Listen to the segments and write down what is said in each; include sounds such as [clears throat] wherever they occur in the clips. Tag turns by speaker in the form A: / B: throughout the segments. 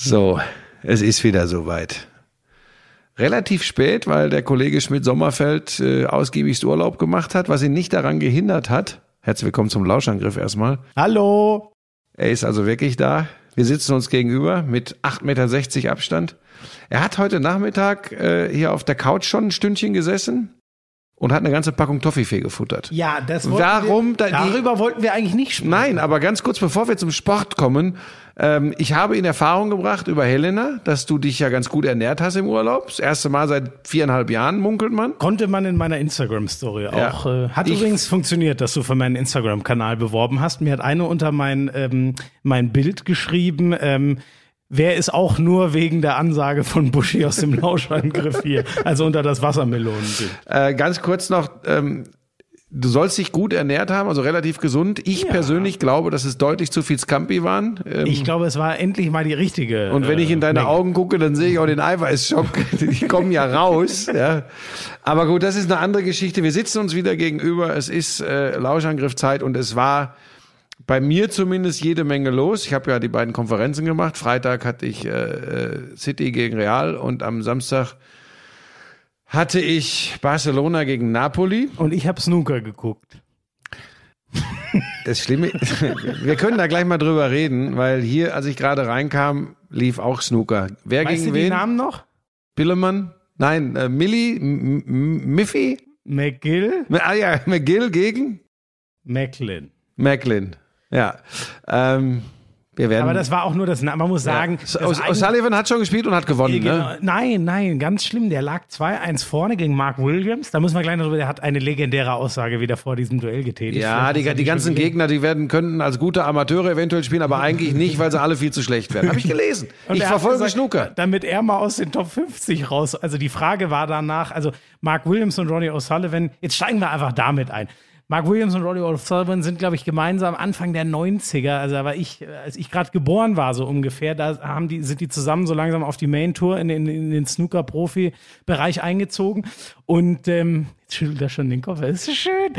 A: So, es ist wieder soweit. Relativ spät, weil der Kollege Schmidt-Sommerfeld äh, ausgiebigst Urlaub gemacht hat, was ihn nicht daran gehindert hat. Herzlich willkommen zum Lauschangriff erstmal.
B: Hallo.
A: Er ist also wirklich da. Wir sitzen uns gegenüber mit 8,60 Meter Abstand. Er hat heute Nachmittag äh, hier auf der Couch schon ein Stündchen gesessen und hat eine ganze Packung Toffifee gefuttert.
B: Ja, das wollten
A: Warum?
B: wir,
A: Da- die-
B: darüber wollten wir eigentlich nicht sprechen.
A: Nein, aber ganz kurz, bevor wir zum Sport kommen, ähm, ich habe in Erfahrung gebracht über Helena, dass du dich ja ganz gut ernährt hast im Urlaub. Das erste Mal seit viereinhalb Jahren, munkelt man.
B: Konnte man in meiner Instagram-Story
A: Ja.
B: auch. Äh, hat
A: Ich-
B: übrigens funktioniert, dass du für meinen Instagram-Kanal beworben hast. Mir hat eine unter mein, ähm, mein Bild geschrieben, ähm, wer ist auch nur wegen der Ansage von Buschi aus dem Lauschangriff hier. Also unter das Wassermelonenbild.
A: Äh, ganz kurz noch, ähm, du sollst dich gut ernährt haben, also relativ gesund. Ich persönlich glaube, dass es deutlich zu viel Scampi waren. Ähm,
B: Ich glaube, es war endlich mal die richtige.
A: Und wenn ich in deine
B: Menge.
A: Augen gucke, dann sehe ich auch den Eiweißschock. [laughs] Die kommen ja raus. Ja. Aber gut, das ist eine andere Geschichte. Wir sitzen uns wieder gegenüber. Es ist äh, Lauschangriffzeit und es war bei mir zumindest jede Menge los. Ich habe ja die beiden Konferenzen gemacht. Freitag hatte ich äh, äh, City gegen Real und am Samstag hatte ich Barcelona gegen Napoli.
B: Und ich habe Snooker geguckt.
A: Das Schlimme, [laughs] wir können da gleich mal drüber reden, weil hier, als ich gerade reinkam, lief auch Snooker. Wer
B: Weißt
A: gegen
B: du die
A: wen?
B: Namen noch?
A: Billemann? Nein, äh, Millie, M- M- Miffy?
B: McGill,
A: Ah ja, [laughs] McGill gegen
B: Macklin.
A: Macklin. Ja. Ähm, wir werden.
B: Aber das war auch nur das, man muss sagen,
A: ja. O'Sullivan hat schon gespielt und hat gewonnen,
B: Genau.
A: ne?
B: Nein, nein, ganz schlimm. Der lag 2-1 vorne gegen Mark Williams. Da müssen wir gleich noch drüber, der hat eine legendäre Aussage wieder vor diesem Duell getätigt.
A: Ja, die, die ganzen. Gegner, die werden könnten als gute Amateure eventuell spielen, aber eigentlich nicht, weil sie alle viel zu schlecht werden. Habe ich gelesen.
B: Und
A: ich
B: er
A: verfolge
B: gesagt,
A: Snooker.
B: Damit er mal aus den Top 50 raus. Also die Frage war danach, also Mark Williams und Ronnie O'Sullivan, jetzt steigen wir einfach damit ein. Mark Williams und Ronnie O'Sullivan sind, glaube ich, gemeinsam Anfang der 90er, also da war ich, als ich gerade geboren war, so ungefähr, da haben die, sind die zusammen so langsam auf die Main Tour in, den- in den Snooker-Profi-Bereich eingezogen. Und ähm, jetzt schüttelt er schon den Kopf, das ist schön.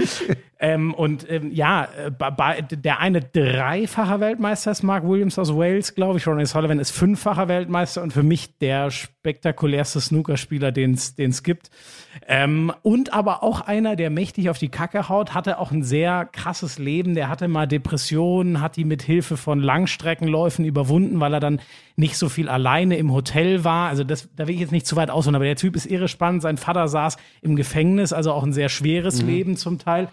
B: Ähm, und ähm, ja, äh, der eine dreifacher Weltmeister ist Mark Williams aus Wales, glaube ich. Ronnie Sullivan ist fünffacher Weltmeister und für mich der spektakulärste Snookerspieler, den es gibt. Ähm, und aber auch einer, der mächtig auf die Kacke haut, hatte auch ein sehr krasses Leben. Der hatte mal Depressionen, hat die mit Hilfe von Langstreckenläufen überwunden, weil er dann nicht so viel alleine im Hotel war. Also das, da will ich jetzt nicht zu weit ausholen, aber der Typ ist irre spannend. Sein Vater saß im Gefängnis, also auch ein sehr schweres Leben zum Teil.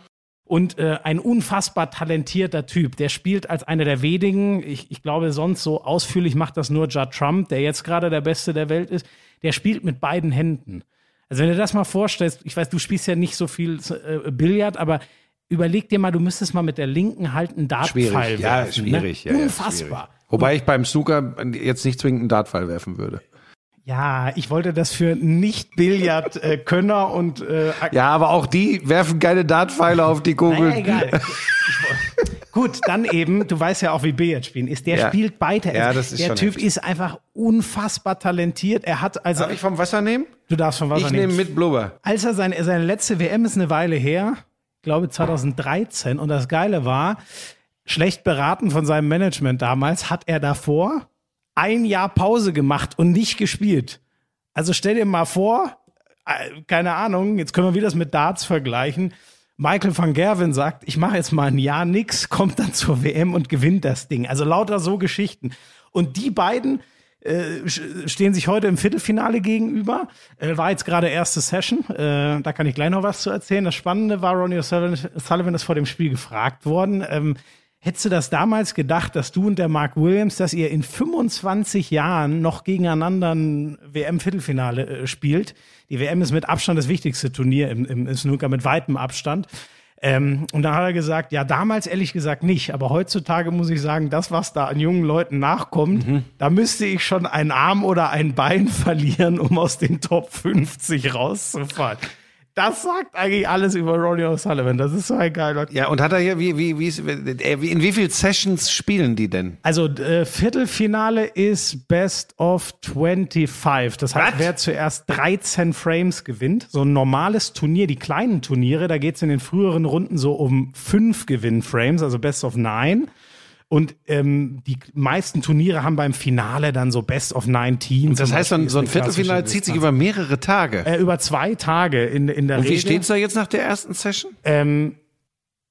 B: Und äh, ein unfassbar talentierter Typ. Der spielt als einer der wenigen, ich, ich glaube, sonst so ausführlich macht das nur Judd Trump, der jetzt gerade der Beste der Welt ist. Der spielt mit beiden Händen. Also wenn du das mal vorstellst, ich weiß, du spielst ja nicht so viel äh, Billard, aber überleg dir mal, du müsstest mal mit der linken einen Dartpfeil
A: Schwierig, ja,
B: werfen.
A: schwierig.
B: Ne?
A: Ja, ja,
B: Unfassbar.
A: schwierig. Wobei ich beim Snooker jetzt nicht zwingend einen Dartpfeil werfen würde.
B: Ja, ich wollte das für Nicht-Billard-Könner und äh,
A: Ja, aber auch die werfen keine Dartpfeile auf die Kugel.
B: Naja, egal. [laughs] Ich, ich, gut, dann eben, du weißt ja auch, wie Billard spielen ist. Der
A: Ja.
B: spielt beide.
A: Ja, das ist
B: der Typ
A: heftig.
B: ist einfach unfassbar talentiert. Er hat also,
A: Darf ich vom Wasser nehmen?
B: du darfst von Wasser
A: Ich nehme
B: nehmen.
A: mit Blubber.
B: Als er seine, seine letzte WM ist eine Weile her, ich glaube 2013. Und das Geile war, schlecht beraten von seinem Management damals, hat er davor ein Jahr Pause gemacht und nicht gespielt. Also stell dir mal vor, äh, keine Ahnung, jetzt können wir wieder das mit Darts vergleichen. Michael van Gerwen sagt, ich mache jetzt mal ein Jahr nix, kommt dann zur WM und gewinnt das Ding. Also lauter so Geschichten. Und die beiden äh, stehen sich heute im Viertelfinale gegenüber. Äh, war jetzt gerade erste Session. Äh, da kann ich gleich noch was zu erzählen. Das Spannende war, Ronnie O'Sullivan Sullivan ist vor dem Spiel gefragt worden. Ähm, hättest du das damals gedacht, dass du und der Mark Williams, dass ihr in 25 Jahren noch gegeneinander ein WM-Viertelfinale äh, spielt? Die WM ist mit Abstand das wichtigste Turnier im, im Snooker, mit weitem Abstand. Ähm, und dann hat er gesagt, ja, damals ehrlich gesagt nicht, aber heutzutage muss ich sagen, das, was da an jungen Leuten nachkommt,
A: Mhm.
B: da müsste ich schon einen Arm oder ein Bein [laughs] verlieren, um aus den Top 50 rauszufallen. Das sagt eigentlich alles über Ronnie O'Sullivan. Das ist so ein geiler.
A: Ja, und hat er hier, wie, wie, wie, in wie viel Sessions spielen die denn?
B: Also äh, Viertelfinale ist Best of 25. Das heißt,
A: Was?
B: wer zuerst 13 Frames gewinnt, so ein normales Turnier, die kleinen Turniere, da geht es in den früheren Runden so um fünf Gewinn-Frames, also Best of 9. Und ähm, die meisten Turniere haben beim Finale dann so Best of 19.
A: Das
B: zum
A: heißt, so ein,
B: Beispiel,
A: so ein Viertelfinale zieht sich über mehrere Tage.
B: äh, über zwei Tage in, in der
A: Und wie
B: Regel.
A: steht's da jetzt nach der ersten Session?
B: Ähm,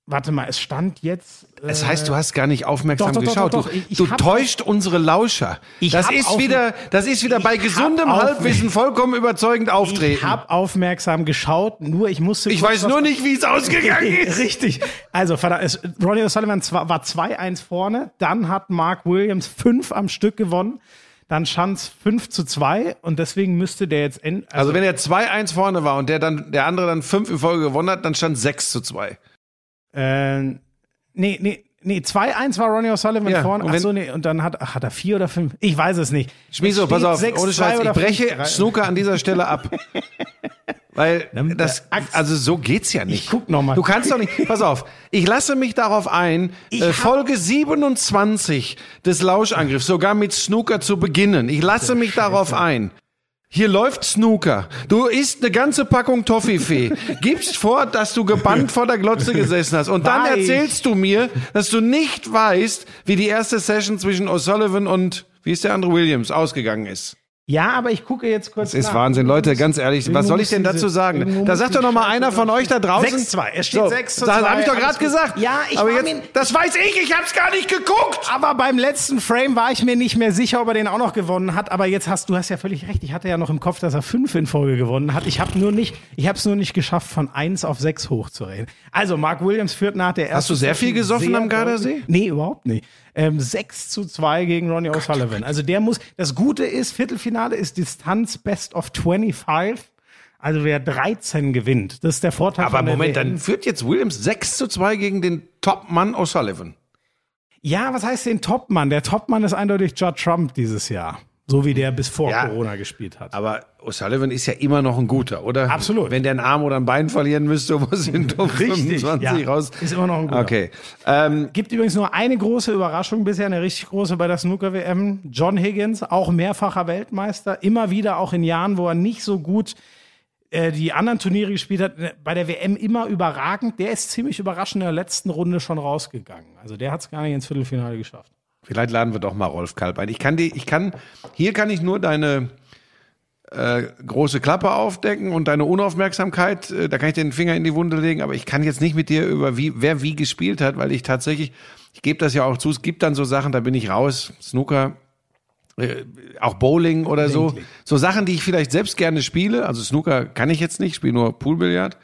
B: warte mal, es stand jetzt. Äh,
A: Das heißt, du hast gar nicht aufmerksam
B: Doch, doch,
A: geschaut.
B: doch.
A: Du,
B: Ich-
A: du täuscht unsere Lauscher.
B: Ich
A: das ist wieder, das ist wieder bei gesundem Halbwissen vollkommen überzeugend auftreten.
B: ich habe aufmerksam geschaut, nur ich musste.
A: Ich weiß nur nicht, wie es ausgegangen [laughs] ist.
B: Richtig. Also, verdammt, es, Ronnie O'Sullivan war 2-1 vorne, dann hat Mark Williams 5 am Stück gewonnen, dann stand es 5 zu 2 und deswegen müsste der jetzt end,
A: Also wenn er 2-1 vorne war und der dann, der andere dann 5 in Folge gewonnen hat, dann stand 6 zu 2.
B: Äh, nee, nee, nee, 2-1 war Ronnie O'Sullivan
A: Ja,
B: vorne. Achso, nee, und dann hat, ach, hat er 4 oder 5? Ich weiß es nicht.
A: Schmieso,
B: Es
A: pass auf,
B: 6-2
A: ohne Scheiß, ich breche
B: 5-3.
A: Snooker an dieser Stelle ab. [laughs] Weil das, also so geht's ja nicht.
B: Ich guck noch mal.
A: Du kannst doch nicht, pass auf, ich lasse mich darauf ein, äh, Folge 27 des Lauschangriffs sogar mit Snooker zu beginnen. Ich lasse mich darauf ein. Hier läuft Snooker. Du isst eine ganze Packung Toffifee. [laughs] Gibst vor, dass du gebannt vor der Glotze [laughs] gesessen hast. Und dann
B: War ich.
A: erzählst du mir, dass du nicht weißt, wie die erste Session zwischen O'Sullivan und, wie ist der andere, Williams, ausgegangen ist.
B: Ja, aber ich gucke jetzt kurz.
A: Das ist
B: nach.
A: Wahnsinn, Leute, ganz ehrlich. Was soll ich denn dazu sagen? Da sagt doch noch mal einer von euch da draußen.
B: 6-2. Es steht
A: So,
B: 6 zu
A: Das
B: 2.
A: habe ich doch gerade gesagt.
B: Ja, ich
A: Aber jetzt, das weiß ich, ich hab's gar nicht geguckt.
B: Aber beim letzten Frame war ich mir nicht mehr sicher, ob er den auch noch gewonnen hat. Aber jetzt hast du hast ja völlig recht. Ich hatte ja noch im Kopf, dass er fünf in Folge gewonnen hat. Ich habe nur nicht, ich habe es nur nicht geschafft, von eins auf sechs hochzureden. Also Mark Williams führt nach der ersten.
A: Hast du sehr viel gesoffen am Gardasee?
B: Nee, überhaupt nicht. Ähm, 6 zu 2 gegen Ronnie O'Sullivan. Also der muss. Das Gute ist, Viertelfinale ist Distanz Best of 25. Also wer 13 gewinnt, das ist der Vorteil
A: Aber Moment,
B: WM.
A: dann führt jetzt Williams 6 zu 2 gegen den Top-Mann O'Sullivan.
B: Ja, was heißt den Topmann? Der Topmann ist eindeutig Judd Trump dieses Jahr. So wie der bis vor
A: Ja.
B: Corona gespielt hat.
A: Aber O'Sullivan ist ja immer noch ein guter, oder?
B: Absolut.
A: Wenn der einen Arm oder ein Bein verlieren müsste, [laughs] muss in Top
B: Richtig,
A: 25
B: ja.
A: raus.
B: Ist immer noch ein guter.
A: Okay. Ähm,
B: Gibt übrigens nur eine große Überraschung bisher, eine richtig große bei der Snooker-WM. John Higgins, auch mehrfacher Weltmeister, immer wieder auch in Jahren, wo er nicht so gut äh, die anderen Turniere gespielt hat, äh, bei der WM immer überragend. Der ist ziemlich überraschend in der letzten Runde schon rausgegangen. Also der hat es gar nicht ins Viertelfinale geschafft.
A: Vielleicht laden wir doch mal Rolf Kalb ein. Ich kann die, ich kann, hier kann ich nur deine äh, große Klappe aufdecken und deine Unaufmerksamkeit, äh, da kann ich den Finger in die Wunde legen, aber ich kann jetzt nicht mit dir über wie, wer wie gespielt hat, weil ich tatsächlich, ich gebe das ja auch zu, es gibt dann so Sachen, da bin ich raus, Snooker, äh, auch Bowling oder so,
B: Bedenklich.
A: so Sachen, die ich vielleicht selbst gerne spiele, also Snooker kann ich jetzt nicht, spiele nur Poolbillard.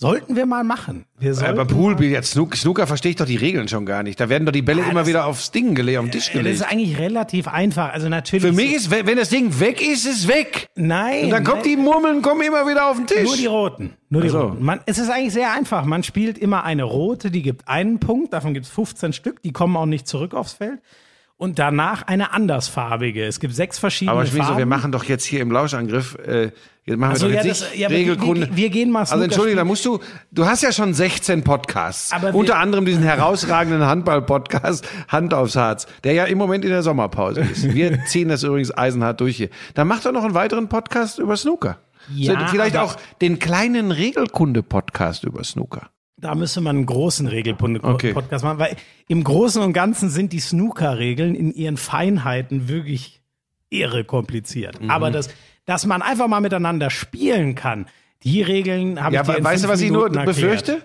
B: Sollten wir mal machen. Wir
A: Aber Poolbillard, Snooker, Snooker verstehe ich doch die Regeln schon gar nicht. Da werden doch die Bälle immer wieder aufs Ding gelegt, auf den Tisch
B: Ja, das
A: gelegt.
B: ist eigentlich relativ einfach. Also natürlich.
A: Für mich ist, wenn das Ding weg ist, ist es weg.
B: Nein.
A: Und dann kommt die Murmeln, kommen immer wieder auf den Tisch.
B: Nur die roten. Nur die
A: Ach so.
B: roten. Man, es ist eigentlich sehr einfach. Man spielt immer eine rote, die gibt einen Punkt, davon gibt es 15 Stück, die kommen auch nicht zurück aufs Feld. Und danach eine andersfarbige. Es gibt sechs verschiedene
A: aber Schmieso,
B: Farben.
A: wir machen doch jetzt hier im Lauschangriff, äh, jetzt machen wir
B: Ach so,
A: doch jetzt
B: ja, das- ja, wir-
A: Regelkunde.
B: wir- wir gehen mal
A: Also entschuldige, da musst du, du hast ja schon 16 Podcasts.
B: Aber wir-
A: unter anderem diesen herausragenden Handball-Podcast [laughs] Hand aufs Harz, der ja im Moment in der Sommerpause ist. Wir [laughs] ziehen das übrigens eisenhart durch hier. Dann mach doch noch einen weiteren Podcast über Snooker.
B: Ja,
A: So, Vielleicht auch den kleinen Regelkunde-Podcast über Snooker.
B: Da müsste man einen großen Regelpunde-Podcast
A: Okay.
B: machen, weil im Großen und Ganzen sind die Snooker-Regeln in ihren Feinheiten wirklich irre kompliziert.
A: Mhm.
B: Aber das, dass man einfach mal miteinander spielen kann, die Regeln habe
A: Ja,
B: ich dir
A: weißt du, was ich nur
B: Minuten erklärt.
A: befürchte?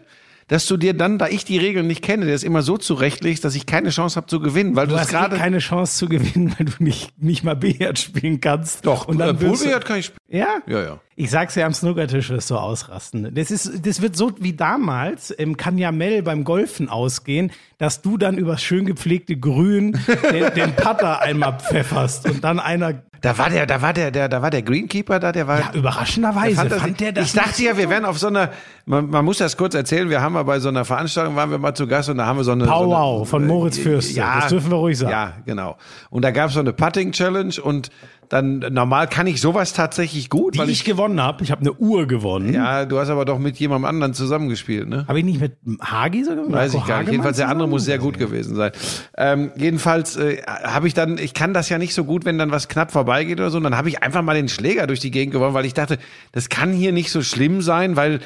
A: Dass du dir dann, da ich die Regeln nicht kenne, der ist immer so zurechtlegst, dass ich keine Chance habe zu gewinnen, weil du
B: Du
A: es
B: hast eh
A: gerade.
B: keine Chance zu gewinnen, [laughs] weil du nicht, nicht mal Billard spielen kannst.
A: Doch,
B: und dann
A: äh, Poolbillard kann ich spielen.
B: Ja?
A: Ja, ja.
B: Ich sag's ja am Snookertisch wirst du ausrasten. Das ist, das wird so wie damals im Kanyamel beim Golfen ausgehen, dass du dann übers schön gepflegte Grün den, den Putter einmal pfefferst und dann einer,
A: Da war der, da war der, der, da war der Greenkeeper da, der war.
B: ja, überraschenderweise
A: fand
B: fand, der das
A: ich dachte ja, wir
B: so
A: wären auf so einer, man, man muss das kurz erzählen, wir haben mal bei so einer Veranstaltung, waren wir mal zu Gast und da haben wir so eine. so eine
B: Powwow von Moritz Fürste.
A: Ja,
B: Das dürfen wir ruhig sagen.
A: Ja, genau. Und da gab es so eine Putting-Challenge und dann, normal kann ich sowas tatsächlich gut,
B: Die
A: weil
B: ich,
A: ich,
B: gewonnen habe. Ich habe eine Uhr gewonnen.
A: ja, du hast aber doch mit jemandem anderen zusammengespielt, ne?
B: Habe ich nicht mit Hagi sogar? mit
A: Weiß ich
B: Marco
A: gar nicht. Jedenfalls der andere muss sehr gut gewesen sein. Ähm, jedenfalls äh, habe ich dann, ich kann das ja nicht so gut, wenn dann was knapp vorbeigeht oder so. Und dann habe ich einfach mal den Schläger durch die Gegend geworfen, weil ich dachte, das kann hier nicht so schlimm sein, weil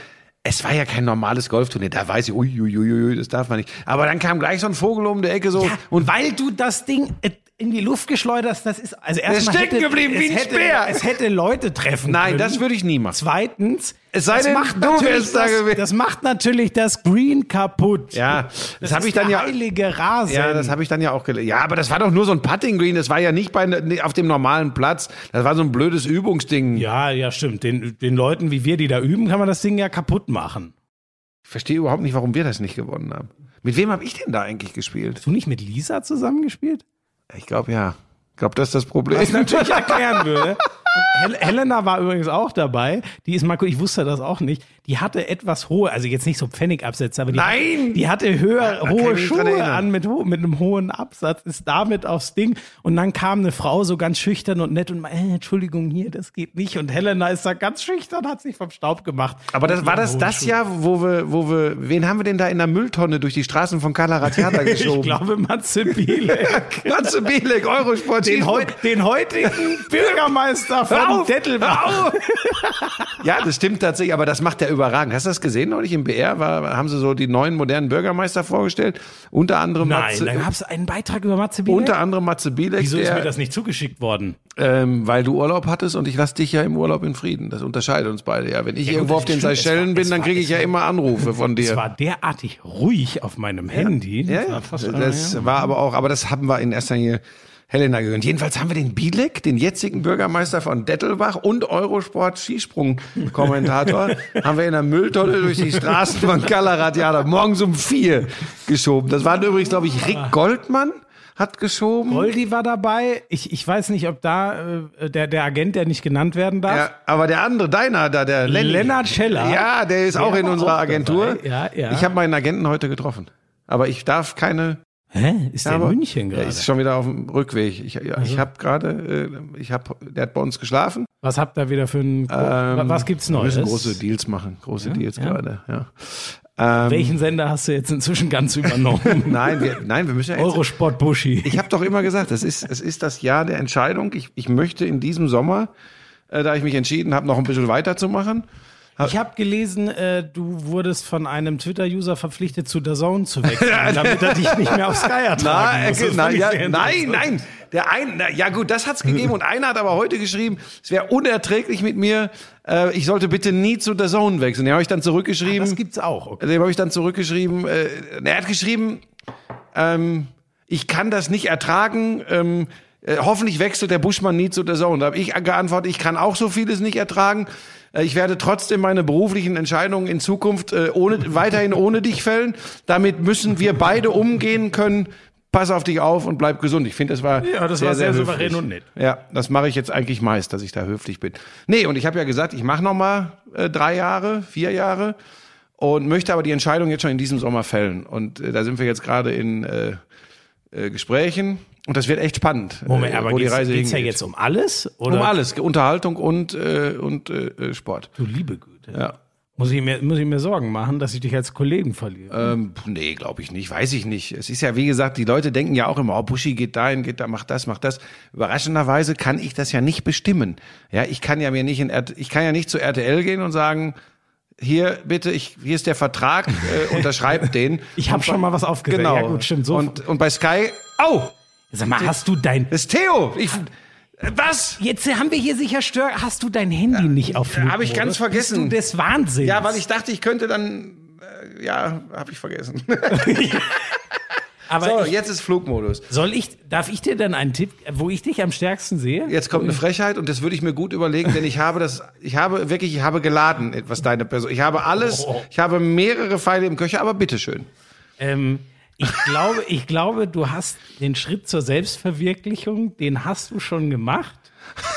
A: es war ja kein normales Golfturnier. Da weiß ich, uiuiui, ui, ui, das darf man nicht. Aber dann kam gleich so ein Vogel um die Ecke so.
B: Ja, und weil du das Ding äh, in die Luft geschleudert, das ist also erstmal
A: stecken
B: hätte-
A: geblieben wie ein
B: hätte,
A: Speer.
B: Es hätte Leute treffen
A: Nein,
B: können.
A: das würde ich nie machen.
B: Zweitens,
A: Es sei
B: das
A: denn,
B: macht
A: du
B: natürlich
A: wärst da
B: das,
A: gewesen.
B: das macht natürlich das Green kaputt.
A: Ja, das,
B: das
A: habe ich dann ja.
B: heilige Rasen.
A: Ja, das habe ich dann ja auch gelernt. Ja, aber das war doch nur so ein Putting Green. Das war ja nicht bei, ne- auf dem normalen Platz. Das war so ein blödes Übungsding.
B: ja, ja, stimmt. Den, den Leuten wie wir, die da üben, kann man das Ding ja kaputt machen.
A: Ich verstehe überhaupt nicht, warum wir das nicht gewonnen haben. Mit wem habe ich denn da eigentlich gespielt?
B: Hast du nicht mit Lisa zusammengespielt?
A: Ich glaube ja. Ich glaube, das ist das Problem.
B: Was natürlich [laughs] erklären würde. [laughs] Hel Helena war übrigens auch dabei. Die ist Marco, ich wusste das auch nicht. Die hatte etwas hohe, also jetzt nicht so Pfennigabsätze, aber die,
A: Nein!
B: die hatte höher,
A: ich
B: hohe Schuhe an mit, mit einem hohen Absatz, ist damit aufs Ding. Und dann kam eine Frau so ganz schüchtern und nett und meinte, äh, Entschuldigung, hier, das geht nicht. Und Helena ist da ganz schüchtern, hat sich vom Staub gemacht.
A: Aber das, war das das
B: Schuhen.
A: Jahr, wo wir, wo wir, wen haben wir denn da in der Mülltonne durch die Straßen von Kalaratjada [laughs] geschoben?
B: Ich glaube, Matze Bielek. [laughs]
A: Matze Bielek, Eurosport.
B: Den, heu den heutigen [laughs] Bürgermeister von Dettelbach.
A: Ja, das stimmt tatsächlich, aber das macht er überragend. Hast du das gesehen neulich im BR? War, haben sie so die neuen modernen Bürgermeister vorgestellt? Unter anderem
B: Nein,
A: Matze,
B: da gab es einen Beitrag über Matze Bielek.
A: unter anderem Matze Bielek,
B: Wieso ist
A: der,
B: mir das nicht zugeschickt worden?
A: ähm, weil du Urlaub hattest und ich lass dich ja im Urlaub in Frieden. Das unterscheidet uns beide ja. Wenn ich
B: gut,
A: irgendwo
B: das
A: auf den Seychellen bin, dann kriege ich ja immer Anrufe von dir.
B: Es war derartig ruhig auf meinem Handy.
A: Ja,
B: Das
A: ja.
B: war fast-
A: Das
B: ja.
A: war aber auch, aber das haben wir in erster Linie Helena gegönnt. Jedenfalls haben wir den Bielek, den jetzigen Bürgermeister von Dettelbach und Eurosport Skisprung-Kommentator, [laughs] haben wir in der Mülltonne durch die Straßen von Kalaratjada morgens um vier geschoben. Das waren übrigens, glaube ich, Rick Goldmann hat geschoben.
B: Goldi war dabei. Ich, ich weiß nicht, ob da äh, der, der Agent, der nicht genannt werden darf.
A: Ja, aber der andere, deiner da, der Lenny.
B: Lennart Scheller.
A: Ja, der ist
B: Der
A: auch in unserer
B: auch
A: Agentur.
B: dabei. Ja, ja.
A: Ich habe meinen Agenten heute getroffen. Aber ich darf keine
B: Hä? Ist der
A: aber-
B: in München
A: Er
B: gerade?
A: ist schon wieder auf dem Rückweg. Ich, ja, ich habe gerade, äh, ich habe, der hat bei uns geschlafen.
B: Was habt ihr wieder für ein.
A: Ähm,
B: was gibt's
A: Wir
B: Neues?
A: müssen große Deals machen, große Deals
B: Ja.
A: gerade. Ja. Ähm,
B: Welchen Sender hast du jetzt inzwischen ganz übernommen? [laughs]
A: Nein, wir, nein, wir müssen ja jetzt,
B: Eurosport Buschi.
A: Ich habe doch immer gesagt, es ist, es ist das Jahr der Entscheidung. Ich, ich möchte in diesem Sommer, äh, da ich mich entschieden habe, noch ein bisschen weiterzumachen.
B: Ich habe gelesen, äh, du wurdest von einem Twitter-User verpflichtet, zu der Zone zu wechseln, [laughs] damit er dich nicht mehr auf Sky ertragen
A: Nein,
B: muss. Ich
A: ja, nein, nein. Der ein, na, ja gut, das hat's gegeben und einer hat aber heute geschrieben, es wäre unerträglich mit mir. Äh, ich sollte bitte nie zu der Zone wechseln. Den habe ich dann zurückgeschrieben.
B: Das gibt's auch. Okay.
A: Dem habe ich dann zurückgeschrieben. Äh, er hat geschrieben, ähm, ich kann das nicht ertragen. Ähm, äh, hoffentlich wechselt der Buschmann nie zu der Zone. Da habe ich geantwortet, ich kann auch so vieles nicht ertragen. Äh, Ich werde trotzdem meine beruflichen Entscheidungen in Zukunft äh, ohne, [laughs] weiterhin ohne dich fällen. Damit müssen wir beide umgehen können. Pass auf dich auf und bleib gesund. Ich finde, das war
B: Ja, das war sehr
A: höflich.
B: souverän und nett.
A: Ja, das mache ich jetzt eigentlich meist, dass ich da höflich bin. Nee, und ich habe ja gesagt, ich mache noch mal äh, drei Jahre, vier Jahre und möchte aber die Entscheidung jetzt schon in diesem Sommer fällen. Und äh, da sind wir jetzt gerade in äh, äh, Gesprächen und das wird echt spannend,
B: Moment,
A: äh,
B: aber
A: wo die
B: geht's,
A: Reise
B: geht's ja jetzt um alles? Oder?
A: um alles, Unterhaltung und äh, und äh, Sport.
B: Du liebe Güte.
A: Ja.
B: Muss ich, mir, muss ich mir Sorgen machen, dass ich dich als Kollegen verliere?
A: Ähm, nee, glaube ich nicht, weiß ich nicht. Es ist ja, wie gesagt, die Leute denken ja auch immer, oh, Buschi geht dahin, geht da, macht das, macht das. Überraschenderweise kann ich das ja nicht bestimmen. Ja, ich kann ja mir nicht in, ich kann ja nicht zu RTL gehen und sagen, hier bitte, ich, hier ist der Vertrag, äh, unterschreibt den. [laughs]
B: Ich habe schon mal was aufgesetzt.
A: Genau.
B: Ja gut, stimmt. So.
A: Und, und bei Sky, oh,
B: Sag mal, hast du dein...
A: das ist Theo. Ich, äh, was?
B: Jetzt haben wir hier sicher Stör... Hast du dein Handy nicht auf Flugmodus?
A: hab ich ganz vergessen.
B: Bist du des Wahnsinns?
A: Ja, weil ich dachte, ich könnte dann, äh, ja, habe ich vergessen. [laughs]
B: Aber
A: So,
B: ich,
A: jetzt ist Flugmodus.
B: soll ich... Darf ich dir dann einen Tipp, wo ich dich am stärksten sehe?
A: Jetzt kommt eine Frechheit und das würde ich mir gut überlegen, denn ich habe das, ich habe wirklich, ich habe geladen, etwas deine Person. Ich habe alles,
B: Oh.
A: ich habe mehrere Pfeile im Köcher, aber bitteschön.
B: Ähm, ich glaube, ich glaube, du hast den Schritt zur Selbstverwirklichung, den hast du schon gemacht.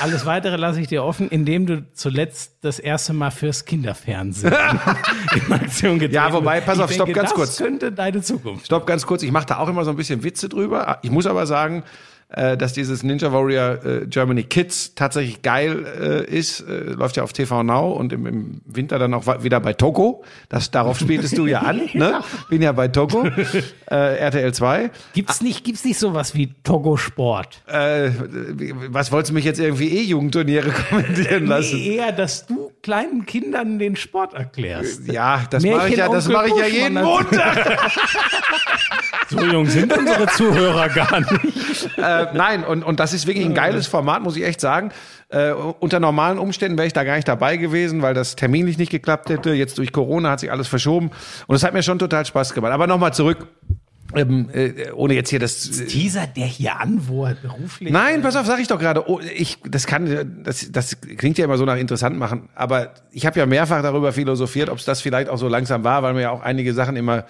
B: Alles weitere lasse ich dir offen, indem du zuletzt das erste Mal fürs Kinderfernsehen [laughs] in Aktion getreten
A: Ja, wobei, pass auf, stopp,
B: denke,
A: ganz
B: das
A: kurz.
B: könnte deine Zukunft.
A: Stopp, ganz kurz, ich mache da auch immer so ein bisschen Witze drüber. Ich muss aber sagen, äh, dass dieses Ninja Warrior äh, Germany Kids tatsächlich geil äh, ist. Äh, läuft ja auf TV Now und im, im Winter dann auch wieder bei Togo. Das, darauf spieltest du ja an. [laughs] Ne? Bin ja bei Togo. Äh, RTL 2.
B: Gibt's nicht, gibt's nicht sowas wie Togo Sport?
A: Äh, was wolltest du mich jetzt irgendwie E-Jugendturniere [laughs] kommentieren lassen?
B: Nee, eher, dass du kleinen Kindern den Sport erklärst.
A: Ja, das mache ich ja, das mache ich ja jeden. Montag. [laughs]
B: So jung sind unsere Zuhörer gar nicht.
A: äh, nein, und, und das ist wirklich ein geiles Format, muss ich echt sagen. Äh, unter normalen Umständen wäre ich da gar nicht dabei gewesen, weil das terminlich nicht geklappt hätte. Jetzt durch Corona hat sich alles verschoben. Und es hat mir schon total Spaß gemacht. Aber nochmal zurück. Ähm, äh, ohne jetzt hier das.
B: Dieser, der hier an, wo er beruflich.
A: Nein, pass auf, sag ich doch gerade. Oh, ich, das kann, das, das klingt ja immer so nach interessant machen. Aber ich habe ja mehrfach darüber philosophiert, ob es das vielleicht auch so langsam war, weil mir ja auch einige Sachen immer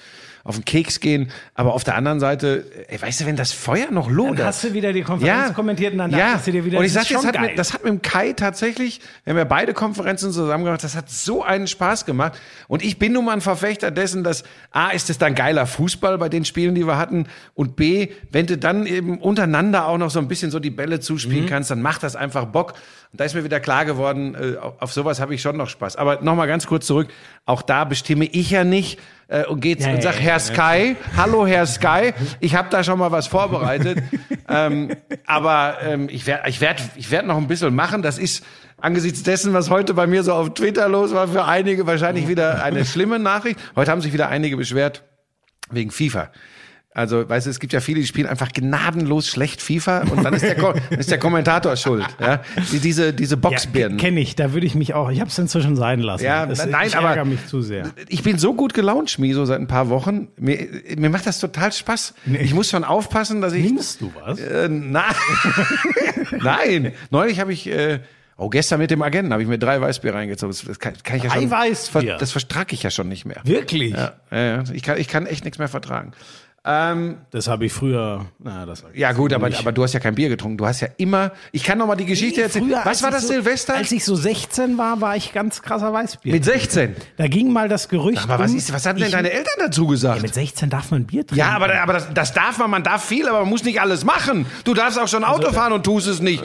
A: auf den Keks gehen. Aber auf der anderen Seite, ey, weißt du, wenn das Feuer noch
B: Dann
A: lodert.
B: hast du wieder die Konferenz kommentiert und dann
A: ja.
B: dachtest du dir wieder,
A: und ich
B: das
A: sag, das
B: schon
A: hat,
B: geil.
A: mit, das hat mit dem Kai tatsächlich, wir haben ja beide Konferenzen zusammen gemacht, das hat so einen Spaß gemacht. Und ich bin nun mal ein Verfechter dessen, dass A, ist es dann geiler Fußball bei den Spielen, die wir hatten. Und B, wenn du dann eben untereinander auch noch so ein bisschen so die Bälle zuspielen
B: Mhm.
A: kannst, dann macht das einfach Bock. Und da ist mir wieder klar geworden, äh, auf sowas habe ich schon noch Spaß. Aber nochmal ganz kurz zurück, auch da bestimme ich ja nicht äh, und geht's
B: Ja,
A: und sag,
B: ja,
A: Herr
B: ja.
A: Sky, hallo Herr Sky, ich habe da schon mal was vorbereitet. [laughs] ähm, aber ähm, ich werde ich werd, ich werd noch ein bisschen machen. Das ist angesichts dessen, was heute bei mir so auf Twitter los war, für einige wahrscheinlich wieder eine schlimme Nachricht. Heute haben sich wieder einige beschwert wegen FIFA. Also, weißt du, es gibt ja viele, die spielen einfach gnadenlos schlecht FIFA und dann ist der, Ko [laughs] ist der Kommentator schuld. Ja? Die, diese, diese
B: ja,
A: Boxbirnen.
B: kenne ich, da würde ich mich auch, ich habe es inzwischen sein lassen.
A: Ja,
B: das,
A: nein,
B: ich
A: aber-
B: mich zu sehr.
A: ich bin so gut gelaunt, Schmieso, seit ein paar Wochen. Mir, mir macht das total Spaß. Ich muss schon aufpassen, dass ich.
B: Nimmst du was?
A: Äh, na, [laughs] nein. Neulich habe ich. Äh, Oh, gestern mit dem Agenten habe ich mir drei Weißbier reingezogen. Das, kann, kann ich ja
B: Drei
A: schon.
B: Weißbier?
A: Das vertrag ich ja schon nicht mehr.
B: Wirklich?
A: Ja, ja, ja. Ich, kann, ich kann echt nichts mehr vertragen. Ähm,
B: Das habe ich früher, na, das
A: ja gut, aber, aber du hast ja kein Bier getrunken. Du hast ja immer. Ich kann noch mal die Geschichte erzählen.
B: Früher,
A: Was war das
B: so,
A: Silvester?
B: Als ich so 16 war, war ich ganz krasser Weißbier.
A: mit 16.
B: da ging mal das Gerücht
A: Aber was, ist, was haben denn
B: ich-
A: deine Eltern dazu gesagt?
B: Mit 16 darf man Bier trinken.
A: Ja, aber, aber das, das darf man, man darf viel, aber man muss nicht alles machen. Du darfst auch schon
B: Also,
A: Auto fahren und tust es nicht.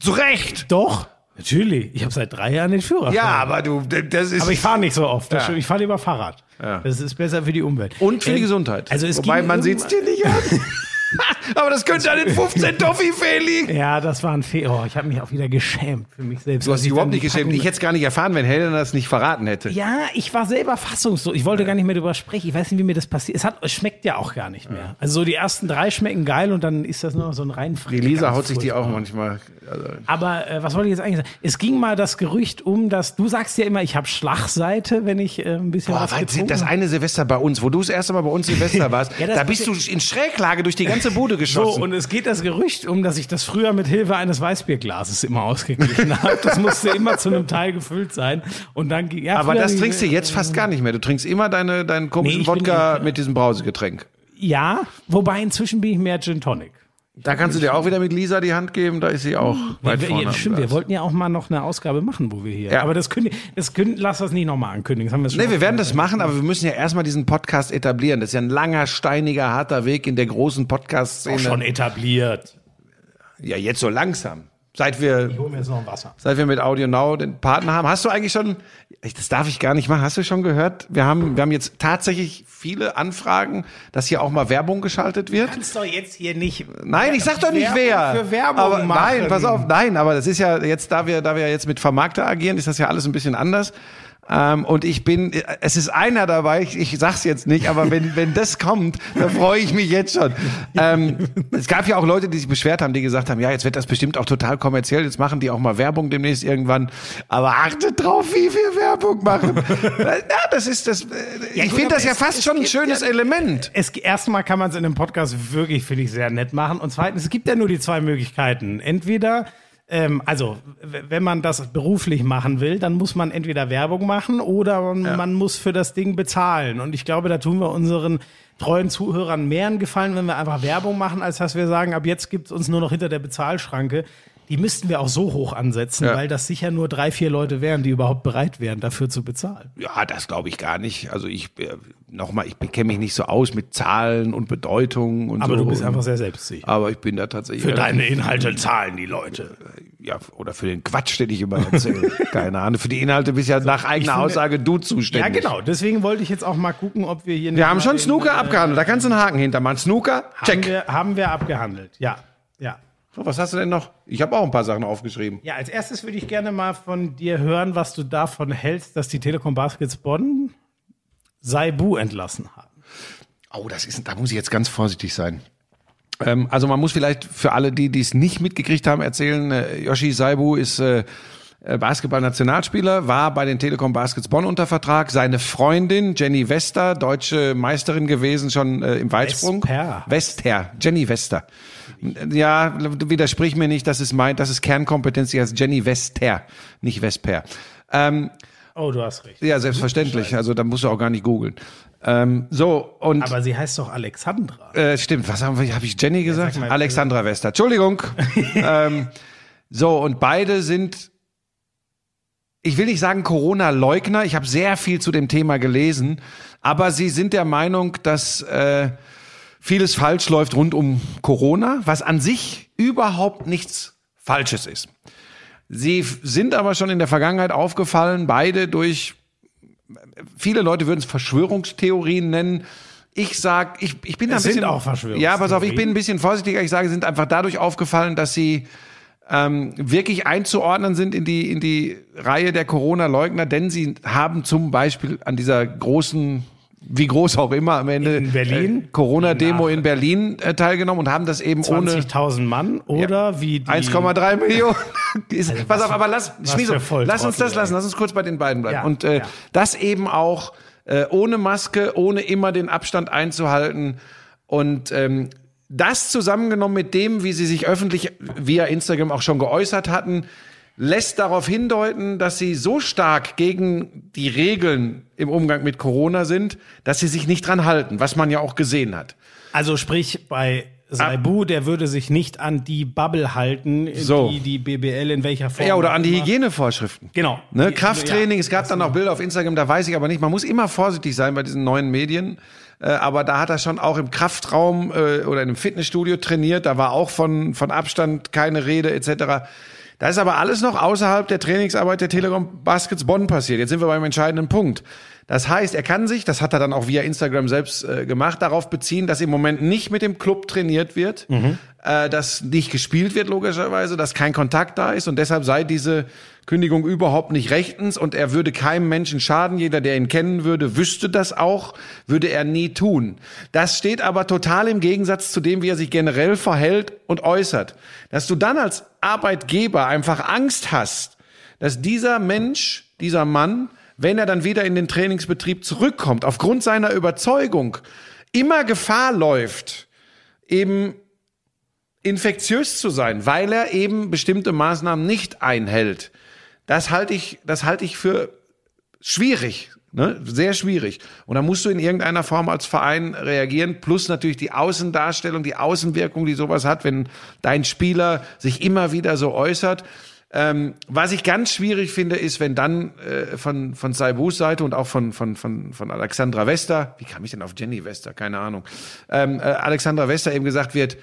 A: Zu Recht.
B: Doch, natürlich. Ich habe seit drei Jahren den Führerschein.
A: Ja, aber du, das ist.
B: Aber ich fahre nicht so oft.
A: Ja.
B: Ich fahre lieber Fahrrad.
A: Ja.
B: Das ist besser für die Umwelt.
A: und für die
B: Ähm,
A: Gesundheit.
B: Also es
A: Wobei man
B: irgendwann-
A: sieht's dir nicht an. [laughs] [laughs] aber das könnte an den 15 Toffee-Fee liegen.
B: Ja, das war ein Fehler. Oh, ich habe mich auch wieder geschämt für mich selbst.
A: Du hast dich
B: ich
A: überhaupt nicht geschämt.
B: Packung-
A: Ich hätte es gar nicht erfahren, wenn Helena das nicht verraten hätte.
B: Ja, ich war selber fassungslos. Ich wollte gar nicht mehr drüber sprechen. Ich weiß nicht, wie mir das passiert. Es, hat, es schmeckt ja auch gar nicht mehr. Also so die ersten drei schmecken geil und dann ist das nur so ein rein
A: Die Lisa haut sich die auch manchmal. Also,
B: Aber äh, was wollte ich jetzt eigentlich sagen? Es ging mal das Gerücht um, dass du sagst ja immer, ich habe Schlagseite, wenn ich äh, ein bisschen
A: Boah,
B: was
A: weil
B: getrunken
A: das eine Silvester bei uns, wo du das erste Mal bei uns Silvester [laughs] warst,
B: Ja,
A: da bist du in Schräglage durch die ganze Bude
B: So,
A: geschossen.
B: und es geht das Gerücht um, dass ich das früher mit Hilfe eines Weißbierglases immer ausgeglichen [laughs] habe. Das musste immer zu einem Teil gefüllt sein. Und dann ja,
A: aber das trinkst du jetzt fast gar nicht mehr. Du trinkst immer deine, deinen komischen
B: Nee, bin
A: Wodka mit diesem Brausegetränk.
B: Ja, wobei inzwischen bin ich mehr Gin Tonic.
A: Da kannst du dir auch wieder mit Lisa die Hand geben, da ist sie auch weit
B: wir,
A: vorne.
B: stimmt, wir wollten ja auch mal noch eine Ausgabe machen, wo wir hier.
A: Ja.
B: Aber das können, das können, lass das nicht nochmal ankündigen. Das
A: Nee, wir werden das machen, aber wir müssen ja erstmal diesen Podcast etablieren. Das ist ja ein langer, steiniger, harter Weg in der großen Podcast-Szene.
B: schon etabliert.
A: Ja, jetzt so langsam. Seit wir,
B: Ich hole mir jetzt noch ein Wasser.
A: seit wir mit Audio Now den Partner haben. Hast du eigentlich schon, das darf ich gar nicht machen, hast du schon gehört? Wir haben, wir haben jetzt tatsächlich viele Anfragen, dass hier auch mal Werbung geschaltet wird.
B: kannst doch jetzt hier nicht.
A: Nein, ich sag doch nicht
B: Werbung
A: wer.
B: für Werbung
A: aber
B: machen.
A: nein, pass auf, nein, aber das ist ja jetzt, da wir, da wir jetzt mit Vermarkter agieren, ist das ja alles ein bisschen anders. Ähm, und ich bin, es ist einer dabei, ich, ich sag's jetzt nicht, aber wenn, [laughs] wenn das kommt, dann freue ich mich jetzt schon. Ähm, es gab ja auch Leute, die sich beschwert haben, die gesagt haben, ja, jetzt wird das bestimmt auch total kommerziell, jetzt machen die auch mal Werbung demnächst irgendwann. Aber achtet drauf, wie wir Werbung machen. ja, das ist das, äh, ich
B: gut,
A: finde das ja
B: es-
A: fast
B: es
A: schon ein schönes
B: ja-
A: Element.
B: Es, erstmal kann man es in einem Podcast wirklich, finde ich, sehr nett machen. Und zweitens, es gibt ja nur die zwei Möglichkeiten. Entweder, ähm, also, wenn man das beruflich machen will, dann muss man entweder Werbung machen oder man, man muss für das Ding bezahlen. Und ich glaube, da tun wir unseren treuen Zuhörern mehr einen Gefallen, wenn wir einfach Werbung machen, als dass wir sagen, ab jetzt gibt es uns nur noch hinter der Bezahlschranke. Die müssten wir auch so hoch ansetzen,
A: Ja.
B: weil das sicher nur drei, vier Leute wären, die überhaupt bereit wären, dafür zu bezahlen.
A: Ja, das glaube ich gar nicht. Also ich äh, nochmal, ich kenne mich nicht so aus mit Zahlen und Bedeutungen und
B: Aber
A: so.
B: du bist einfach sehr selbstsicher.
A: Aber ich bin da tatsächlich.
B: Für deine Inhalte [laughs] zahlen die Leute.
A: Ja, oder für den Quatsch, den ich immer erzähle. [laughs] Keine Ahnung. Für die Inhalte bist ja nach eigener
B: finde-
A: Aussage du
B: Ja,
A: zuständig.
B: genau. Deswegen wollte ich jetzt auch mal gucken, ob wir hier.
A: Wir haben schon Snooker abgehandelt. Da kannst du einen Haken hintermachen. Snooker,
B: Haben
A: check.
B: wir, haben wir abgehandelt. Ja, ja.
A: So, was hast du denn noch? Ich habe auch ein paar Sachen aufgeschrieben.
B: Ja, als erstes würde ich gerne mal von dir hören, was du davon hältst, dass die Telekom Baskets Bonn Saibu entlassen haben.
A: Oh, das ist, da muss ich jetzt ganz vorsichtig sein. Ähm, also man muss vielleicht für alle, die die es nicht mitgekriegt haben, erzählen, äh, Yoshi Saibu ist äh, äh, Basketball-Nationalspieler, war bei den Telekom Baskets Bonn unter Vertrag. Seine Freundin Jenny Wester, deutsche Meisterin gewesen, schon äh, im Weitsprung.
B: Vesper.
A: Wester, Jenny Wester. Ja, widersprich mir nicht, das ist mein, das ist Kernkompetenz, die heißt Jenny Wester, nicht Vesper. Ähm,
B: Oh, du hast recht.
A: ja, selbstverständlich. Also da musst du auch gar nicht googeln. Ähm, so und
B: Aber sie heißt doch Alexandra.
A: äh, stimmt, was habe ich Jenny gesagt?
B: sag mal,
A: Alexandra Wester. Entschuldigung. [laughs] ähm, so, und beide sind, ich will nicht sagen Corona-Leugner, ich habe sehr viel zu dem Thema gelesen, aber sie sind der Meinung, dass äh, vieles falsch läuft rund um Corona, was an sich überhaupt nichts Falsches ist. Sie sind aber schon in der Vergangenheit aufgefallen, beide durch viele Leute würden es Verschwörungstheorien nennen. Ich sag, ich, ich bin da ein
B: Es sind
A: bisschen.
B: auch Verschwörungstheorien.
A: Ja, pass auf, ich bin ein bisschen vorsichtiger. Ich sage, sie sind einfach dadurch aufgefallen, dass sie ähm, wirklich einzuordnen sind in die, in die Reihe der Corona-Leugner, denn sie haben zum Beispiel an dieser großen, wie groß auch immer am Ende,
B: In Berlin?
A: äh, Corona-Demo in Berlin äh, teilgenommen und haben das eben ohne
B: 20.000 Mann oder wie die
A: 1,3 Millionen. [laughs] Ist, pass auf, aber lass, Schmieso, lass uns das lassen, lass uns kurz bei den beiden bleiben.
B: Ja,
A: und äh,
B: ja.
A: das eben auch äh, ohne Maske, ohne immer den Abstand einzuhalten. Und ähm, das zusammengenommen mit dem, wie sie sich öffentlich via Instagram auch schon geäußert hatten, lässt darauf hindeuten, dass sie so stark gegen die Regeln im Umgang mit Corona sind, dass sie sich nicht dran halten, was man ja auch gesehen hat.
B: Also sprich bei Saibu, der würde sich nicht an die Bubble halten,
A: So.
B: die die BBL in welcher Form.
A: Ja, oder an die Hygienevorschriften.
B: Genau.
A: Ne, Krafttraining,
B: ja,
A: es gab dann auch Bilder auf Instagram, da weiß ich aber nicht. Man muss immer vorsichtig sein bei diesen neuen Medien. Äh, aber da hat er schon auch im Kraftraum äh, oder in einem Fitnessstudio trainiert. Da war auch von, von Abstand keine Rede etc. Da ist aber alles noch außerhalb der Trainingsarbeit der Telekom Baskets Bonn passiert. Jetzt sind wir beim entscheidenden Punkt. Das heißt, er kann sich, das hat er dann auch via Instagram selbst äh, gemacht, darauf beziehen, dass im Moment nicht mit dem Club trainiert wird, äh, dass nicht gespielt wird logischerweise, dass kein Kontakt da ist und deshalb sei diese Kündigung überhaupt nicht rechtens und er würde keinem Menschen schaden. Jeder, der ihn kennen würde, wüsste das auch, würde er nie tun. Das steht aber total im Gegensatz zu dem, wie er sich generell verhält und äußert. Dass du dann als Arbeitgeber einfach Angst hast, dass dieser Mensch, dieser Mann, wenn er dann wieder in den Trainingsbetrieb zurückkommt, aufgrund seiner Überzeugung immer Gefahr läuft, eben infektiös zu sein, weil er eben bestimmte Maßnahmen nicht einhält. Das halte ich, das halte ich für schwierig, ne? sehr schwierig. Und da musst du in irgendeiner Form als Verein reagieren, plus natürlich die Außendarstellung, die Außenwirkung, die sowas hat, wenn dein Spieler sich immer wieder so äußert. Ähm, was ich ganz schwierig finde, ist, wenn dann äh, von, von Saibus Seite und auch von, von, von, von Alexandra Wester, wie kam ich denn auf Jenny Wester? Keine Ahnung. Ähm, äh, Alexandra Wester eben gesagt wird,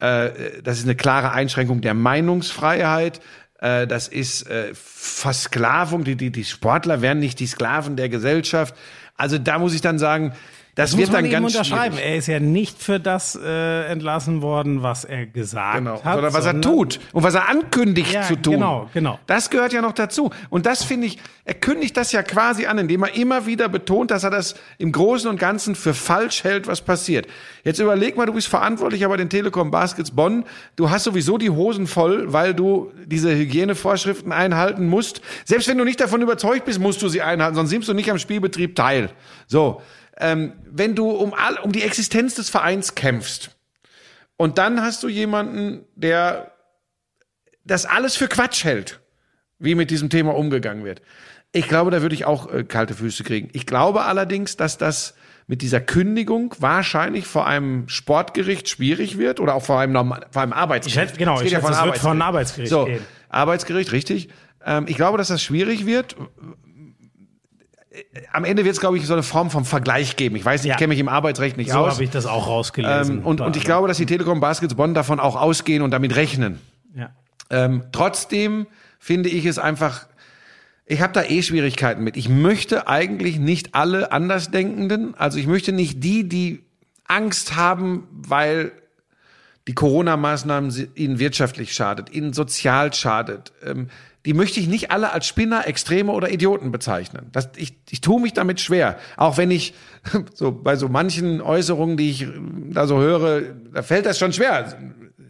A: äh, das ist eine klare Einschränkung der Meinungsfreiheit. Äh, das ist äh, Versklavung. Die, die, die Sportler werden nicht die Sklaven der Gesellschaft. Also da muss ich dann sagen, das,
B: Das muss
A: wird
B: man
A: dann ganz
B: unterschreiben.
A: schwierig.
B: Er ist ja nicht für das äh, entlassen worden, was er gesagt
A: Genau.
B: hat.
A: Sondern was er tut und was er ankündigt
B: Ja,
A: zu tun.
B: genau, genau.
A: Das gehört ja noch dazu. Und das finde ich, er kündigt das ja quasi an, indem er immer wieder betont, dass er das im Großen und Ganzen für falsch hält, was passiert. Jetzt überleg mal, du bist verantwortlicher bei den Telekom Baskets Bonn. Du hast sowieso die Hosen voll, weil du diese Hygienevorschriften einhalten musst. Selbst wenn du nicht davon überzeugt bist, musst du sie einhalten, sonst nimmst du nicht am Spielbetrieb teil. So. Ähm, wenn du um, all, um die Existenz des Vereins kämpfst, und dann hast du jemanden, der das alles für Quatsch hält, wie mit diesem Thema umgegangen wird. Ich glaube, da würde ich auch äh, kalte Füße kriegen. Ich glaube allerdings, dass das mit dieser Kündigung wahrscheinlich vor einem Sportgericht schwierig wird oder auch vor einem, Norma- vor einem Arbeitsgericht.
B: Ich hätte- genau, ich
A: geht
B: schätze, es wird vor ein
A: Arbeitsgericht.
B: Arbeitsgericht
A: so,
B: gehen.
A: Arbeitsgericht, richtig. Ähm, ich glaube, dass das schwierig wird. Am Ende wird es, glaube ich, so eine Form von Vergleich geben. Ich weiß nicht,
B: Ja.
A: ich kenne mich im Arbeitsrecht nicht
B: So
A: aus.
B: habe ich das auch rausgelesen.
A: Ähm, und, und ich glaube, dass die Telekom Baskets Bonn davon auch ausgehen und damit rechnen.
B: ja.
A: Ähm, trotzdem finde ich es einfach, ich habe da eh Schwierigkeiten mit. Ich möchte eigentlich nicht alle Andersdenkenden, also ich möchte nicht die, die Angst haben, weil die Corona-Maßnahmen ihnen wirtschaftlich schadet, ihnen sozial schadet, ähm, die möchte ich nicht alle als Spinner, Extreme oder Idioten bezeichnen. Das, ich, ich tue mich damit schwer. Auch wenn ich [laughs] so bei so manchen Äußerungen, die ich da so höre, da fällt das schon schwer,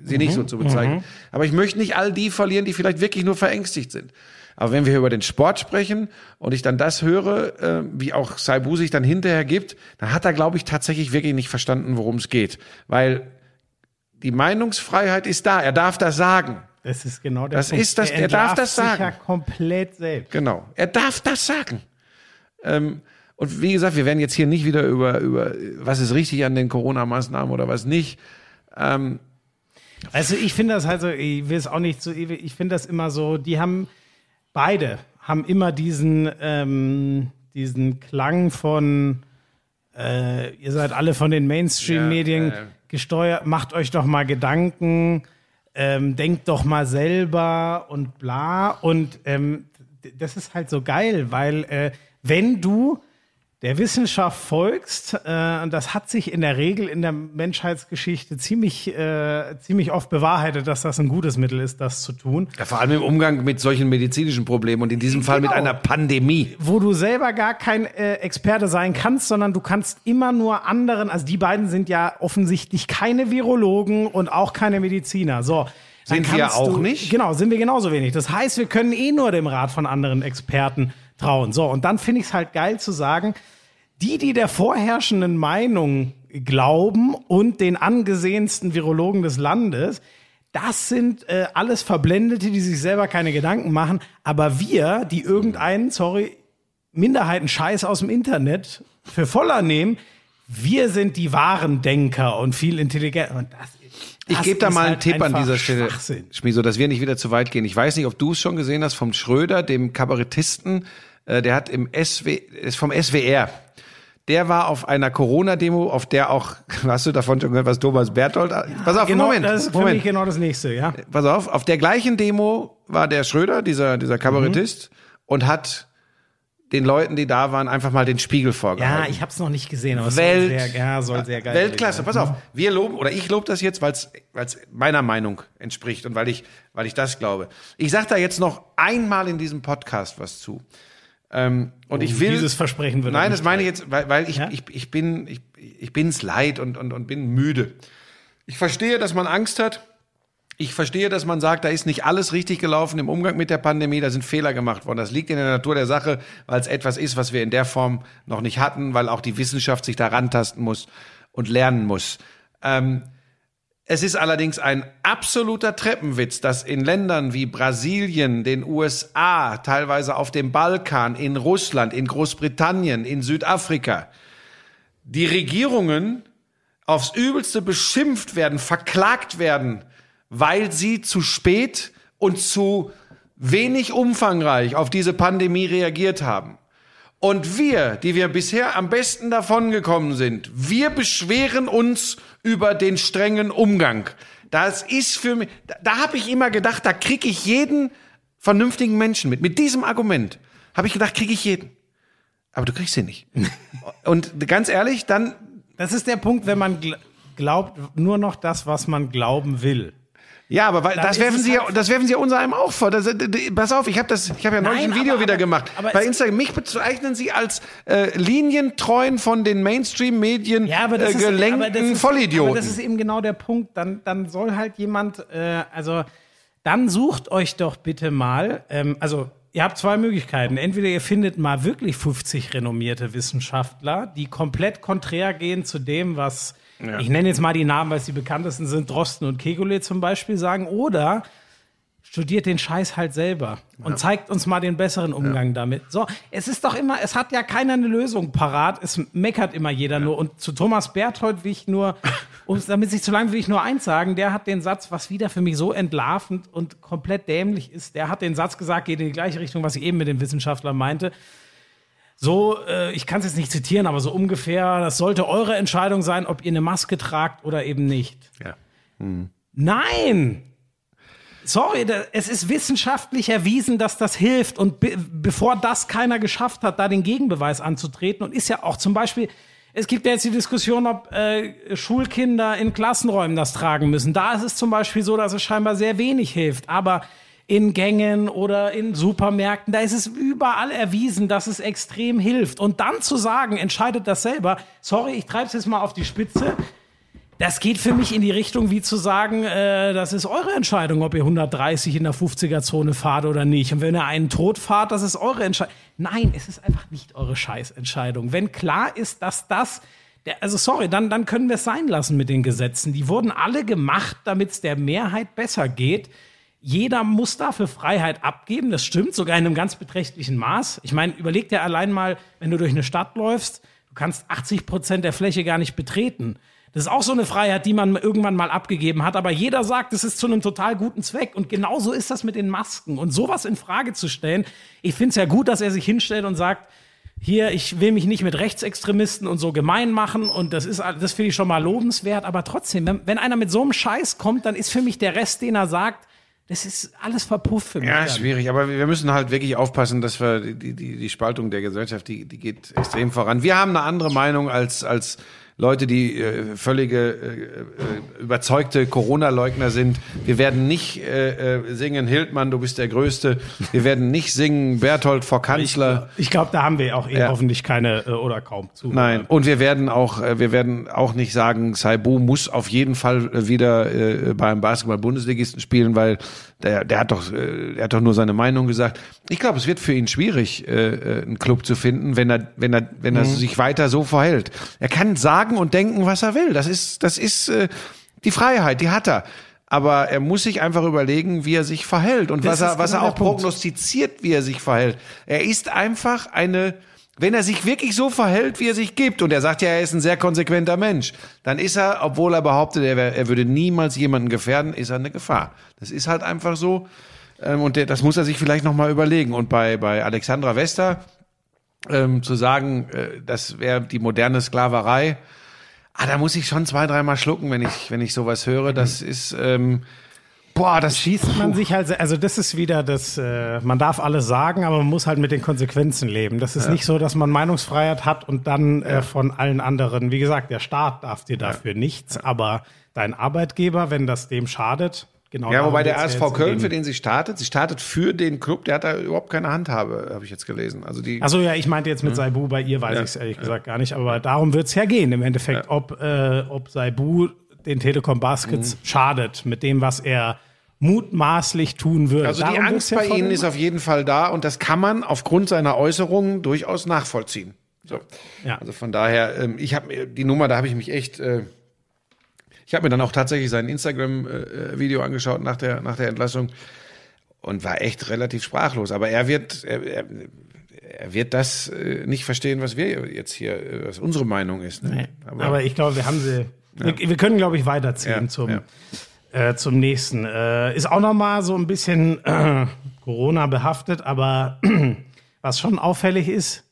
A: sie nicht so zu bezeichnen. Mhm. Aber ich möchte nicht all die verlieren, die vielleicht wirklich nur verängstigt sind. Aber wenn wir über den Sport sprechen und ich dann das höre, äh, wie auch Saibu sich dann hinterher gibt, dann hat er, glaube ich, tatsächlich wirklich nicht verstanden, worum es geht. Weil die Meinungsfreiheit ist da. Er darf das sagen.
B: Das ist genau der
A: das Punkt. Ist das, er, er darf das sagen. Ja
B: komplett selbst.
A: Genau. Er darf das sagen. Ähm, und wie gesagt, wir werden jetzt hier nicht wieder über, über was ist richtig an den Corona-Maßnahmen oder was nicht. Ähm,
B: also ich finde das halt so, ich will es auch nicht so ewig, ich finde das immer so, die haben, beide haben immer diesen, ähm, diesen Klang von, äh, ihr seid alle von den Mainstream-Medien ja, äh, gesteuert, macht euch doch mal Gedanken, ähm, denkt doch mal selber und bla. Und ähm, das ist halt so geil, weil äh, wenn du der Wissenschaft folgst, äh, und das hat sich in der Regel in der Menschheitsgeschichte ziemlich, äh, ziemlich oft bewahrheitet, dass das ein gutes Mittel ist, das zu tun.
A: Ja, vor allem im Umgang mit solchen medizinischen Problemen und in diesem Fall genau. mit einer Pandemie.
B: Wo du selber gar kein äh, Experte sein kannst, sondern du kannst immer nur anderen, also die beiden sind ja offensichtlich keine Virologen und auch keine Mediziner. So.
A: Sind wir auch
B: du,
A: nicht?
B: Genau, sind wir genauso wenig. Das heißt, wir können eh nur dem Rat von anderen Experten trauen. So, und dann finde ich es halt geil zu sagen, die, die der vorherrschenden Meinung glauben und den angesehensten Virologen des Landes, das sind äh, alles Verblendete, die sich selber keine Gedanken machen. Aber wir, die irgendeinen, sorry, Minderheiten-Scheiß aus dem Internet für voller nehmen, wir sind die wahren Denker und viel intelligenter. Und das
A: ich gebe da mal einen halt Tipp an dieser Stelle, Schmieso, dass wir nicht wieder zu weit gehen. Ich weiß nicht, ob du es schon gesehen hast vom Schröder, dem Kabarettisten, äh, der hat im SW, ist vom SWR. Der war auf einer Corona-Demo, auf der auch, [laughs] hast du davon schon gehört, was Thomas Berthold, ja,
B: pass auf, genau, Moment, das ist
A: Moment.
B: für mich genau das nächste, ja.
A: Pass auf, auf der gleichen Demo war der Schröder, dieser, dieser Kabarettist, mhm. und hat den Leuten, die da waren, einfach mal den Spiegel vorgehalten.
B: Ja, ich habe es noch nicht gesehen, aber
A: Welt,
B: es soll sehr, ja, soll sehr geil
A: Weltklasse. Pass auf, wir loben oder ich lobe das jetzt, weil es meiner Meinung entspricht und weil ich weil ich das glaube. Ich sage da jetzt noch einmal in diesem Podcast was zu. Ähm, und oh, ich will
B: dieses Versprechen wird
A: Nein, das meine ich jetzt, weil, weil ich, ja? ich ich bin ich ich bin's leid und und und bin müde. Ich verstehe, dass man Angst hat ich verstehe, dass man sagt, da ist nicht alles richtig gelaufen im Umgang mit der Pandemie, da sind Fehler gemacht worden. Das liegt in der Natur der Sache, weil es etwas ist, was wir in der Form noch nicht hatten, weil auch die Wissenschaft sich da rantasten muss und lernen muss. Ähm, es ist allerdings ein absoluter Treppenwitz, dass in Ländern wie Brasilien, den USA, teilweise auf dem Balkan, in Russland, in Großbritannien, in Südafrika, die Regierungen aufs Übelste beschimpft werden, verklagt werden, weil sie zu spät und zu wenig umfangreich auf diese Pandemie reagiert haben. Und wir, die wir bisher am besten davongekommen sind, wir beschweren uns über den strengen Umgang. Das ist für mich, da, da habe ich immer gedacht, da kriege ich jeden vernünftigen Menschen mit. Mit diesem Argument habe ich gedacht, kriege ich jeden. Aber du kriegst ihn nicht. [laughs] Und ganz ehrlich, dann.
B: Das ist der Punkt, wenn man glaubt nur noch das, was man glauben will.
A: Ja, aber weil, das werfen sie ja, halt das werfen sie ja unser einem auch vor. Das, pass auf, ich habe das, ich habe ja neulich Nein, ein Video aber, wieder gemacht. Aber Bei Instagram mich bezeichnen sie als äh, linientreuen von den Mainstream-Medien ja, aber das äh, gelenkten ist, aber das ist, Vollidioten. Aber
B: das ist eben genau der Punkt. Dann, dann soll halt jemand, äh, also dann sucht euch doch bitte mal, ähm, also ihr habt zwei Möglichkeiten. Entweder ihr findet mal wirklich 50 renommierte Wissenschaftler, die komplett konträr gehen zu dem, was ja. ich nenne jetzt mal die Namen, weil es die bekanntesten sind, Drosten und Kegule zum Beispiel sagen, oder studiert den Scheiß halt selber und ja. zeigt uns mal den besseren Umgang ja. damit. So, es ist doch immer, es hat ja keiner eine Lösung parat, es meckert immer jeder ja. nur. Und zu Thomas Berthold will ich nur, um, damit sich zu lang will ich nur eins sagen, der hat den Satz, was wieder für mich so entlarvend und komplett dämlich ist, der hat den Satz gesagt, geht in die gleiche Richtung, was ich eben mit dem Wissenschaftler meinte so, äh, ich kann es jetzt nicht zitieren, aber so ungefähr, das sollte eure Entscheidung sein, ob ihr eine Maske tragt oder eben nicht.
A: Ja. Mhm.
B: Nein! Sorry, es ist wissenschaftlich erwiesen, dass das hilft. Und be bevor das keiner geschafft hat, da den Gegenbeweis anzutreten, und ist ja auch zum Beispiel, Es gibt ja jetzt die Diskussion, ob äh, Schulkinder in Klassenräumen das tragen müssen. Da ist es zum Beispiel so, dass es scheinbar sehr wenig hilft. Aber in Gängen oder in Supermärkten, da ist es überall erwiesen, dass es extrem hilft. Und dann zu sagen, entscheidet das selber, sorry, ich treibe es jetzt mal auf die Spitze, das geht für mich in die Richtung, wie zu sagen, äh, das ist eure Entscheidung, ob ihr 130 in der 50er-Zone fahrt oder nicht. Und wenn ihr einen Tod fahrt, das ist eure Entscheidung. Nein, es ist einfach nicht eure Scheißentscheidung. Wenn klar ist, dass das also sorry, dann, dann können wir es sein lassen mit den Gesetzen. Die wurden alle gemacht, damit es der Mehrheit besser geht. Jeder muss dafür Freiheit abgeben, das stimmt, sogar in einem ganz beträchtlichen Maß. Ich meine, überleg dir allein mal, wenn du durch eine Stadt läufst, du kannst 80 Prozent der Fläche gar nicht betreten. Das ist auch so eine Freiheit, die man irgendwann mal abgegeben hat. Aber jeder sagt, es ist zu einem total guten Zweck. Und genauso ist das mit den Masken. Und sowas in Frage zu stellen, ich finde es ja gut, dass er sich hinstellt und sagt, hier, ich will mich nicht mit Rechtsextremisten und so gemein machen. Und das ist, das finde ich schon mal lobenswert. Aber trotzdem, wenn, wenn einer mit so einem Scheiß kommt, dann ist für mich der Rest, den er sagt, das ist alles verpufft für mich.
A: Ja,
B: dann.
A: schwierig, aber wir müssen halt wirklich aufpassen, dass wir die, die, die Spaltung der Gesellschaft, die, die geht extrem voran. Wir haben eine andere Meinung als, als Leute, die äh, völlige äh, äh, überzeugte Corona-Leugner sind. Wir werden nicht äh, äh, singen, Hildmann, du bist der Größte. Wir werden nicht singen, Berthold vor Kanzler.
B: Ich, ich glaube, da haben wir auch eh ja. hoffentlich keine äh, oder kaum zu.
A: Nein, und wir werden auch, äh, wir werden auch nicht sagen, Saibu muss auf jeden Fall wieder äh, beim Basketball-Bundesligisten spielen, weil der, der hat doch, äh, der hat doch nur seine Meinung gesagt. Ich glaube, es wird für ihn schwierig, äh, äh, einen Club zu finden, wenn er, wenn er, wenn er mhm. sich weiter so verhält. Er kann sagen und denken, was er will. Das ist, das ist äh, die Freiheit, die hat er. Aber er muss sich einfach überlegen, wie er sich verhält und das was er, was genau er auch prognostiziert, wie er sich verhält. Er ist einfach eine, wenn er sich wirklich so verhält, wie er sich gibt, und er sagt ja, er ist ein sehr konsequenter Mensch, dann ist er, obwohl er behauptet, er, er würde niemals jemanden gefährden, ist er eine Gefahr. Das ist halt einfach so. Ähm, und der, das muss er sich vielleicht nochmal überlegen. Und bei, bei Alexandra Wester ähm, zu sagen, äh, das wäre die moderne Sklaverei, Ah, da muss ich schon zwei, dreimal schlucken, wenn ich, wenn ich sowas höre. Das ist, ähm,
B: boah, das schießt man sich halt, also das ist wieder das, äh, man darf alles sagen, aber man muss halt mit den Konsequenzen leben. Das ist ja. nicht so, dass man Meinungsfreiheit hat und dann äh, von allen anderen, wie gesagt, der Staat darf dir dafür ja. nichts, aber dein Arbeitgeber, wenn das dem schadet,
A: Genau, ja, wobei der ASV Köln, für den sie startet, sie startet für den Club, der hat da überhaupt keine Handhabe, habe ich jetzt gelesen. Also die.
B: Also ja, ich meinte jetzt mit mhm. Saibu, bei ihr weiß ja, ich es ehrlich gesagt gar nicht, aber darum wird es ja gehen im Endeffekt, ob, äh, ob Saibu den Telekom Baskets mhm. schadet mit dem, was er mutmaßlich tun würde.
A: Also die darum Angst bei Ihnen ist auf jeden Fall da und das kann man aufgrund seiner Äußerungen durchaus nachvollziehen. So. Ja. Also von daher, ähm, ich habe die Nummer, da habe ich mich echt. Äh, ich habe mir dann auch tatsächlich sein Instagram-Video angeschaut nach der, nach der Entlassung und war echt relativ sprachlos. Aber er wird, er, er, er wird das äh, nicht verstehen, was wir jetzt hier, äh, was unsere Meinung ist.
B: Ne? Nee, aber, aber, ich glaube, wir haben sie. Wir, wir, können, glaube ich, weiterziehen zum. Äh, zum nächsten. Äh, ist auch nochmal so ein bisschen äh, Corona behaftet, aber [clears throat] was schon auffällig ist,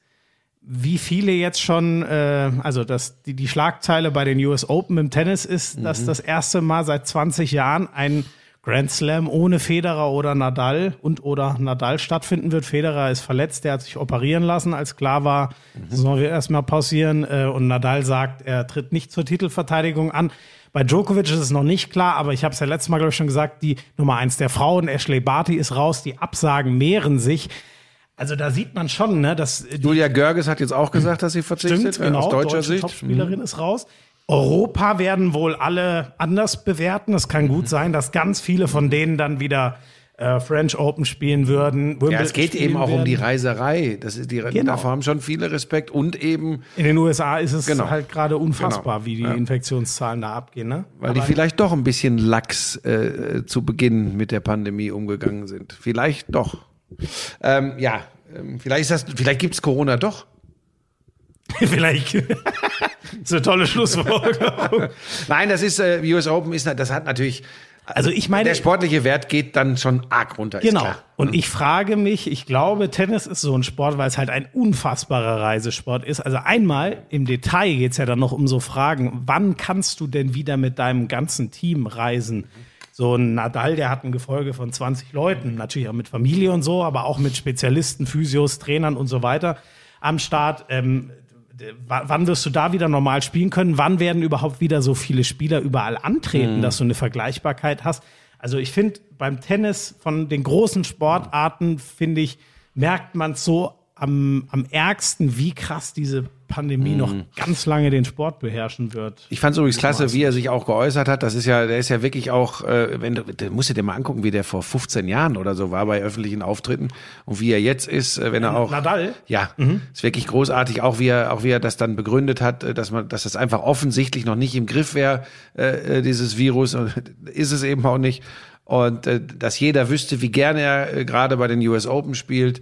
B: wie viele jetzt schon, äh, also dass die, die Schlagzeile bei den US Open im Tennis ist, mhm. dass das erste Mal seit 20 Jahren ein Grand Slam ohne Federer oder Nadal und oder Nadal stattfinden wird. Federer ist verletzt, der hat sich operieren lassen, als klar war, mhm. das sollen wir erstmal pausieren. Äh, und Nadal sagt, er tritt nicht zur Titelverteidigung an. Bei Djokovic ist es noch nicht klar, aber ich habe es ja letztes Mal, glaube ich, schon gesagt, die Nummer eins der Frauen, Ashley Barty, ist raus, die Absagen mehren sich. Also da sieht man schon, ne, dass
A: Julia Görges hat jetzt auch gesagt, dass sie verzichtet.
B: Stimmt, genau, aus deutscher deutsche Sicht. Topspielerin mhm. ist raus. Europa werden wohl alle anders bewerten. Es kann gut mhm. sein, dass ganz viele von denen dann wieder äh, French Open spielen würden.
A: ja, es geht eben auch werden. um die Reiserei. Das ist die, genau. Davor haben schon viele Respekt und eben.
B: In den USA ist es genau. halt gerade unfassbar, genau. wie die ja. Infektionszahlen da abgehen. Ne?
A: Weil Aber die vielleicht doch ein bisschen lax äh, zu Beginn mit der Pandemie umgegangen sind. Vielleicht doch. Ähm, ja, ähm, vielleicht ist das, vielleicht gibt's Corona doch. [laughs]
B: vielleicht. das ist eine tolle Schlussfolgerung.
A: Nein, das ist äh, US Open ist das hat natürlich also ich meine, der sportliche Wert geht dann schon arg runter.
B: Genau. Und ich frage mich, ich glaube, Tennis ist so ein Sport, weil es halt ein unfassbarer Reisesport ist. Also einmal im Detail geht's ja dann noch um so Fragen, wann kannst du denn wieder mit deinem ganzen Team reisen? So ein Nadal, der hat ein Gefolge von 20 Leuten, natürlich auch mit Familie und so, aber auch mit Spezialisten, Physios, Trainern und so weiter am Start. Ähm, wann wirst du da wieder normal spielen können? Wann werden überhaupt wieder so viele Spieler überall antreten, mhm. dass du eine Vergleichbarkeit hast? Also ich finde beim Tennis von den großen Sportarten, finde ich, merkt man so am, am ärgsten, wie krass diese Pandemie noch mhm. ganz lange den Sport beherrschen wird.
A: Ich fand es übrigens klasse, wie er sich auch geäußert hat. Das ist ja, der ist ja wirklich auch, äh, wenn du, du musst dir mal angucken, wie der vor 15 Jahren oder so war bei öffentlichen Auftritten und wie er jetzt ist, äh, wenn er auch.
B: Nadal?
A: Ja, mhm. ist wirklich großartig, auch wie er, auch wie er das dann begründet hat, äh, dass man, dass das einfach offensichtlich noch nicht im Griff wäre, äh, äh dieses Virus. Und [laughs] ist es eben auch nicht. Und äh, dass jeder wüsste, wie gerne er äh, gerade bei den US Open spielt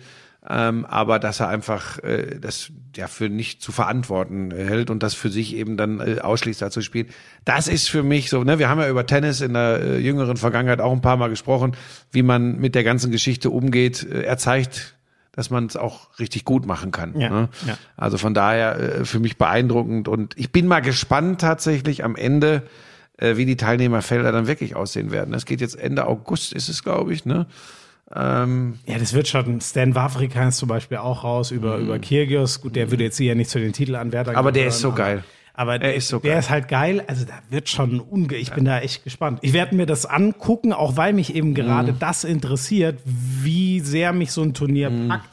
A: ähm, aber dass er einfach äh, das ja für nicht zu verantworten hält und das für sich eben dann äh, ausschließt, dazu spielt. Das ist für mich so, ne, wir haben ja über Tennis in der äh, jüngeren Vergangenheit auch ein paar Mal gesprochen, wie man mit der ganzen Geschichte umgeht. Äh, er zeigt, dass man es auch richtig gut machen kann. Ja, ne? ja. Also von daher äh, für mich beeindruckend und ich bin mal gespannt tatsächlich am Ende, äh, wie die Teilnehmerfelder dann wirklich aussehen werden. Es geht jetzt Ende August, ist es, glaube ich, ne?
B: Ähm, ja, das wird schon. Stan Wawrinka ist zum Beispiel auch raus über, mhm. über Kyrgios. Gut, der würde jetzt hier nicht zu den Titelanwärtern
A: Aber der ist so geil.
B: Aber er ist so der ist halt geil. Also da wird schon unge. Ich ja. bin da echt gespannt. Ich werde mir das angucken, auch weil mich eben gerade mhm. das interessiert, wie sehr mich so ein Turnier mhm. packt.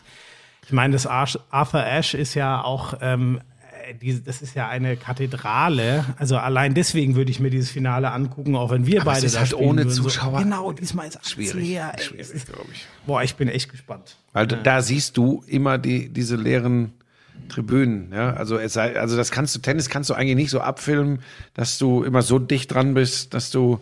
B: Ich meine, das Arthur Ashe ist ja auch ähm, das ist ja eine Kathedrale. Also allein deswegen würde ich mir dieses Finale angucken, auch wenn wir Aber beide es ist
A: da halt ohne Zuschauer.
B: So, genau, diesmal ist es schwierig. Leer, schwierig, glaube ich. Boah, ich bin echt gespannt.
A: Weil ja. da siehst du immer die, diese leeren Tribünen, ja. Also es sei, also das kannst du, Tennis kannst du eigentlich nicht so abfilmen, dass du immer so dicht dran bist, dass du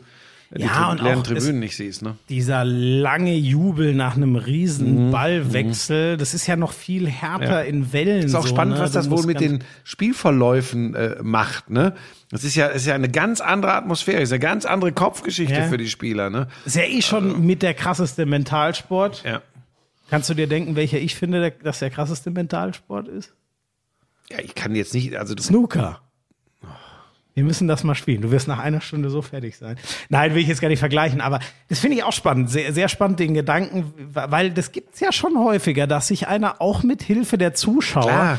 A: die ja, und leeren Tribünen nicht siehst. Ne?
B: Dieser lange Jubel nach einem riesen mhm. Ballwechsel, das ist ja noch viel härter ja. in Wellen.
A: Ist auch so, spannend, ne? was das wohl mit den Spielverläufen äh, macht. Ne? Das ist ja, ist ja eine ganz andere Atmosphäre, ist eine ganz andere Kopfgeschichte ja. für die Spieler. Ne?
B: Ist ja eh schon also. mit der krasseste Mentalsport. Ja. Kannst du dir denken, welcher ich finde, dass der krasseste Mentalsport ist?
A: Ja, ich kann jetzt nicht, also
B: Snooker. Wir müssen das mal spielen. Du wirst nach einer Stunde so fertig sein. Nein, will ich jetzt gar nicht vergleichen, aber das finde ich auch spannend, sehr, sehr spannend den Gedanken, weil das gibt's ja schon häufiger, dass sich einer auch mit Hilfe der Zuschauer Klar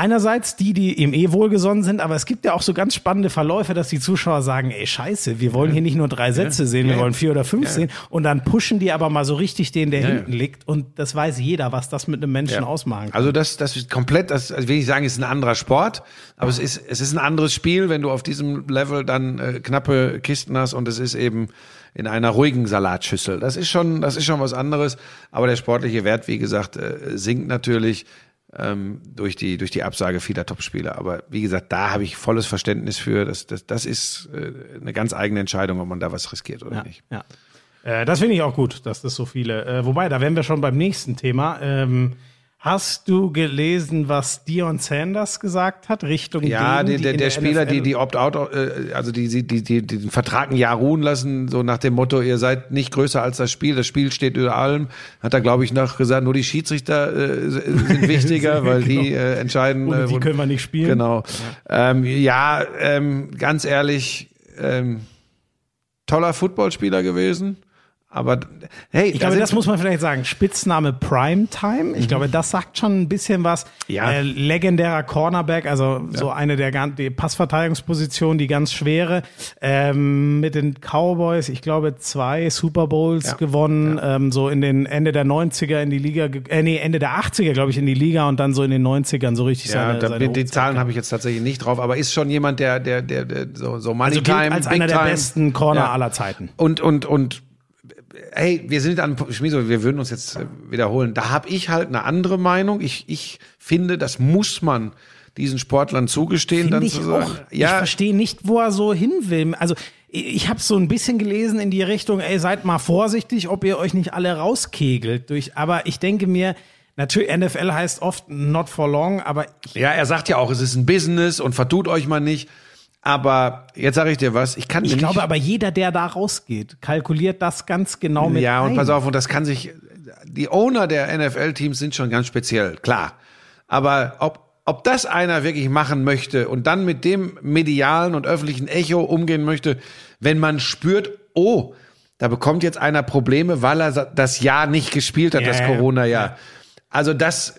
B: einerseits die, die ihm eh wohlgesonnen sind, aber es gibt ja auch so ganz spannende Verläufe, dass die Zuschauer sagen, ey, scheiße, wir wollen hier nicht nur drei Sätze sehen, wir wollen vier oder fünf sehen. Und dann pushen die aber mal so richtig den, der hinten liegt. Und das weiß jeder, was das mit einem Menschen ausmachen
A: kann. Also das, das ist komplett, das also will ich sagen, ist ein anderer Sport, aber es ist, es ist ein anderes Spiel, wenn du auf diesem Level dann äh, knappe Kisten hast und es ist eben in einer ruhigen Salatschüssel. Das ist schon, das ist schon was anderes. Aber der sportliche Wert, wie gesagt, äh, sinkt natürlich ähm, durch, die, durch die Absage vieler Topspieler. Aber wie gesagt, da habe ich volles Verständnis für. Das, das, das ist äh, eine ganz eigene Entscheidung, ob man da was riskiert oder
B: ja,
A: nicht.
B: Ja. Äh, das finde ich auch gut, dass das so viele. Äh, wobei, da wären wir schon beim nächsten Thema. Ähm, Hast du gelesen, was Dion Sanders gesagt hat, Richtung
A: Ja, denen, der, der, der Spieler, NFL die die Opt-out, äh, also die, die, die, die den Vertrag ein Jahr ruhen lassen, so nach dem Motto, ihr seid nicht größer als das Spiel, das Spiel steht über allem, hat er, glaube ich, noch gesagt, nur die Schiedsrichter äh, sind [laughs] wichtiger, weil genau. die äh, entscheiden.
B: Ohne die äh, können wir nicht spielen.
A: Genau. Ja, ähm, ja ähm, ganz ehrlich, ähm, toller Footballspieler gewesen aber hey,
B: ich glaube, das muss man vielleicht sagen. Spitzname Primetime. Ich mhm. glaube, das sagt schon ein bisschen was. Ja. Äh, legendärer Cornerback, also ja. so eine der die Passverteidigungspositionen, die ganz schwere. Ähm, mit den Cowboys, ich glaube, zwei Super Bowls ja. gewonnen. Ähm, so in den Ende der 90er in die Liga, äh, nee, Ende der 80er, glaube ich, in die Liga und dann so in den 90ern so richtig
A: ja, seine, da, seine Die Zahlen habe ich jetzt tatsächlich nicht drauf, aber ist schon jemand, der, der, der, der so, so Money
B: also
A: Time,
B: als einer der besten Corner aller Zeiten.
A: Und, und, und hey, wir sind an Schmieso, wir würden uns jetzt äh, wiederholen. Da habe ich halt eine andere Meinung. Ich, ich finde, das muss man diesen Sportlern zugestehen,
B: Find
A: dann
B: ich
A: zu sagen. Auch.
B: Ja. Ich verstehe nicht, wo er so hin will. Also ich habe so ein bisschen gelesen in die Richtung, ey, seid mal vorsichtig, ob ihr euch nicht alle rauskegelt durch. Aber ich denke mir, Natürlich, NFL heißt oft not for long, aber.
A: Ja, er sagt ja auch, es ist ein Business und vertut euch mal nicht. Aber jetzt sage ich dir was, ich kann
B: Ich
A: glaube
B: nicht aber jeder, der da rausgeht, kalkuliert das ganz genau mit
A: Ja,
B: und
A: ein. pass auf, und das kann sich die Owner der NFL Teams sind schon ganz speziell, klar. Aber ob ob das einer wirklich machen möchte und dann mit dem medialen und öffentlichen Echo umgehen möchte, wenn man spürt, oh, da bekommt jetzt einer Probleme, weil er das Jahr nicht gespielt hat, ja, das Corona-Jahr. Ja. Also das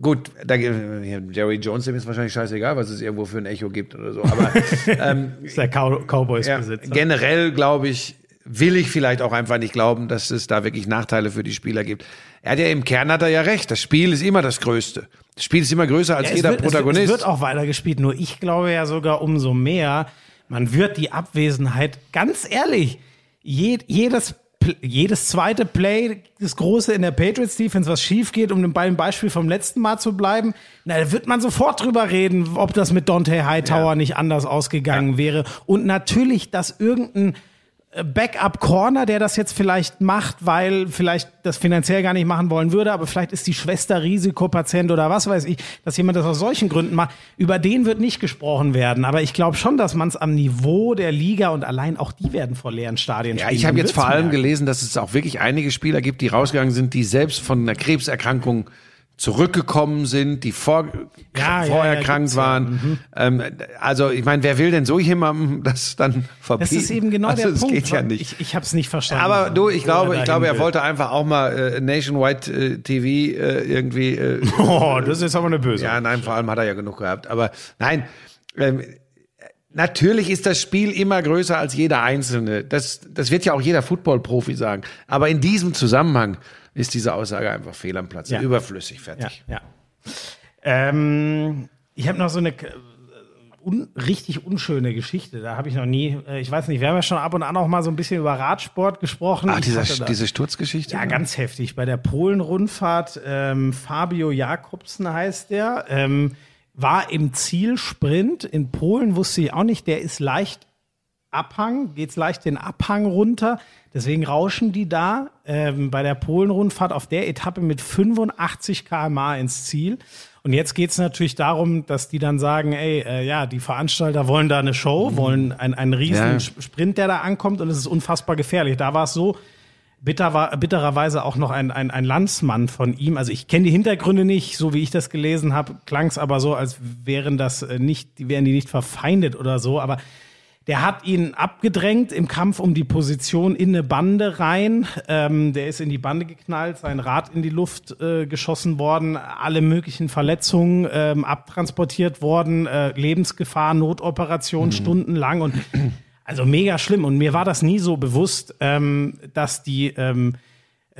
A: gut, da, Jerry Jones, dem ist wahrscheinlich scheißegal, was es irgendwo für ein Echo gibt oder so. Aber [laughs] ähm,
B: ist der Cow Cowboys-Besitzer.
A: Ja, generell glaube ich, will ich vielleicht auch einfach nicht glauben, dass es da wirklich Nachteile für die Spieler gibt. Er hat ja im Kern hat er ja recht. Das Spiel ist immer das Größte. Das Spiel ist immer größer als
B: Ja,
A: jeder
B: wird,
A: Protagonist.
B: Es wird, es wird auch weitergespielt, nur ich glaube ja sogar umso mehr, man wird die Abwesenheit, ganz ehrlich, je, jedes, jedes zweite Play, das große in der Patriots Defense, was schief geht, um beim Beispiel vom letzten Mal zu bleiben, na, da wird man sofort drüber reden, ob das mit Dante Hightower
A: Ja.
B: nicht anders ausgegangen wäre. Und natürlich, dass irgendein äh, Backup-Corner, der das jetzt vielleicht macht, weil vielleicht das finanziell gar nicht machen wollen würde, aber vielleicht ist die Schwester Risikopatient oder was weiß ich, dass jemand das aus solchen Gründen macht. Über den wird nicht gesprochen werden. Aber ich glaube schon, dass man es am Niveau der Liga und allein auch die werden vor leeren Stadien
A: ja,
B: spielen.
A: ich habe jetzt vor allem gelesen, dass es auch wirklich einige Spieler gibt, die rausgegangen sind, die selbst von einer Krebserkrankung zurückgekommen sind, die vor,
B: Ja,
A: vorher
B: ja,
A: krank
B: gibt's ja.
A: waren. Ähm, also ich meine, wer will denn so jemandem das dann verbieten?
B: Das ist eben genau
A: also,
B: der
A: das
B: Punkt.
A: geht ja nicht.
B: Ich, ich habe es nicht verstanden.
A: Aber du, ich glaube, ich glaube, er
B: will.
A: wollte einfach auch mal äh, Nationwide äh, TV äh, irgendwie. Äh, [laughs]
B: Oh, das ist jetzt aber eine böse.
A: ja, nein, vor allem hat er ja genug gehabt. Aber nein, ähm, natürlich ist das Spiel immer größer als jeder Einzelne. Das, das wird ja auch jeder Football-Profi sagen. Aber in diesem Zusammenhang ist diese Aussage einfach fehl am Platz.
B: Ja.
A: Überflüssig,
B: Ja,
A: fertig.
B: ja. Ähm, ich habe noch so eine äh, un, richtig unschöne Geschichte. Da habe ich noch nie, äh, ich weiß nicht, wir haben ja schon ab und an auch mal so ein bisschen über Radsport gesprochen.
A: Ach,
B: Ich
A: dieser, diese Sturzgeschichte?
B: ja, ganz heftig. Bei der Polen-Rundfahrt, ähm, Fabio Jakobsen heißt der, ähm, war im Zielsprint in Polen, wusste ich auch nicht, der ist leicht Abhang, geht's leicht den Abhang runter. Deswegen rauschen die da ähm, bei der Polen-Rundfahrt auf der Etappe mit 85 km/h ins Ziel. Und jetzt geht's natürlich darum, dass die dann sagen, ey, äh, ja, die Veranstalter wollen da eine Show, wollen ein- einen riesen
A: Ja.
B: Sprint, der da ankommt und es ist unfassbar gefährlich. Da war es so, bitter war, bittererweise auch noch ein, ein, ein Landsmann von ihm. Also ich kenne die Hintergründe nicht, so wie ich das gelesen habe, klang es aber so, als wären das äh, nicht, die wären die nicht verfeindet oder so. Aber der hat ihn abgedrängt im Kampf um die Position in eine Bande rein. Ähm, der ist in die Bande geknallt, sein Rad in die Luft äh, geschossen worden, alle möglichen Verletzungen ähm, abtransportiert worden, äh, Lebensgefahr, Notoperation stundenlang und also mega schlimm. Und mir war das nie so bewusst, ähm, dass die ähm, äh,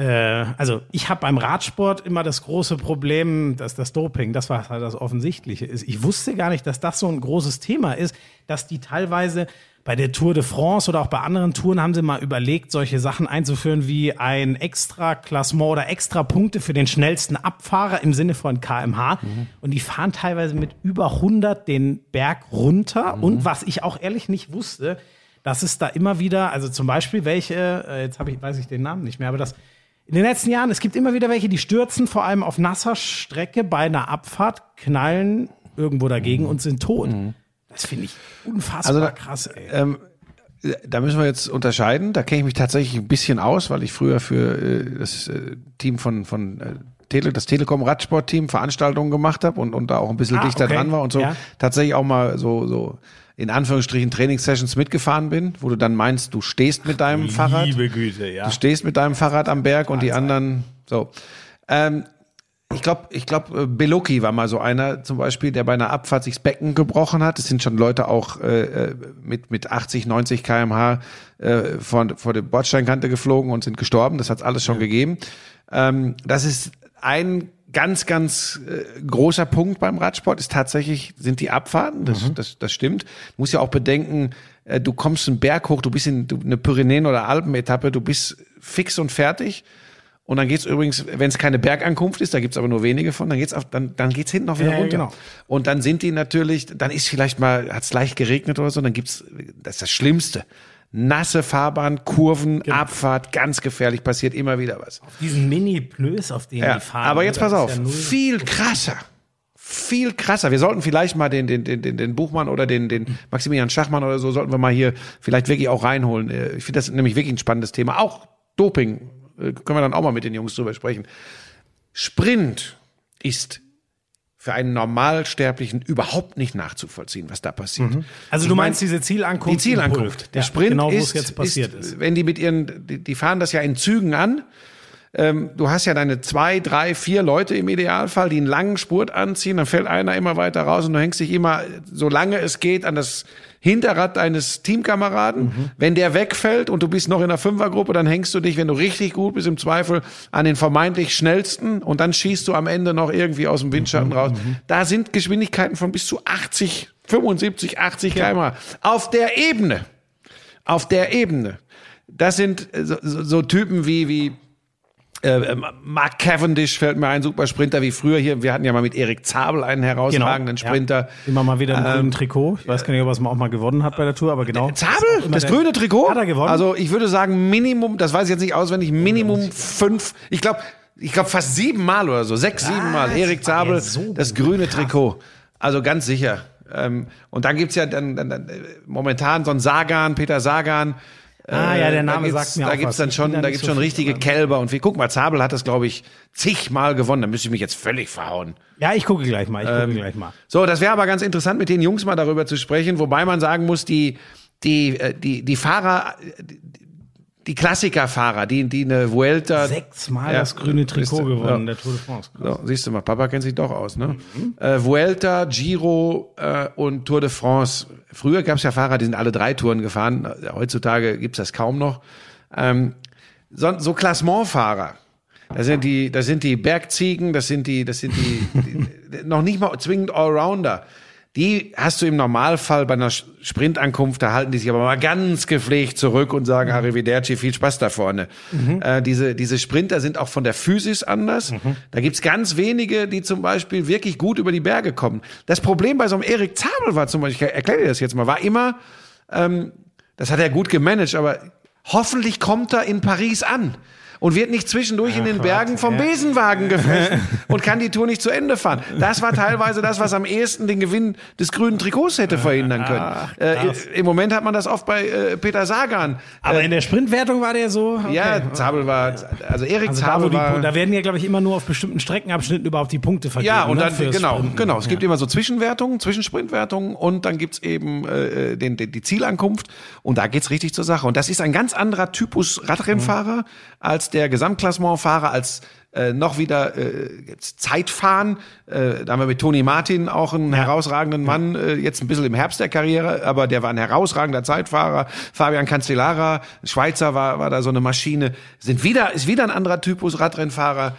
B: also ich habe beim Radsport immer das große Problem, dass das Doping, das was halt das Offensichtliche ist. Ich wusste gar nicht, dass das so ein großes Thema ist, dass die teilweise bei der Tour de France oder auch bei anderen Touren haben sie mal überlegt, solche Sachen einzuführen wie ein extra Klassement oder extra Punkte für den schnellsten Abfahrer im Sinne von kmh. Und die fahren teilweise mit über 100 den Berg runter. Und was ich auch ehrlich nicht wusste, dass es da immer wieder, also zum Beispiel welche, äh, jetzt habe ich, weiß ich den Namen nicht mehr, aber das in den letzten Jahren, es gibt immer wieder welche, die stürzen vor allem auf nasser Strecke bei einer Abfahrt, knallen irgendwo dagegen und sind tot. Das finde ich unfassbar
A: Also da-
B: krass, ey.
A: Ähm, da müssen wir jetzt unterscheiden. Da kenne ich mich tatsächlich ein bisschen aus, weil ich früher für äh, das äh, Team von, von äh, Tele, das Telekom Radsport-Team Veranstaltungen gemacht habe und, und da auch ein bisschen
B: Ah,
A: dichter
B: okay.
A: dran war und so
B: Ja.
A: tatsächlich auch mal so, so in Anführungsstrichen Trainingssessions mitgefahren bin, wo du dann meinst, du stehst mit deinem Fahrrad.
B: Güte, ja.
A: Du stehst mit deinem Fahrrad am Berg und die anderen so. Ähm, ich glaube, ich glaube, Beloki war mal so einer zum Beispiel, der bei einer Abfahrt sich das Becken gebrochen hat. Es sind schon Leute auch äh, äh, mit mit 80, 90 km/h äh, vor, vor der Bordsteinkante geflogen und sind gestorben. Das hat's alles schon gegeben. Ähm, das ist ein ganz, ganz äh, großer Punkt beim Radsport ist tatsächlich, sind die Abfahrten. Das, das, das stimmt. Du musst ja auch bedenken, äh, du kommst einen Berg hoch, du bist in du, eine Pyrenäen- oder Alpenetappe, du bist fix und fertig. Und dann geht's übrigens, wenn es keine Bergankunft ist, da gibt's aber nur wenige von, dann geht's auf, dann, dann geht's hinten auch wieder
B: Ja,
A: runter.
B: genau.
A: Und dann sind die natürlich, dann ist vielleicht mal, hat's leicht geregnet oder so, dann gibt's, das ist das Schlimmste. Nasse Fahrbahn, Kurven,
B: Genau.
A: Abfahrt, ganz gefährlich, passiert immer wieder was.
B: Diesen Mini-Plös, auf denen
A: Ja,
B: die fahren.
A: aber jetzt
B: das
A: pass auf,
B: ja
A: viel krasser. Viel krasser. Wir sollten vielleicht mal den, den, den, den, den Buchmann oder den, den Maximilian Schachmann oder so, sollten wir mal hier vielleicht wirklich auch reinholen. Äh, Ich finde das nämlich wirklich ein spannendes Thema. Auch Doping, äh, können wir dann auch mal mit den Jungs drüber sprechen. Sprint ist für einen Normalsterblichen überhaupt nicht nachzuvollziehen, was da passiert.
B: Also
A: Ich
B: du
A: mein,
B: meinst diese Zielankunft?
A: die Zielankunft. Der
B: Ja,
A: Sprint
B: genau, wo
A: ist,
B: es jetzt passiert ist.
A: wenn die mit ihren, die, die fahren das ja in Zügen an. ähm, du hast ja deine zwei, drei, vier Leute im Idealfall, die einen langen Spurt anziehen, dann fällt einer immer weiter raus und du hängst dich immer, solange es geht, an das Hinterrad deines Teamkameraden. Mhm. Wenn der wegfällt und du bist noch in der Fünfergruppe, dann hängst du dich, wenn du richtig gut bist, im Zweifel an den vermeintlich schnellsten und dann schießt du am Ende noch irgendwie aus dem Windschatten mhm. raus. Mhm. Da sind Geschwindigkeiten von bis zu 80, 75, 80 km auf der Ebene. Auf der Ebene. Das sind so, so Typen wie, wie äh, Mark Cavendish fällt mir ein, super Sprinter wie früher hier. Wir hatten ja mal mit Erik Zabel einen herausragenden genau, Sprinter. Ja.
B: Immer mal wieder ein ähm, grünen Trikot. Ich weiß gar nicht, ob er es auch mal gewonnen hat bei der Tour, aber genau.
A: Zabel? Das, das grüne Trikot?
B: Hat er gewonnen?
A: Also ich würde sagen Minimum, das weiß ich jetzt nicht auswendig, Minimum fünf, ich glaube, ich glaube fast sieben Mal oder so, sechs, sieben Mal. Erik Zabel, so das grüne krass. Trikot. Also ganz sicher. Ähm, und dann gibt's ja dann, dann, dann momentan so ein Sagan, Peter Sagan,
B: Ah ja, der Name sagt mir
A: da gibt's was. dann schon, da gibt's so schon richtige Kälber und wie, guck mal, Zabel hat das glaube ich zigmal gewonnen. Da müsste ich mich jetzt völlig verhauen.
B: Ja, ich gucke gleich mal. Ich gucke ähm, gleich mal.
A: So, das wäre aber ganz interessant, mit den Jungs mal darüber zu sprechen, wobei man sagen muss, die die äh, die die Fahrer, die Klassikerfahrer, die, die eine Vuelta.
B: Sechsmal ja, das grüne Trikot gewonnen, ja. der Tour de France.
A: So, siehst du mal, Papa kennt sich doch aus, ne? Mhm. Äh, Vuelta, Giro äh, und Tour de France. Früher gab es ja Fahrer, die sind alle drei Touren gefahren. Heutzutage gibt's das kaum noch. Ähm, so, so Klassementfahrer. Das sind die, das sind die Bergziegen, das sind die, das sind die, die [laughs] noch nicht mal zwingend Allrounder. Die hast du im Normalfall bei einer Sprintankunft, da halten die sich aber mal ganz gepflegt zurück und sagen, mhm. Arrivederci, viel Spaß da vorne. Mhm. Äh, diese, diese Sprinter sind auch von der Physis anders. Mhm. Da gibt's ganz wenige, die zum Beispiel wirklich gut über die Berge kommen. Das Problem bei so einem Erik Zabel war zum Beispiel, ich erkläre dir das jetzt mal, war immer, ähm, das hat er gut gemanagt, aber hoffentlich kommt er in Paris an und wird nicht zwischendurch in den Bergen vom. Besenwagen gefressen [laughs] und kann die Tour nicht zu Ende fahren. Das war teilweise das, was am ehesten den Gewinn des grünen Trikots hätte verhindern können. Ach, äh, Im Moment hat man das oft bei äh, Peter Sagan.
B: Aber äh, in der Sprintwertung war der so?
A: Okay. Ja, Zabel war, also Erik also Zabel
B: da,
A: war.
B: Da werden ja, glaube ich, immer nur auf bestimmten Streckenabschnitten überhaupt die Punkte vergeben.
A: Ja, und ne, dann, genau, Sprinten. genau. Es gibt immer so Zwischenwertungen, Zwischensprintwertungen und dann gibt's eben äh, den, den, die Zielankunft und da geht's richtig zur Sache. Und das ist ein ganz anderer Typus Radrennfahrer mhm. als der Gesamtklassement Fahrer als äh, noch wieder äh, Zeitfahren. Äh, da haben wir mit Toni Martin auch einen ja. herausragenden Mann, äh, jetzt ein bisschen im Herbst der Karriere, aber der war ein herausragender Zeitfahrer. Fabian Cancellara, Schweizer, war, war da so eine Maschine. Sind wieder, ist wieder ein anderer Typus Radrennfahrer.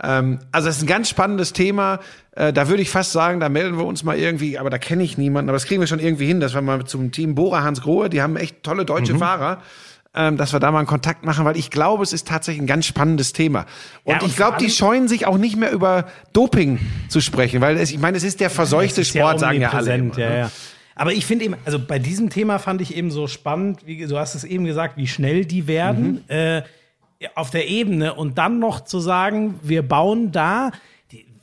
A: Ähm, also das ist ein ganz spannendes Thema. Äh, da würde ich fast sagen, da melden wir uns mal irgendwie, aber da kenne ich niemanden, aber das kriegen wir schon irgendwie hin, dass wir mal zum Team Bora Hans Grohe, die haben echt tolle deutsche mhm. Fahrer ähm, dass wir da mal einen Kontakt machen, weil ich glaube, es ist tatsächlich ein ganz spannendes Thema. Und, ja, und ich glaube, die scheuen sich auch nicht mehr über Doping zu sprechen, weil es, ich meine, es ist der verseuchte ist Sport, ja sagen ja alle. Immer,
B: ja, ne? ja. Aber ich finde eben, also bei diesem Thema fand ich eben so spannend, wie du hast es eben gesagt, wie schnell die werden mhm. äh, auf der Ebene und dann noch zu sagen, wir bauen da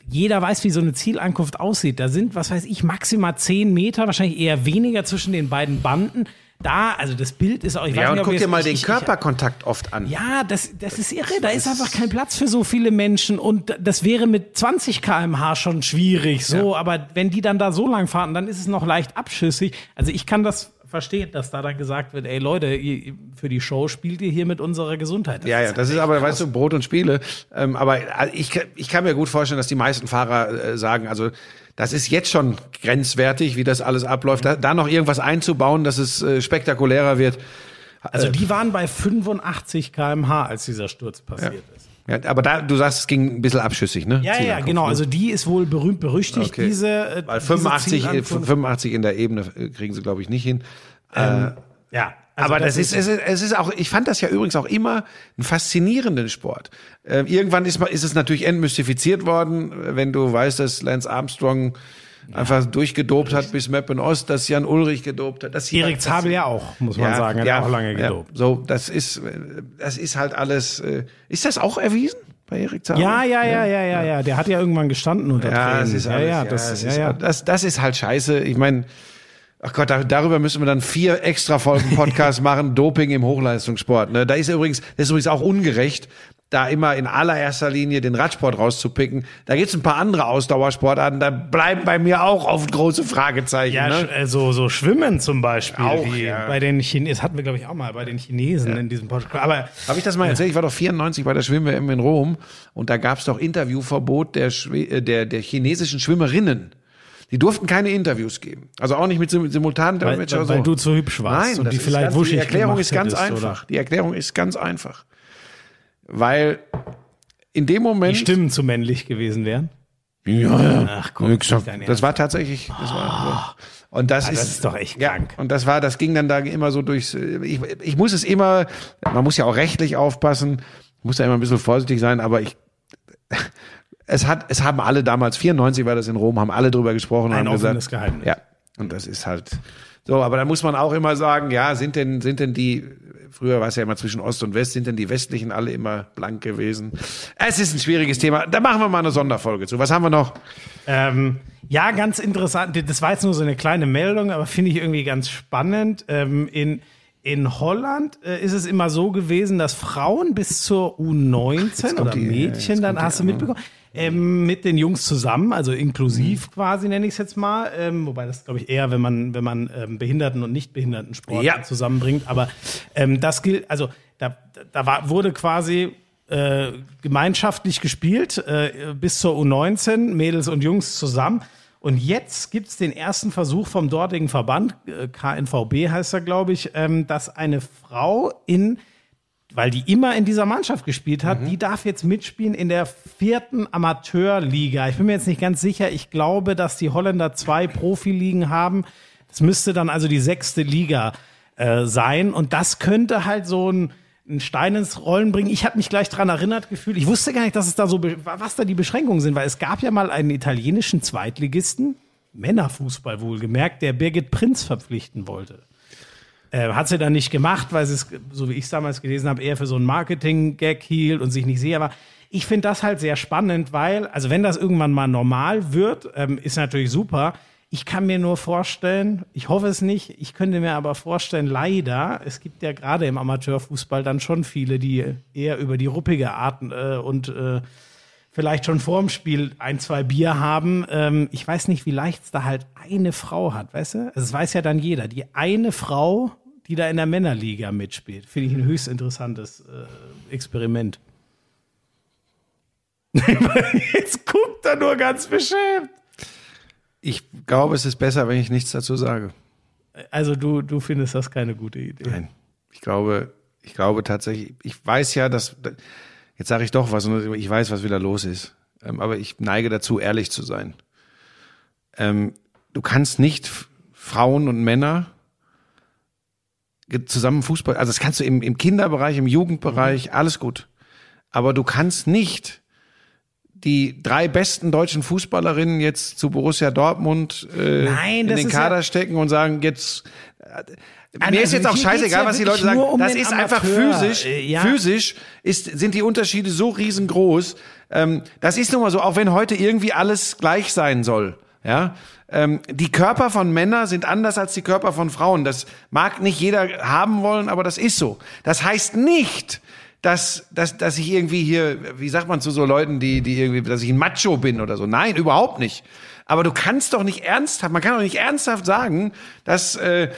B: jeder weiß, wie so eine Zielankunft aussieht. Da sind, was weiß ich, maximal zehn Meter, wahrscheinlich eher weniger zwischen den beiden Banden da, also das Bild ist auch.
A: Ich ja, weiß und nicht, guck dir mal den ich, Körperkontakt ich, oft an.
B: Ja, das, das ist irre. Da ist einfach kein Platz für so viele Menschen und das wäre mit 20 km/h schon schwierig. So, ja. aber wenn die dann da so lang fahren, dann ist es noch leicht abschüssig. Also ich kann das verstehen, dass da dann gesagt wird, ey Leute, für die Show spielt ihr hier mit unserer Gesundheit.
A: Das ja, ja, das ist aber, krass. weißt du, Brot und Spiele. Ähm, aber äh, ich, ich kann mir gut vorstellen, dass die meisten Fahrer äh, sagen, also das ist jetzt schon grenzwertig, wie das alles abläuft. Da, da noch irgendwas einzubauen, dass es äh, spektakulärer wird.
B: Also die waren bei 85 km/h, als dieser Sturz passiert
A: ja.
B: ist.
A: Ja, aber da, du sagst, es ging ein bisschen abschüssig, ne?
B: Ja, ja, genau. Also die ist wohl berühmt berüchtigt, okay. diese.
A: Äh, Weil 85, diese 85 in der Ebene äh, kriegen sie, glaube ich, nicht hin. Ähm, äh, ja. Also aber das, das ist, ist, es, ist, ist auch, ich fand das ja übrigens auch immer einen faszinierenden Sport. Äh, irgendwann ist, ist es natürlich entmystifiziert worden, wenn du weißt, dass Lance Armstrong ja. einfach durchgedopt hat bis Meppen Ost, dass Jan Ulrich gedopt hat. Das
B: Erik Zabel ja auch, muss man ja, sagen, hat ja, auch lange gedopt.
A: Ja, so, das ist, das ist halt alles. Äh, ist das auch erwiesen? Bei Erik Zabel?
B: Ja, ja, ja, ja, ja, ja. Der hat ja irgendwann gestanden unter
A: ja, Das ist alles, ja, ja, das, ja, ja. Das, das ist halt scheiße. Ich meine, Ach Gott, darüber müssen wir dann vier extra Folgen Podcast [laughs] machen, Doping im Hochleistungssport. Ne? Da ist übrigens, das ist übrigens auch ungerecht, da immer in allererster Linie den Radsport rauszupicken. Da gibt's ein paar andere Ausdauersportarten, da bleiben bei mir auch oft große Fragezeichen.
B: Ja,
A: ne?
B: sch- so, so Schwimmen zum Beispiel.
A: Auch,
B: wie
A: ja.
B: Bei den Chinesen, das hatten wir, glaube ich, auch mal bei den Chinesen in diesem Podcast. Aber
A: Habe ich das mal erzählt? Ich war doch 94 bei der Schwimm-WM in Rom und da gab's doch Interviewverbot der, Schwe äh, der, der chinesischen Schwimmerinnen. Die durften keine Interviews geben. Also auch nicht mit sim- simultanen
B: weil,
A: Dolmetscher
B: weil, weil
A: so.
B: du zu hübsch warst
A: Nein,
B: und die vielleicht
A: ganz,
B: wuschig
A: die Erklärung ist ganz
B: hättest,
A: einfach.
B: Oder?
A: Die Erklärung ist ganz einfach. Weil in dem Moment
B: Die Stimmen zu männlich gewesen wären.
A: Ja, ja.
B: Ach komm,
A: das war tatsächlich. Das war so. Und das,
B: Ah,
A: ist,
B: das ist doch echt
A: ja,
B: krank.
A: Und das war, das ging dann da immer so durchs. Ich, ich muss es immer. Man muss ja auch rechtlich aufpassen. Muss da immer ein bisschen vorsichtig sein. Aber ich. Es hat, es haben alle damals 94 war das in Rom, haben alle drüber gesprochen und
B: Ein
A: haben
B: offenes
A: gesagt,
B: Geheimnis.
A: ja. Und das ist halt so. Aber da muss man auch immer sagen, ja, sind denn, sind denn die Früher war es ja immer zwischen Ost und West, sind denn die Westlichen alle immer blank gewesen? Es ist ein schwieriges Thema. Da machen wir mal eine Sonderfolge zu. Was haben wir noch?
B: Ähm, ja, ganz interessant. Das war jetzt nur so eine kleine Meldung, aber finde ich irgendwie ganz spannend. Ähm, in, in Holland äh, ist es immer so gewesen, dass Frauen bis zur U19 oder
A: die-
B: Mädchen, dann hast du mitbekommen, ähm, mit den Jungs zusammen, also inklusiv
A: Mhm.
B: quasi nenne ich es jetzt mal, ähm, wobei das glaube ich eher, wenn man wenn man ähm, Behinderten und Nichtbehindertensport
A: Ja.
B: zusammenbringt. Aber ähm, das gilt, also da, da war, wurde quasi äh, gemeinschaftlich gespielt äh, bis zur U19, Mädels und Jungs zusammen. Und jetzt gibt's den ersten Versuch vom dortigen Verband, äh, KNVB heißt er, glaube ich, ähm, dass eine Frau in weil die immer in dieser Mannschaft gespielt hat, die darf jetzt mitspielen in der vierten Amateurliga. Ich bin mir jetzt nicht ganz sicher. Ich glaube, dass die Holländer zwei Profiligen haben. Das müsste dann also die sechste Liga äh, sein. Und das könnte halt so ein, ein Stein ins Rollen bringen. Ich habe mich gleich dran erinnert gefühlt. Ich wusste gar nicht, dass es da so, was da die Beschränkungen sind, weil es gab ja mal einen italienischen Zweitligisten, Männerfußball wohlgemerkt, der Birgit Prinz verpflichten wollte. Äh, hat sie dann nicht gemacht, weil sie es, so wie ich es damals gelesen habe, eher für so einen Marketing-Gag hielt und sich nicht sicher war. Ich finde das halt sehr spannend, weil, also wenn das irgendwann mal normal wird, ähm, ist natürlich super. Ich kann mir nur vorstellen, ich hoffe es nicht, ich könnte mir aber vorstellen, leider, es gibt ja gerade im Amateurfußball dann schon viele, die eher über die ruppige Art äh, und äh, vielleicht schon vorm Spiel ein, zwei Bier haben. Ähm, ich weiß nicht, wie leicht es da halt eine Frau hat, weißt du? Also das weiß ja dann jeder. Die eine Frau, die da in der Männerliga mitspielt, finde ich ein höchst interessantes äh, Experiment. [laughs] Jetzt guckt er nur ganz beschämt.
A: Ich glaube, es ist besser, wenn ich nichts dazu sage.
B: Also du, du findest das keine gute Idee.
A: Nein. Ich glaube, ich glaube tatsächlich, ich weiß ja, dass, jetzt sage ich doch was, und ich weiß, was wieder los ist. Ähm, aber ich neige dazu, ehrlich zu sein. Ähm, du kannst nicht Frauen und Männer zusammen Fußball, also das kannst du im, im Kinderbereich, im Jugendbereich, alles gut. Aber du kannst nicht die drei besten deutschen Fußballerinnen jetzt zu Borussia Dortmund äh,
B: Nein,
A: in den Kader
B: ja-
A: stecken und sagen, jetzt äh,
B: Also
A: mir ist jetzt auch scheißegal,
B: ja
A: was die Leute sagen.
B: um
A: das ist einfach
B: Amateur.
A: physisch.
B: Äh, ja.
A: Physisch ist, sind die Unterschiede so riesengroß. Ähm, das ist nun mal so, auch wenn heute irgendwie alles gleich sein soll. Ja, ähm, die Körper von Männern sind anders als die Körper von Frauen. Das mag nicht jeder haben wollen, aber das ist so. Das heißt nicht, dass, dass, dass ich irgendwie hier, wie sagt man zu so Leuten, die, die irgendwie, dass ich ein Macho bin oder so. Nein, überhaupt nicht. Aber du kannst doch nicht ernsthaft, man kann doch nicht ernsthaft sagen, dass, äh,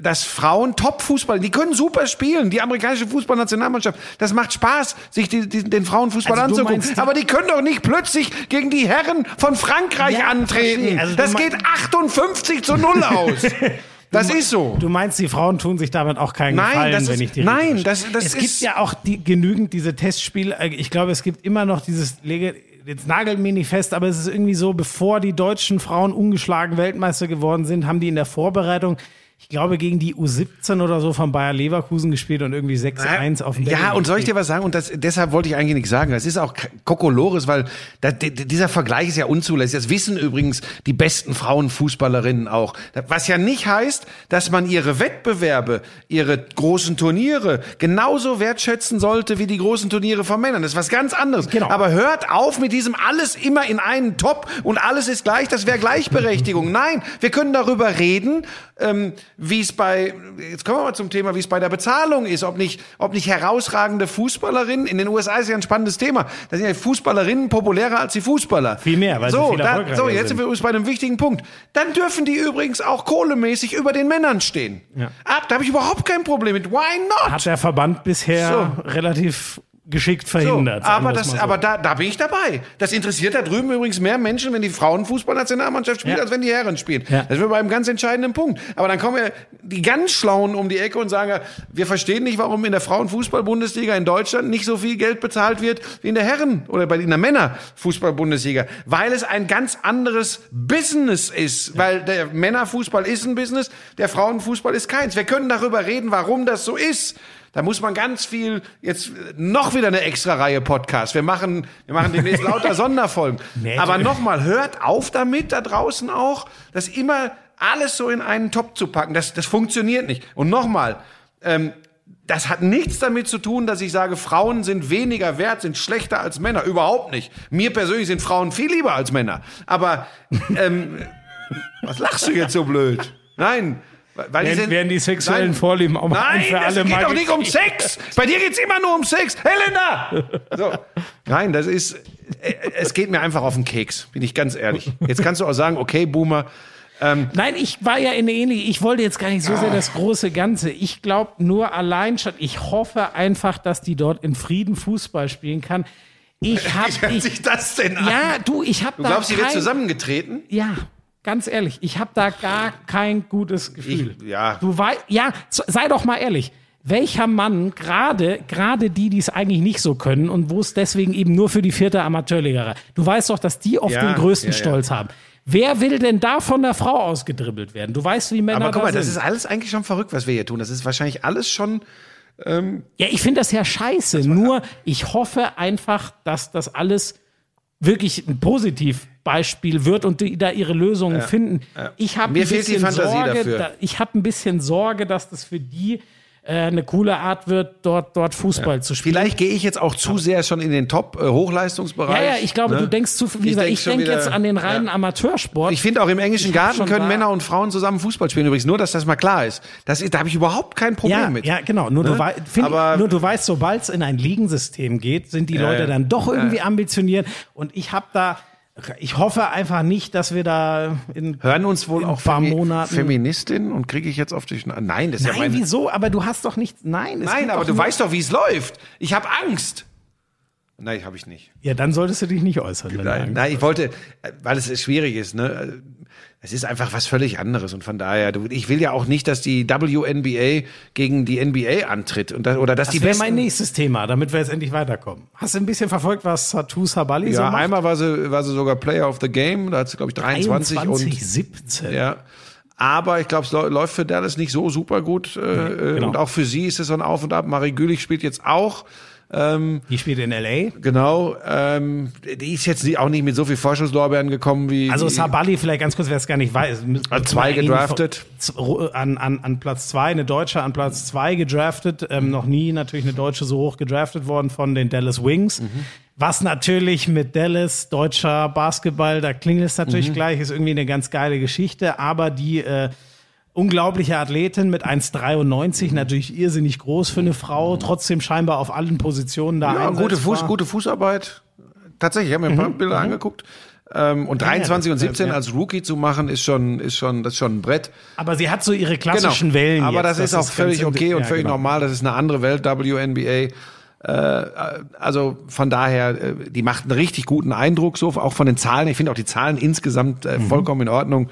A: dass Frauen Top-Fußball, die können super spielen, die amerikanische Fußballnationalmannschaft, das macht Spaß, sich die, die, den Frauenfußball
B: Also
A: anzugucken. Aber die können doch nicht plötzlich gegen die Herren von Frankreich
B: Ja,
A: antreten.
B: verstehe. Also
A: das geht 58 zu 0 aus. [laughs] Das ist so.
B: Du meinst, die Frauen tun sich damit auch keinen
A: Nein,
B: Gefallen,
A: ist-
B: wenn ich die
A: nein,
B: richtig
A: das-
B: verstehe.
A: das
B: Es
A: ist-
B: gibt ja auch die, genügend diese Testspiele. Ich glaube, es gibt immer noch dieses Lege, jetzt nagelt mir nicht fest, aber es ist irgendwie so, bevor die deutschen Frauen ungeschlagen Weltmeister geworden sind, haben die in der Vorbereitung, ich glaube, gegen die U17 oder so von Bayer Leverkusen gespielt und irgendwie 6-1 auf dem
A: Ja,
B: Deckel
A: und soll ich dir was sagen? Und das, deshalb wollte ich eigentlich nichts sagen. Das ist auch Kokolores, weil da, dieser Vergleich ist ja unzulässig. Das wissen übrigens die besten Frauenfußballerinnen auch. Was ja nicht heißt, dass man ihre Wettbewerbe, ihre großen Turniere genauso wertschätzen sollte wie die großen Turniere von Männern. Das ist was ganz anderes.
B: Genau.
A: Aber hört auf mit diesem alles immer in einen Top und alles ist gleich, das wäre Gleichberechtigung. [laughs] Nein, wir können darüber reden, ähm, wie es bei, jetzt kommen wir mal zum Thema, wie es bei der Bezahlung ist, ob nicht, ob nicht herausragende Fußballerinnen, in den USA ist ja ein spannendes Thema, da sind ja Fußballerinnen populärer als die Fußballer.
B: Viel mehr, weil sie
A: so,
B: viel
A: da, so, jetzt
B: sind.
A: wir uns bei einem wichtigen Punkt. Dann dürfen die übrigens auch kohlemäßig über den Männern stehen.
B: Ja.
A: Ab, da habe ich überhaupt kein Problem mit. Why not?
B: Hat der Verband bisher relativ geschickt verhindert.
A: So, aber das,
B: so.
A: aber da, da bin ich dabei. Das interessiert da drüben übrigens mehr Menschen, wenn die Frauenfußballnationalmannschaft spielt,
B: Ja.
A: als wenn die Herren spielen.
B: Ja.
A: Das sind wir bei einem ganz entscheidenden Punkt. Aber dann kommen ja die ganz Schlauen um die Ecke und sagen, wir verstehen nicht, warum in der Frauenfußball-Bundesliga in Deutschland nicht so viel Geld bezahlt wird wie in der Herren- oder bei in der Männerfußball-Bundesliga. Weil es ein ganz anderes Business ist. Weil der Männerfußball ist ein Business, der Frauenfußball ist keins. Wir können darüber reden, warum das so ist. Da muss man ganz viel, jetzt noch wieder eine extra Reihe Podcast. Wir machen, wir machen demnächst lauter [laughs] Sonderfolgen.
B: Nee,
A: Aber nochmal, hört auf damit da draußen auch, das immer alles so in einen Topf zu packen. Das, das funktioniert nicht. Und nochmal, ähm, das hat nichts damit zu tun, dass ich sage, Frauen sind weniger wert, sind schlechter als Männer. Überhaupt nicht. Mir persönlich sind Frauen viel lieber als Männer. Aber ähm, [laughs] was lachst du jetzt so blöd? Nein. Weil die
B: Werden-
A: sind,
B: werden die sexuellen
A: Nein.
B: Vorlieben auch mal
A: Nein,
B: für alle
A: geht
B: mal
A: doch nicht um. Sex. Bei dir geht's immer nur um Sex. Helena! So. Nein, das ist, äh, es geht mir einfach auf den Keks, bin ich ganz ehrlich. Jetzt kannst du auch sagen, okay, Boomer,
B: Nein, ich war ja in der ähnlich. Ich wollte jetzt gar nicht so
A: Ah.
B: sehr das große Ganze. Ich glaube nur allein schon. Ich hoffe einfach, dass die dort in Frieden Fußball spielen kann. Ich [laughs]
A: wie
B: habe,
A: hört
B: ich,
A: sich das denn an?
B: ja, du, ich habe
A: du glaubst, sie wird zusammengetreten?
B: Ja, ganz ehrlich, ich habe da gar kein gutes Gefühl.
A: Ich- ja.
B: Du weißt, ja, sei doch mal ehrlich. Welcher Mann, gerade gerade die, die es eigentlich nicht so können und wo es deswegen eben nur für die vierte Amateurliga du weißt doch, dass die oft
A: Ja,
B: den größten
A: ja.
B: Stolz haben. Wer will denn da von der Frau ausgedribbelt werden? Du weißt, wie Männer
A: Aber guck
B: da
A: mal, das
B: sind.
A: ist alles eigentlich schon verrückt, was wir hier tun. Das ist wahrscheinlich alles schon.
B: Ja, ich finde das ja scheiße. Nur ich hoffe einfach, dass das alles wirklich ein Positivbeispiel wird und die da ihre Lösungen finden. Ich habe ein bisschen Sorge. Da, ich habe ein bisschen Sorge, dass das für die eine coole Art wird, dort, dort Fußball zu spielen.
A: Vielleicht gehe ich jetzt auch zu sehr schon in den Top-Hochleistungsbereich.
B: ja, ja, ich glaube,
A: ne?
B: du denkst zu viel.
A: Ich
B: weil
A: denk
B: denke
A: wieder-
B: jetzt an den reinen
A: ja.
B: Amateursport.
A: Ich finde auch im englischen
B: Ich
A: Garten können Männer und Frauen zusammen Fußball spielen übrigens. Nur, dass das mal klar ist. Das ist da habe ich überhaupt kein Problem
B: ja,
A: mit.
B: ja, genau. Nur, du,
A: Ne?
B: wei find,
A: Aber-
B: nur du weißt, sobald es in ein Ligensystem geht, sind die Leute
A: ja.
B: dann doch irgendwie ambitioniert. Und ich habe da, ich hoffe einfach nicht, dass wir da in
A: Hören uns wohl auch
B: ein paar
A: Femi-
B: Monaten.
A: Feministin und kriege ich jetzt auf dich. Nein, das ist ja
B: Nein,
A: meine.
B: wieso? Aber du hast doch nichts. Nein,
A: Nein, aber du weißt doch, wie es läuft. Ich habe Angst. Nein, habe ich nicht.
B: Ja, dann solltest du dich nicht äußern.
A: Nein, nein, ich wollte, äh, weil es schwierig ist, ne? Es ist einfach was völlig anderes und von daher, du, ich will ja auch nicht, dass die WNBA gegen die NBA antritt und das, oder dass die
B: Das wäre mein nächstes Thema, damit wir jetzt endlich weiterkommen. Hast du ein bisschen verfolgt, was Satu Sabali so
A: ja,
B: macht?
A: einmal war sie, war sie sogar Player of the Game, da hat sie glaube ich 23
B: 21,
A: und
B: 17.
A: ja. Aber ich glaube, es läu- läuft für Dallas nicht so super gut. Äh,
B: genau.
A: Und auch für sie ist es so ein Auf und Ab. Marie Gülich spielt jetzt auch.
B: Die spielt in L.A.
A: Genau. Ähm, die ist jetzt auch nicht mit so viel Vorschusslorbeeren gekommen wie.
B: Also Sabali, vielleicht ganz kurz, wer es gar nicht weiß.
A: An zwei gedraftet.
B: An, an, an Platz zwei, eine Deutsche an Platz zwei gedraftet. Ähm, noch nie natürlich eine Deutsche so hoch gedraftet worden von den Dallas Wings.
A: Mhm.
B: Was natürlich mit Dallas, deutscher Basketball, da klingelt es
A: Mhm.
B: natürlich gleich, ist irgendwie eine ganz geile Geschichte. Aber die äh, unglaubliche Athletin mit 1,93, natürlich irrsinnig groß für eine Frau, trotzdem scheinbar auf allen Positionen da
A: Mhm. ja, gute. Fuß, gute Fußarbeit. Tatsächlich, ich habe mir ein paar Bilder angeguckt. Ähm, und 23 und 17
B: ja.
A: als Rookie zu machen, ist schon, ist schon, das ist schon ein Brett.
B: Aber sie hat so ihre klassischen Wellen.
A: Genau. Aber
B: jetzt.
A: das, ist auch
B: ganz
A: völlig okay und
B: ja,
A: völlig
B: genau.
A: normal. Das ist eine andere Welt, WNBA. Äh, also von daher, äh, die macht einen richtig guten Eindruck, so auch von den Zahlen. Ich finde auch die Zahlen insgesamt äh,
B: Mhm.
A: vollkommen in Ordnung.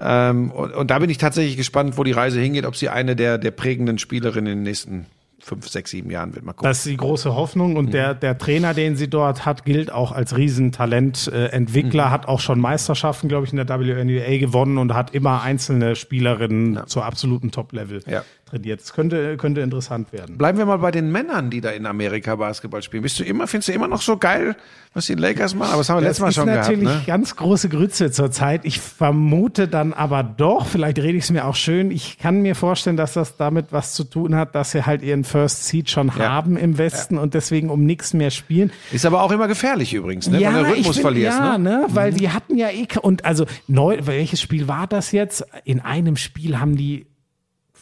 A: Ähm, und, und da bin ich tatsächlich gespannt, wo die Reise hingeht, ob sie eine der, der prägenden Spielerinnen in den nächsten fünf, sechs, sieben Jahren wird. Mal gucken.
B: Das ist die große Hoffnung und der, der Trainer, den sie dort hat, gilt auch als Riesentalent. Äh, Entwickler, hat auch schon Meisterschaften, glaube ich, in der WNBA gewonnen und hat immer einzelne Spielerinnen zur absoluten Top-Level
A: Ja.
B: Trainiert. Das könnte, könnte interessant werden.
A: Bleiben wir mal bei den Männern, die da in Amerika Basketball spielen. Bist du immer, findest du immer noch so geil, was die Lakers machen? Aber das haben wir letztes Mal
B: ist
A: schon gehabt.
B: natürlich
A: Ne?
B: ganz große Grütze zurzeit. Ich vermute dann aber doch, vielleicht rede ich es mir auch schön, ich kann mir vorstellen, dass das damit was zu tun hat, dass sie halt ihren First Seed schon
A: Ja.
B: haben im Westen und deswegen um nichts mehr spielen.
A: Ist aber auch immer gefährlich übrigens, ne? wenn du Rhythmus
B: bin-
A: verlierst.
B: Ja,
A: ne?
B: ne? Weil die hatten ja eh, und also neu, welches Spiel war das jetzt? In einem Spiel haben die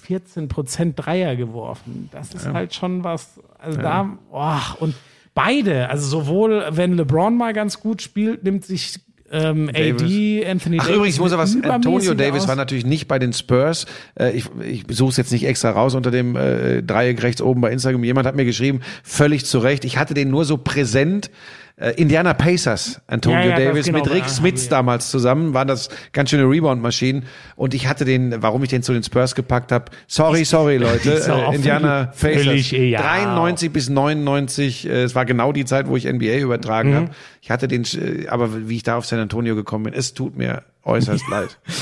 B: 14 Prozent Dreier geworfen. Das ist halt schon was. Also da, boah, und beide, also sowohl wenn LeBron mal ganz gut spielt, nimmt sich ähm, AD, Anthony
A: Ach,
B: Davis.
A: übrigens, ich muss ja was, Antonio Davis
B: aus.
A: war natürlich nicht bei den Spurs. Äh, ich ich suche es jetzt nicht extra raus unter dem äh, Dreieck rechts oben bei Instagram. Jemand hat mir geschrieben, völlig zu Recht. Ich hatte den nur so präsent. Äh, Indiana Pacers, Antonio
B: Ja, ja,
A: Davis
B: genau,
A: mit Rick Smits damals zusammen, waren das ganz schöne Rebound-Maschinen. Und ich hatte den, warum ich den zu den Spurs gepackt habe, sorry, sorry Leute, [laughs] äh, Indiana Pacers,
B: völlig, ja.
A: 93 bis 99, äh, es war genau die Zeit, wo ich NBA übertragen
B: Mhm.
A: habe. Ich hatte den, äh, aber wie ich da auf San Antonio gekommen bin, es tut mir äußerst [laughs] leid. Also,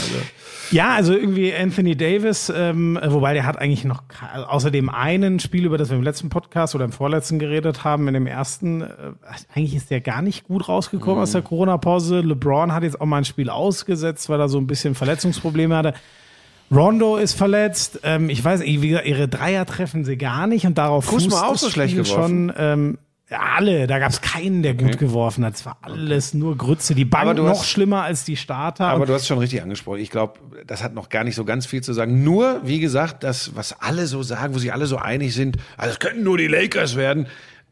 B: Ja, also irgendwie Anthony Davis, ähm, wobei der hat eigentlich noch ke- also außer dem einen Spiel, über das wir im letzten Podcast oder im vorletzten geredet haben, in dem ersten, äh, eigentlich ist der gar nicht gut rausgekommen aus der Corona-Pause. LeBron hat jetzt auch mal ein Spiel ausgesetzt, weil er so ein bisschen Verletzungsprobleme hatte. Rondo ist verletzt. Ähm, ich weiß, wie gesagt, ihre Dreier treffen sie gar nicht und darauf
A: Kuzma
B: fußt
A: auch
B: das
A: so schlecht
B: Spiel
A: geworfen?
B: schon. Ähm, alle, da gab es keinen, der gut geworfen hat. Es war alles nur Grütze. Die Bank noch
A: hast-
B: schlimmer als die Starter.
A: aber du hast schon richtig angesprochen. Ich glaube, das hat noch gar nicht so ganz viel zu sagen. Nur, wie gesagt, das, was alle so sagen, wo sich alle so einig sind, also es könnten nur die Lakers werden.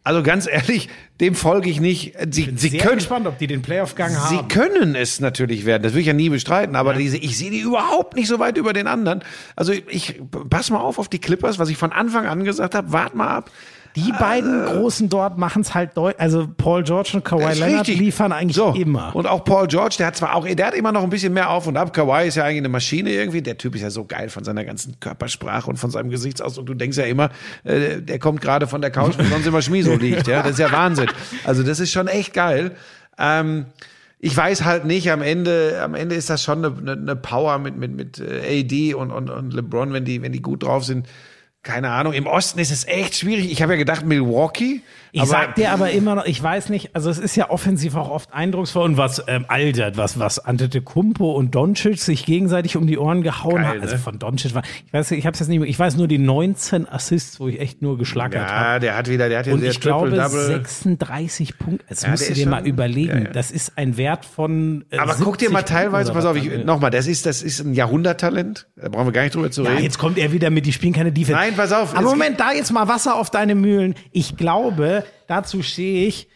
A: Also ganz ehrlich, dem folge ich nicht. Sie, sie
B: sehr
A: können,
B: gespannt, ob die den Playoff-Gang
A: Sie
B: haben.
A: können es natürlich werden, das will ich ja nie bestreiten, aber diese, ich sehe die überhaupt nicht so weit über den anderen. Also ich pass mal auf auf die Clippers, was ich von Anfang an gesagt habe, wart mal ab.
B: Die beiden Großen dort machen es halt deutlich. Also Paul George und Kawhi Leonard
A: richtig.
B: liefern eigentlich
A: so.
B: immer.
A: Und auch Paul George, der hat zwar auch, der hat immer noch ein bisschen mehr auf und ab. Kawhi ist ja eigentlich eine Maschine irgendwie. Der Typ ist ja so geil von seiner ganzen Körpersprache und von seinem Gesichtsausdruck. Du denkst ja immer, äh, der kommt gerade von der Couch, wo sonst immer Schmieso liegt. Ja, das ist ja Wahnsinn. Also das ist schon echt geil. Ähm, ich weiß halt nicht, am Ende, am Ende ist das schon eine, eine, eine Power mit, mit, mit äh, AD und, und, und LeBron, wenn die, wenn die gut drauf sind. Keine Ahnung. Im Osten ist es echt schwierig. Ich habe ja gedacht, Milwaukee.
B: Ich
A: aber
B: sag dir aber immer noch, ich weiß nicht, also es ist ja offensiv auch oft eindrucksvoll und was ähm, altert, was, was Antetokounmpo und Doncic sich gegenseitig um die Ohren gehauen haben. Also
A: ne?
B: von Doncic war, ich weiß, ich hab's jetzt nicht mehr, ich weiß nur die 19 Assists, wo ich echt nur geschlackert habe.
A: Ja, der hat wieder, der hat ja
B: Und
A: sehr
B: ich glaube
A: Triple-Double.
B: 36 Punkte. Das
A: Ja,
B: musst du dir
A: schon-
B: mal überlegen.
A: ja, ja.
B: Das ist ein Wert von. Äh,
A: Aber guck dir
B: 70
A: mal teilweise, pass auf, ich, nochmal, das ist, das ist ein Jahrhunderttalent. Da brauchen wir gar nicht drüber zu reden.
B: jetzt kommt er wieder mit, die spielen keine Defense.
A: Nein, pass auf,
B: Aber Moment, da jetzt mal Wasser auf deine Mühlen. Ich glaube, dazu stehe ich,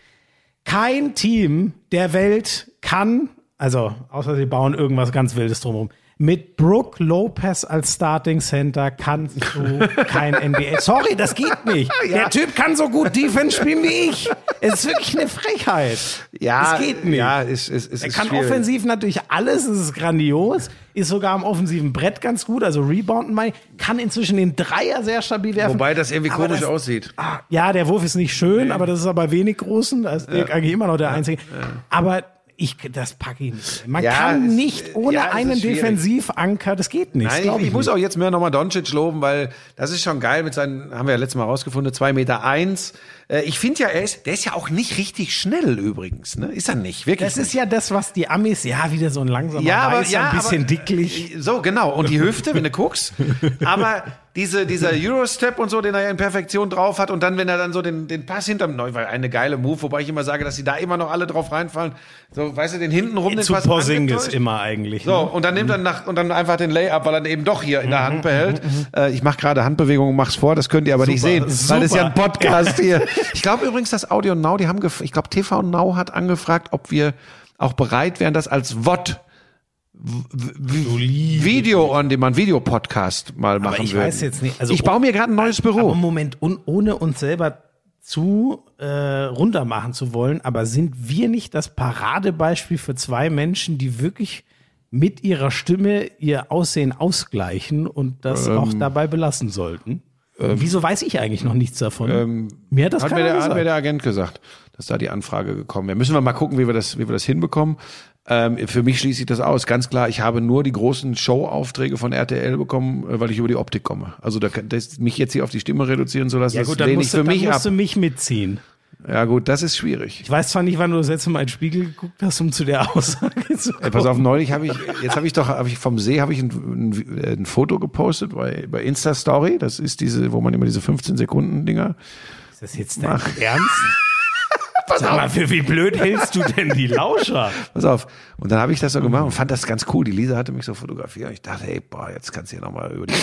B: kein Team der Welt kann, also außer sie bauen irgendwas ganz Wildes drumherum, mit Brooke Lopez als Starting Center kannst du kein [laughs] NBA. Sorry, das geht nicht. Der Typ kann so gut Defense spielen wie ich. Es ist wirklich eine Frechheit.
A: ja,
B: es geht nicht.
A: Ja, ist, ist, ist,
B: Er kann
A: schwierig.
B: offensiv natürlich alles, es ist grandios, ist sogar am offensiven Brett ganz gut, also Rebounden mal, kann inzwischen den Dreier sehr stabil werfen.
A: Wobei das irgendwie
B: Aber
A: komisch
B: das-
A: aussieht.
B: Ah, ja, der Wurf ist nicht schön, aber das ist aber wenig Großen, da ist Dirk eigentlich immer noch der Einzige. Aber ich, das packe ich nicht. Man
A: Ja,
B: kann nicht ohne
A: ja,
B: einen. Defensivanker, das geht nicht.
A: Nein, ich, ich muss
B: nicht.
A: auch jetzt mehr nochmal Doncic loben, weil das ist schon geil mit seinen, haben wir ja letztes Mal rausgefunden, zwei Meter eins. Äh, Ich finde ja, er ist, der ist ja auch nicht richtig schnell übrigens, ne? Ist er nicht, wirklich.
B: Das ist ja das, was die Amis, ja, wieder so ein langsamer
A: ja, aber,
B: Weißer,
A: ja,
B: ein bisschen
A: aber,
B: dicklich.
A: So, genau. Und die Hüfte, wenn du guckst. [laughs] Aber diese, dieser Eurostep und so, den er ja in Perfektion drauf hat und dann, wenn er dann so den, den Pass hinterm, neu, weil eine geile Move, wobei ich immer sage, dass sie da immer noch alle drauf reinfallen. So, weißt du, den hinten rum, den
B: Zu
A: Pass
B: Porzingis immer eigentlich.
A: So,
B: ne?
A: und dann nimmt er nach, und dann einfach den Layup, weil er eben doch hier in der
B: Mhm,
A: Hand behält. Äh, ich mache gerade Handbewegungen, mach's vor, das könnt ihr aber nicht
B: Super,
A: sehen, weil das ist ja ein
B: super.
A: Podcast [laughs] hier. Ich glaube übrigens, dass Audio Now, die haben, gef- ich glaube TV Now hat angefragt, ob wir auch bereit wären, das als VOD Video on Demand, Video Podcast mal machen
B: ich
A: würden.
B: weiß jetzt nicht, also-
A: ich baue mir gerade ein neues Büro.
B: Moment, un, ohne uns selber zu äh, runter machen zu wollen, aber sind wir nicht das Paradebeispiel für zwei Menschen, die wirklich mit ihrer Stimme ihr Aussehen ausgleichen und das
A: Ähm,
B: auch dabei belassen sollten? Wieso weiß ich eigentlich noch nichts davon? mir hat das
A: hat, mir der, hat mir der Agent gesagt, dass da die Anfrage gekommen wäre. Müssen wir mal gucken, wie wir das, wie wir das hinbekommen. Ähm, für mich schließe ich das aus. Ganz klar, ich habe nur die großen Show-Aufträge von RTL bekommen, äh, weil ich über die Optik komme. Also da, das, mich jetzt hier auf die Stimme reduzieren zu lassen,
B: ja
A: das
B: gut, dann
A: lehne ich für mich ab.
B: musst du mich mitziehen.
A: Ja gut, das ist schwierig.
B: Ich weiß zwar nicht, wann du das letzte Mal in den Spiegel geguckt hast, um zu der Aussage [laughs] zu kommen.
A: Ey, pass auf, neulich habe ich, jetzt habe ich doch, habe ich vom See habe ich ein, ein, ein Foto gepostet bei, bei Insta Story. Das ist diese, wo man immer diese 15 Sekunden Dinger.
B: Ist das jetzt dein Ernst? [laughs] Sag mal, für wie blöd hältst du denn die Lauscher?
A: Pass auf. Und dann habe ich das so gemacht und fand das ganz cool. Die Lisa hatte mich so fotografiert. Und ich dachte, ey, boah, jetzt kannst du hier nochmal über die.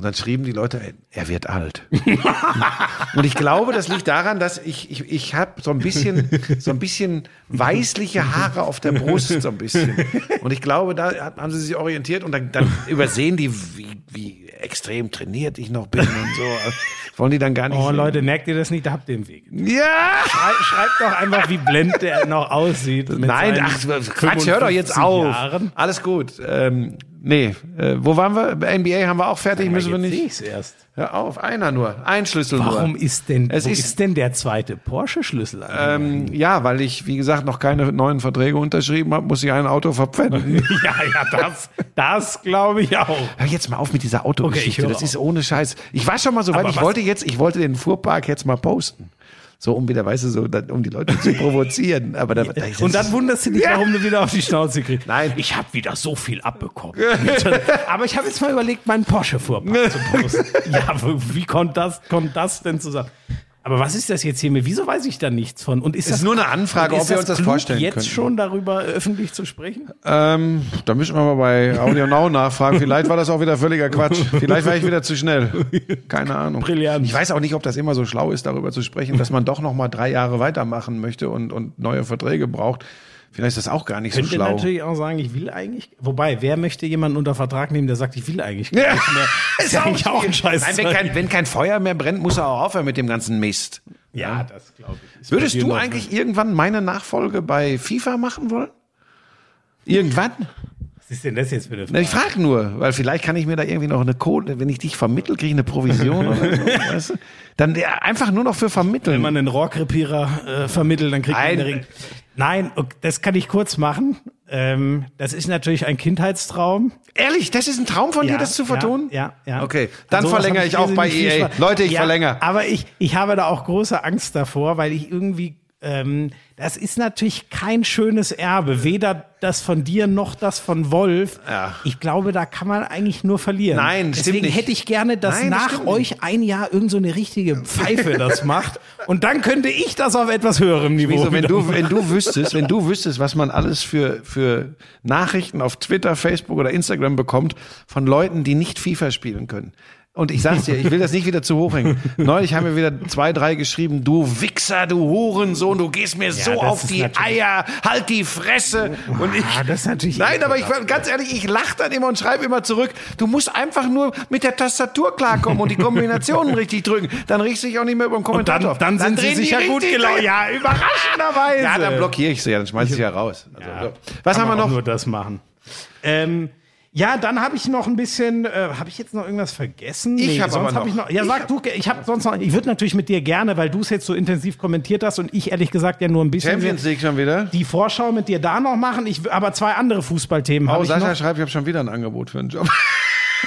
A: Und dann schrieben die Leute, er wird alt. [laughs] und ich glaube, das liegt daran, dass ich, ich, ich habe so ein bisschen, so ein bisschen weißliche Haare auf der Brust, so ein bisschen. Und ich glaube, da haben sie sich orientiert und dann, dann übersehen die, wie, wie extrem trainiert ich noch bin und so. Wollen die dann gar nicht.
B: Oh
A: sehen.
B: Leute, merkt ihr das nicht? Da habt ihr den Weg.
A: Ja!
B: Schrei, schreibt doch einfach, wie blend der noch aussieht.
A: Nein, ach, Quatsch, hör doch jetzt
B: 55
A: auf.
B: Jahren.
A: Alles gut. Ähm, nee, äh, wo waren wir? NBA haben wir auch fertig,
B: Ja,
A: müssen wir nicht.
B: ich's erst.
A: Hör auf, einer nur. Ein Schlüssel
B: Warum
A: nur.
B: ist denn,
A: Es
B: wo
A: ist-
B: ist, denn der zweite Porsche-Schlüssel an?
A: Ähm, ja, weil ich, wie gesagt, noch keine neuen Verträge unterschrieben habe, muss ich ein Auto verpfänden. [laughs]
B: ja, ja, das, das glaube ich auch.
A: Hör jetzt mal auf mit dieser Autogeschichte.
B: Okay,
A: das ist ohne Scheiß. Ich war schon mal so weit, ich
B: was-
A: wollte jetzt, ich wollte den Fuhrpark jetzt mal posten. So, um wieder, weißt du, so, um die Leute zu provozieren. Aber da, da,
B: Und dann wunderst du dich, warum du wieder auf die Schnauze kriegst.
A: Nein.
B: Ich habe wieder so viel abbekommen. [laughs] Aber ich habe jetzt mal überlegt, meinen Porsche-Fuhrpark [laughs] zu posten. Ja, wie kommt das, kommt das denn zusammen? Aber was ist das jetzt hier mit? Wieso weiß ich da nichts von? Und ist
A: ist
B: das
A: nur eine Anfrage, ob wir uns das
B: klug,
A: vorstellen
B: jetzt
A: können.
B: schon darüber öffentlich zu sprechen?
A: Ähm, da müssen wir mal bei Audio Now nachfragen. Vielleicht war das auch wieder völliger Quatsch. [laughs] Vielleicht war ich wieder zu schnell. Keine Ahnung.
B: Brillant.
A: Ich weiß auch nicht, ob das immer so schlau ist, darüber zu sprechen, dass man doch noch mal drei Jahre weitermachen möchte und, und neue Verträge braucht. Vielleicht ist das auch gar nicht
B: Könnte
A: so schlau.
B: natürlich auch sagen, ich will eigentlich. Wobei, wer möchte jemanden unter Vertrag nehmen, der sagt, ich will eigentlich
A: Ja,
B: gar nicht mehr? [laughs] Ist ja eigentlich auch ein Scheiß.
A: Nein, wenn kein, wenn kein Feuer mehr brennt, muss er auch aufhören mit dem ganzen Mist.
B: ja, das glaube ich. Ist
A: Würdest du
B: noch-
A: eigentlich irgendwann meine Nachfolge bei FIFA machen wollen? Irgendwann?
B: Was ist denn das jetzt für eine
A: Na,
B: Frage?
A: ich frage nur, weil vielleicht kann ich mir da irgendwie noch eine Kohle, wenn ich dich vermittel, kriege ich eine Provision oder so. [laughs] weißt du? Dann einfach nur noch für
B: Wenn
A: vermitteln.
B: man einen Rohrkrepierer äh, vermittelt, dann kriegt man
A: Nein.
B: den Ring. Nein, das kann ich kurz machen. Ähm, das ist natürlich ein Kindheitstraum.
A: Ehrlich, das ist ein Traum von dir,
B: Ja,
A: das zu vertonen?
B: Ja, ja. ja.
A: Okay, dann
B: An sowas
A: verlängere ich auch bei EA.
B: Spaß.
A: Leute, ich
B: ja,
A: verlängere.
B: Aber ich, ich habe da auch große Angst davor, weil ich irgendwie, ähm, das ist natürlich kein schönes Erbe. Weder das von dir noch das von Wolf.
A: Ja.
B: Ich glaube, da kann man eigentlich nur verlieren.
A: Nein, stimmt
B: Deswegen
A: nicht.
B: hätte ich gerne, dass
A: Nein, das
B: nach
A: nicht.
B: euch ein Jahr irgend so eine richtige Pfeife das macht. Und dann könnte ich das auf etwas höherem Niveau.
A: Wieso, wenn du,
B: machen.
A: wenn du wüsstest, wenn du wüsstest, was man alles für, für Nachrichten auf Twitter, Facebook oder Instagram bekommt von Leuten, die nicht FIFA spielen können. Und ich sag's dir, ich will das nicht wieder zu hoch hängen. [laughs] Neulich haben mir wieder zwei, drei geschrieben, du Wichser, du Hurensohn, du gehst mir so
B: das
A: auf die Eier, halt die Fresse. Und ich,
B: Ah, das ist natürlich
A: Nein, aber ich,
B: ekelhaft.
A: ganz ehrlich, ich lach dann immer und schreibe immer zurück, du musst einfach nur mit der Tastatur klarkommen und die Kombinationen richtig drücken. Dann riechst du dich auch nicht mehr über den
B: Und
A: Kommentator.
B: dann, dann, sind sie
A: drehen die
B: sicher gut gelaunt.
A: durch.
B: Ja, überraschenderweise.
A: Ja, dann blockiere ich sie ja, dann schmeiß ich sie ja raus. Also,
B: Ja,
A: so. Was haben wir noch?
B: Nur das machen. Ähm, ja, dann habe ich noch ein bisschen, äh, habe ich jetzt noch irgendwas vergessen?
A: Ich hab
B: sonst
A: aber
B: hab ich
A: noch.
B: Ja, sag du, ich habe sonst noch, ich würde natürlich mit dir gerne, weil du es jetzt so intensiv kommentiert hast und ich ehrlich gesagt ja nur ein bisschen
A: Champions League schon wieder?
B: die Vorschau mit dir da noch machen. Ich, aber zwei andere Fußballthemen
A: Oh,
B: habe ich
A: Sascha
B: noch.
A: schreibt, ich habe schon wieder ein Angebot für einen Job.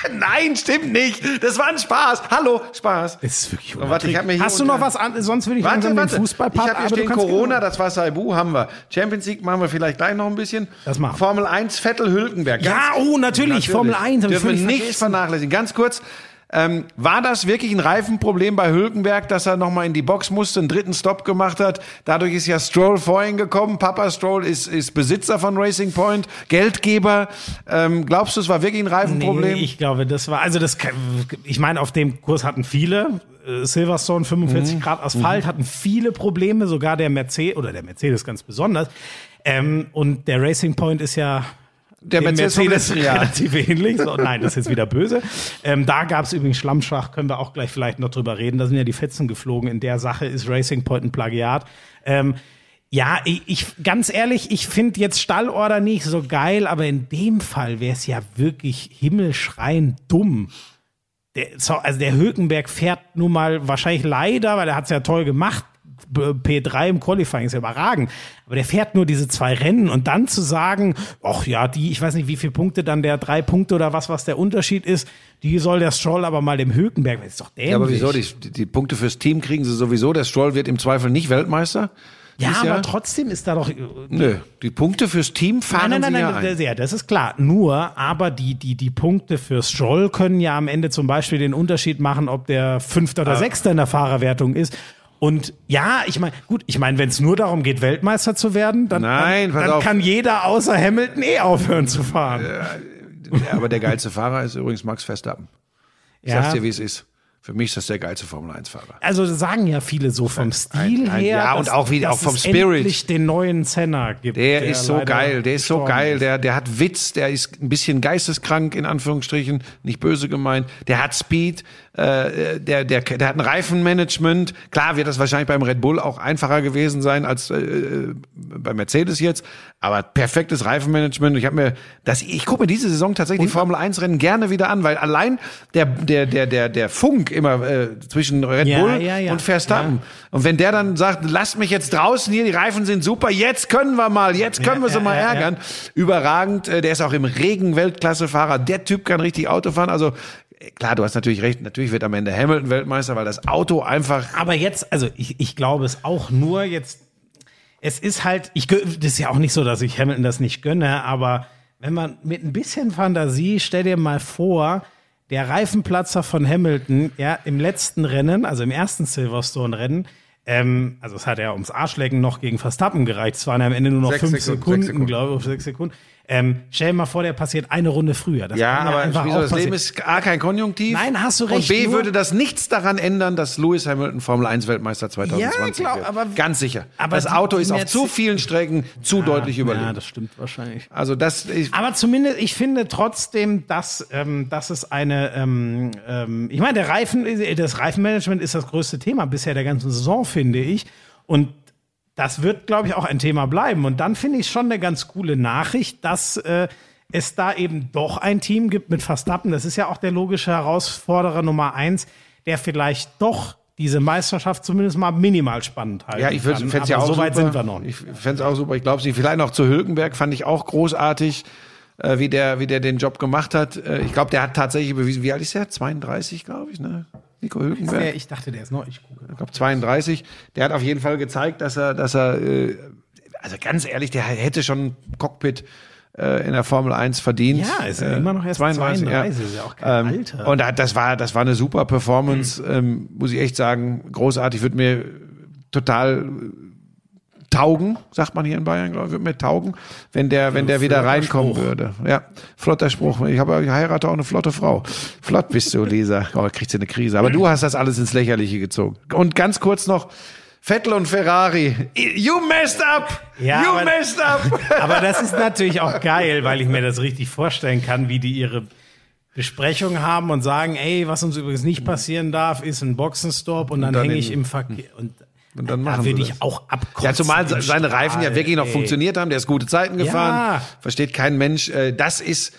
A: [laughs] Nein, stimmt nicht. Das war ein Spaß. Hallo, Spaß.
B: Das ist wirklich
A: Oh, warte, ich hab mir hier
B: Hast du noch was an? Sonst würde ich
A: Warte,
B: langsam den
A: warte. Ich
B: Fußballpart.
A: habe hier stehen Corona, das war Saibu, haben wir. Champions League machen wir vielleicht gleich noch ein bisschen.
B: Das machen wir.
A: Formel 1, Vettel, Hülkenberg.
B: Ja, oh, natürlich, Formel 1, hab ich
A: Dürfen wir nicht vernachlässigen. Ganz kurz. Ähm, war das wirklich ein Reifenproblem bei Hülkenberg, dass er nochmal in die Box musste, einen dritten Stop gemacht hat? Dadurch ist ja Stroll vorhin gekommen. Papa Stroll ist, ist Besitzer von Racing Point, Geldgeber. Ähm, glaubst du, es war wirklich ein Reifenproblem?
B: Nee, ich glaube, das war, also das, ich meine, auf dem Kurs hatten viele, äh, Silverstone
A: Mhm.
B: 45 Grad Asphalt, hatten viele Probleme, sogar der Mercedes, oder der Mercedes ganz besonders. Ähm, und der Racing Point ist ja
A: Der Mercedes letzten Jahr.
B: relativ ähnlich. So, nein, das ist jetzt wieder böse. Ähm, da gab es übrigens Schlammschlag, können wir auch gleich vielleicht noch drüber reden. Da sind ja die Fetzen geflogen. In der Sache ist Racing Point ein Plagiat. Ähm, ja, ich, ich ganz ehrlich, ich finde jetzt Stallorder nicht so geil, aber in dem Fall wäre es ja wirklich himmelschreiend dumm. Der, so, also der Hülkenberg fährt nun mal wahrscheinlich leider, weil er hat es ja toll gemacht. B- P3 im Qualifying ist ja überragend. Aber der fährt nur diese zwei Rennen und dann zu sagen, ach ja, die, ich weiß nicht, wie viele Punkte dann der drei Punkte oder was, was der Unterschied ist, die soll der Stroll aber mal dem Hülkenberg, das ist doch dämlich.
A: Ja, aber wieso? Die, die, Punkte fürs Team kriegen sie sowieso. Der Stroll wird im Zweifel nicht Weltmeister.
B: ja, aber
A: Jahr.
B: trotzdem ist da doch,
A: Nö, die Punkte fürs Team fahren
B: Nein, nein, nein,
A: ja
B: nein,
A: ein.
B: das, ja, das ist klar. Nur, aber die, die, die Punkte für Stroll können ja am Ende zum Beispiel den Unterschied machen, ob der Fünfter oder Sechster in der Fahrerwertung ist. Und ja, ich meine, gut, ich meine, wenn es nur darum geht, Weltmeister zu werden, dann,
A: Nein,
B: dann, dann kann jeder außer Hamilton eh aufhören zu fahren.
A: Ja, aber der geilste Fahrer ist übrigens Max Verstappen. Ich
B: Ja.
A: sag's dir, wie es ist. Für mich ist das der geilste Formel-1-Fahrer.
B: Also sagen ja viele so vom Stil
A: ein- ein-
B: her.
A: ja, und auch wie-
B: dass
A: auch vom
B: es
A: Spirit.
B: endlich den neuen Senna gibt.
A: Der, ist so geil, der ist so geil, der, der hat Witz, der ist ein bisschen geisteskrank, in Anführungsstrichen, nicht böse gemeint, der hat Speed, äh, der, der, der hat ein Reifenmanagement. Klar wird das wahrscheinlich beim Red Bull auch einfacher gewesen sein als äh, bei Mercedes jetzt, aber perfektes Reifenmanagement. Ich habe mir das, ich gucke mir diese Saison tatsächlich die Formel 1 Rennen gerne wieder an, weil allein der, der, der, der, der Funk immer äh, zwischen Red
B: Ja,
A: Bull
B: ja, ja.
A: und Verstappen. Und wenn der dann sagt, lasst mich jetzt draußen hier, die Reifen sind super, jetzt können wir mal, jetzt können wir sie mal ärgern. Überragend, äh, der ist auch im Regen Weltklassefahrer. Der Typ kann richtig Auto fahren. Also äh, klar, du hast natürlich recht, natürlich wird am Ende Hamilton Weltmeister, weil das Auto einfach
B: Aber jetzt, also ich, ich glaube es auch nur jetzt, es ist halt, ich, das ist ja auch nicht so, dass ich Hamilton das nicht gönne, aber wenn man mit ein bisschen Fantasie, stell dir mal vor, der Reifenplatzer von Hamilton, ja, im letzten Rennen, also im ersten Silverstone-Rennen, ähm, also es hat ja ums Arschlecken noch gegen Verstappen gereicht. Es waren ja am Ende nur noch
A: Sechs
B: fünf
A: Sekunden,
B: Sekunden,
A: Sekunden.
B: glaube ich, sechs Sekunden. Ähm, stell dir mal vor, der passiert eine Runde früher. Das
A: Ja, aber
B: einfach
A: wieso, das Leben
B: passieren.
A: ist A, kein Konjunktiv.
B: Nein, hast du recht,
A: Und B, würde das nichts daran ändern, dass Lewis Hamilton Formel 1 Weltmeister 2020
B: glaub,
A: wird.
B: aber-
A: Ganz sicher.
B: aber
A: das Auto ist auf zu vielen Strecken zu deutlich überlegen.
B: Ja, das stimmt wahrscheinlich.
A: also das, ich,
B: Aber zumindest, ich finde trotzdem, dass, ähm, dass es eine, ähm, ähm, ich meine, der Reifen, das Reifenmanagement ist das größte Thema bisher der ganzen Saison, finde ich. Und das wird, glaube ich, auch ein Thema bleiben. Und dann finde ich schon eine ganz coole Nachricht, dass äh, es da eben doch ein Team gibt mit Verstappen. Das ist ja auch der logische Herausforderer Nummer eins, der vielleicht doch diese Meisterschaft zumindest mal minimal spannend halten
A: Ja, ich fände es ja auch
B: so weit
A: super.
B: sind wir noch nicht.
A: Ich fände es auch super. Ich glaube, sie vielleicht noch zu Hülkenberg fand ich auch großartig, äh, wie der, wie der den Job gemacht hat. Äh, ich glaube, der hat tatsächlich bewiesen, wie alt ist der? 32, glaube ich, ne? Nico Hülkenberg.
B: Der, ich dachte, der ist noch, ich gucke.
A: ich glaube 32. Der hat auf jeden Fall gezeigt, dass er, dass er, äh, also ganz ehrlich, der hätte schon ein Cockpit äh, in der Formel 1 verdient.
B: Ja, ist ja immer noch erst 32, ist ja auch kein
A: ähm,
B: Alter.
A: Und da- das war, das war eine super Performance, ähm, muss ich echt sagen, großartig, wird mir total taugen, sagt man hier in Bayern, glaube ich, wird mir taugen, wenn der, wenn der wieder reinkommen
B: Spruch.
A: würde. Ja, flotter Spruch. Ich habe ich heirate auch eine flotte Frau. Flott bist du, Lisa. Oh, kriegst du eine Krise. Aber du hast das alles ins Lächerliche gezogen. Und ganz kurz noch, Vettel und Ferrari. You messed up!
B: Ja,
A: you
B: aber-
A: messed up! [laughs]
B: Aber das ist natürlich auch geil, weil ich mir das richtig vorstellen kann, wie die ihre Besprechung haben und sagen, ey, was uns übrigens nicht passieren darf, ist ein Boxenstopp und dann,
A: dann
B: hänge ich im Verkehr. Und,
A: Und dann
B: da
A: machen
B: würde
A: sie
B: ich auch abkotzen.
A: Ja, zumal seine Reifen ja
B: Strahl,
A: wirklich noch
B: ey.
A: funktioniert haben. Der ist gute Zeiten gefahren.
B: Ja.
A: Versteht kein Mensch. Äh, Das ist,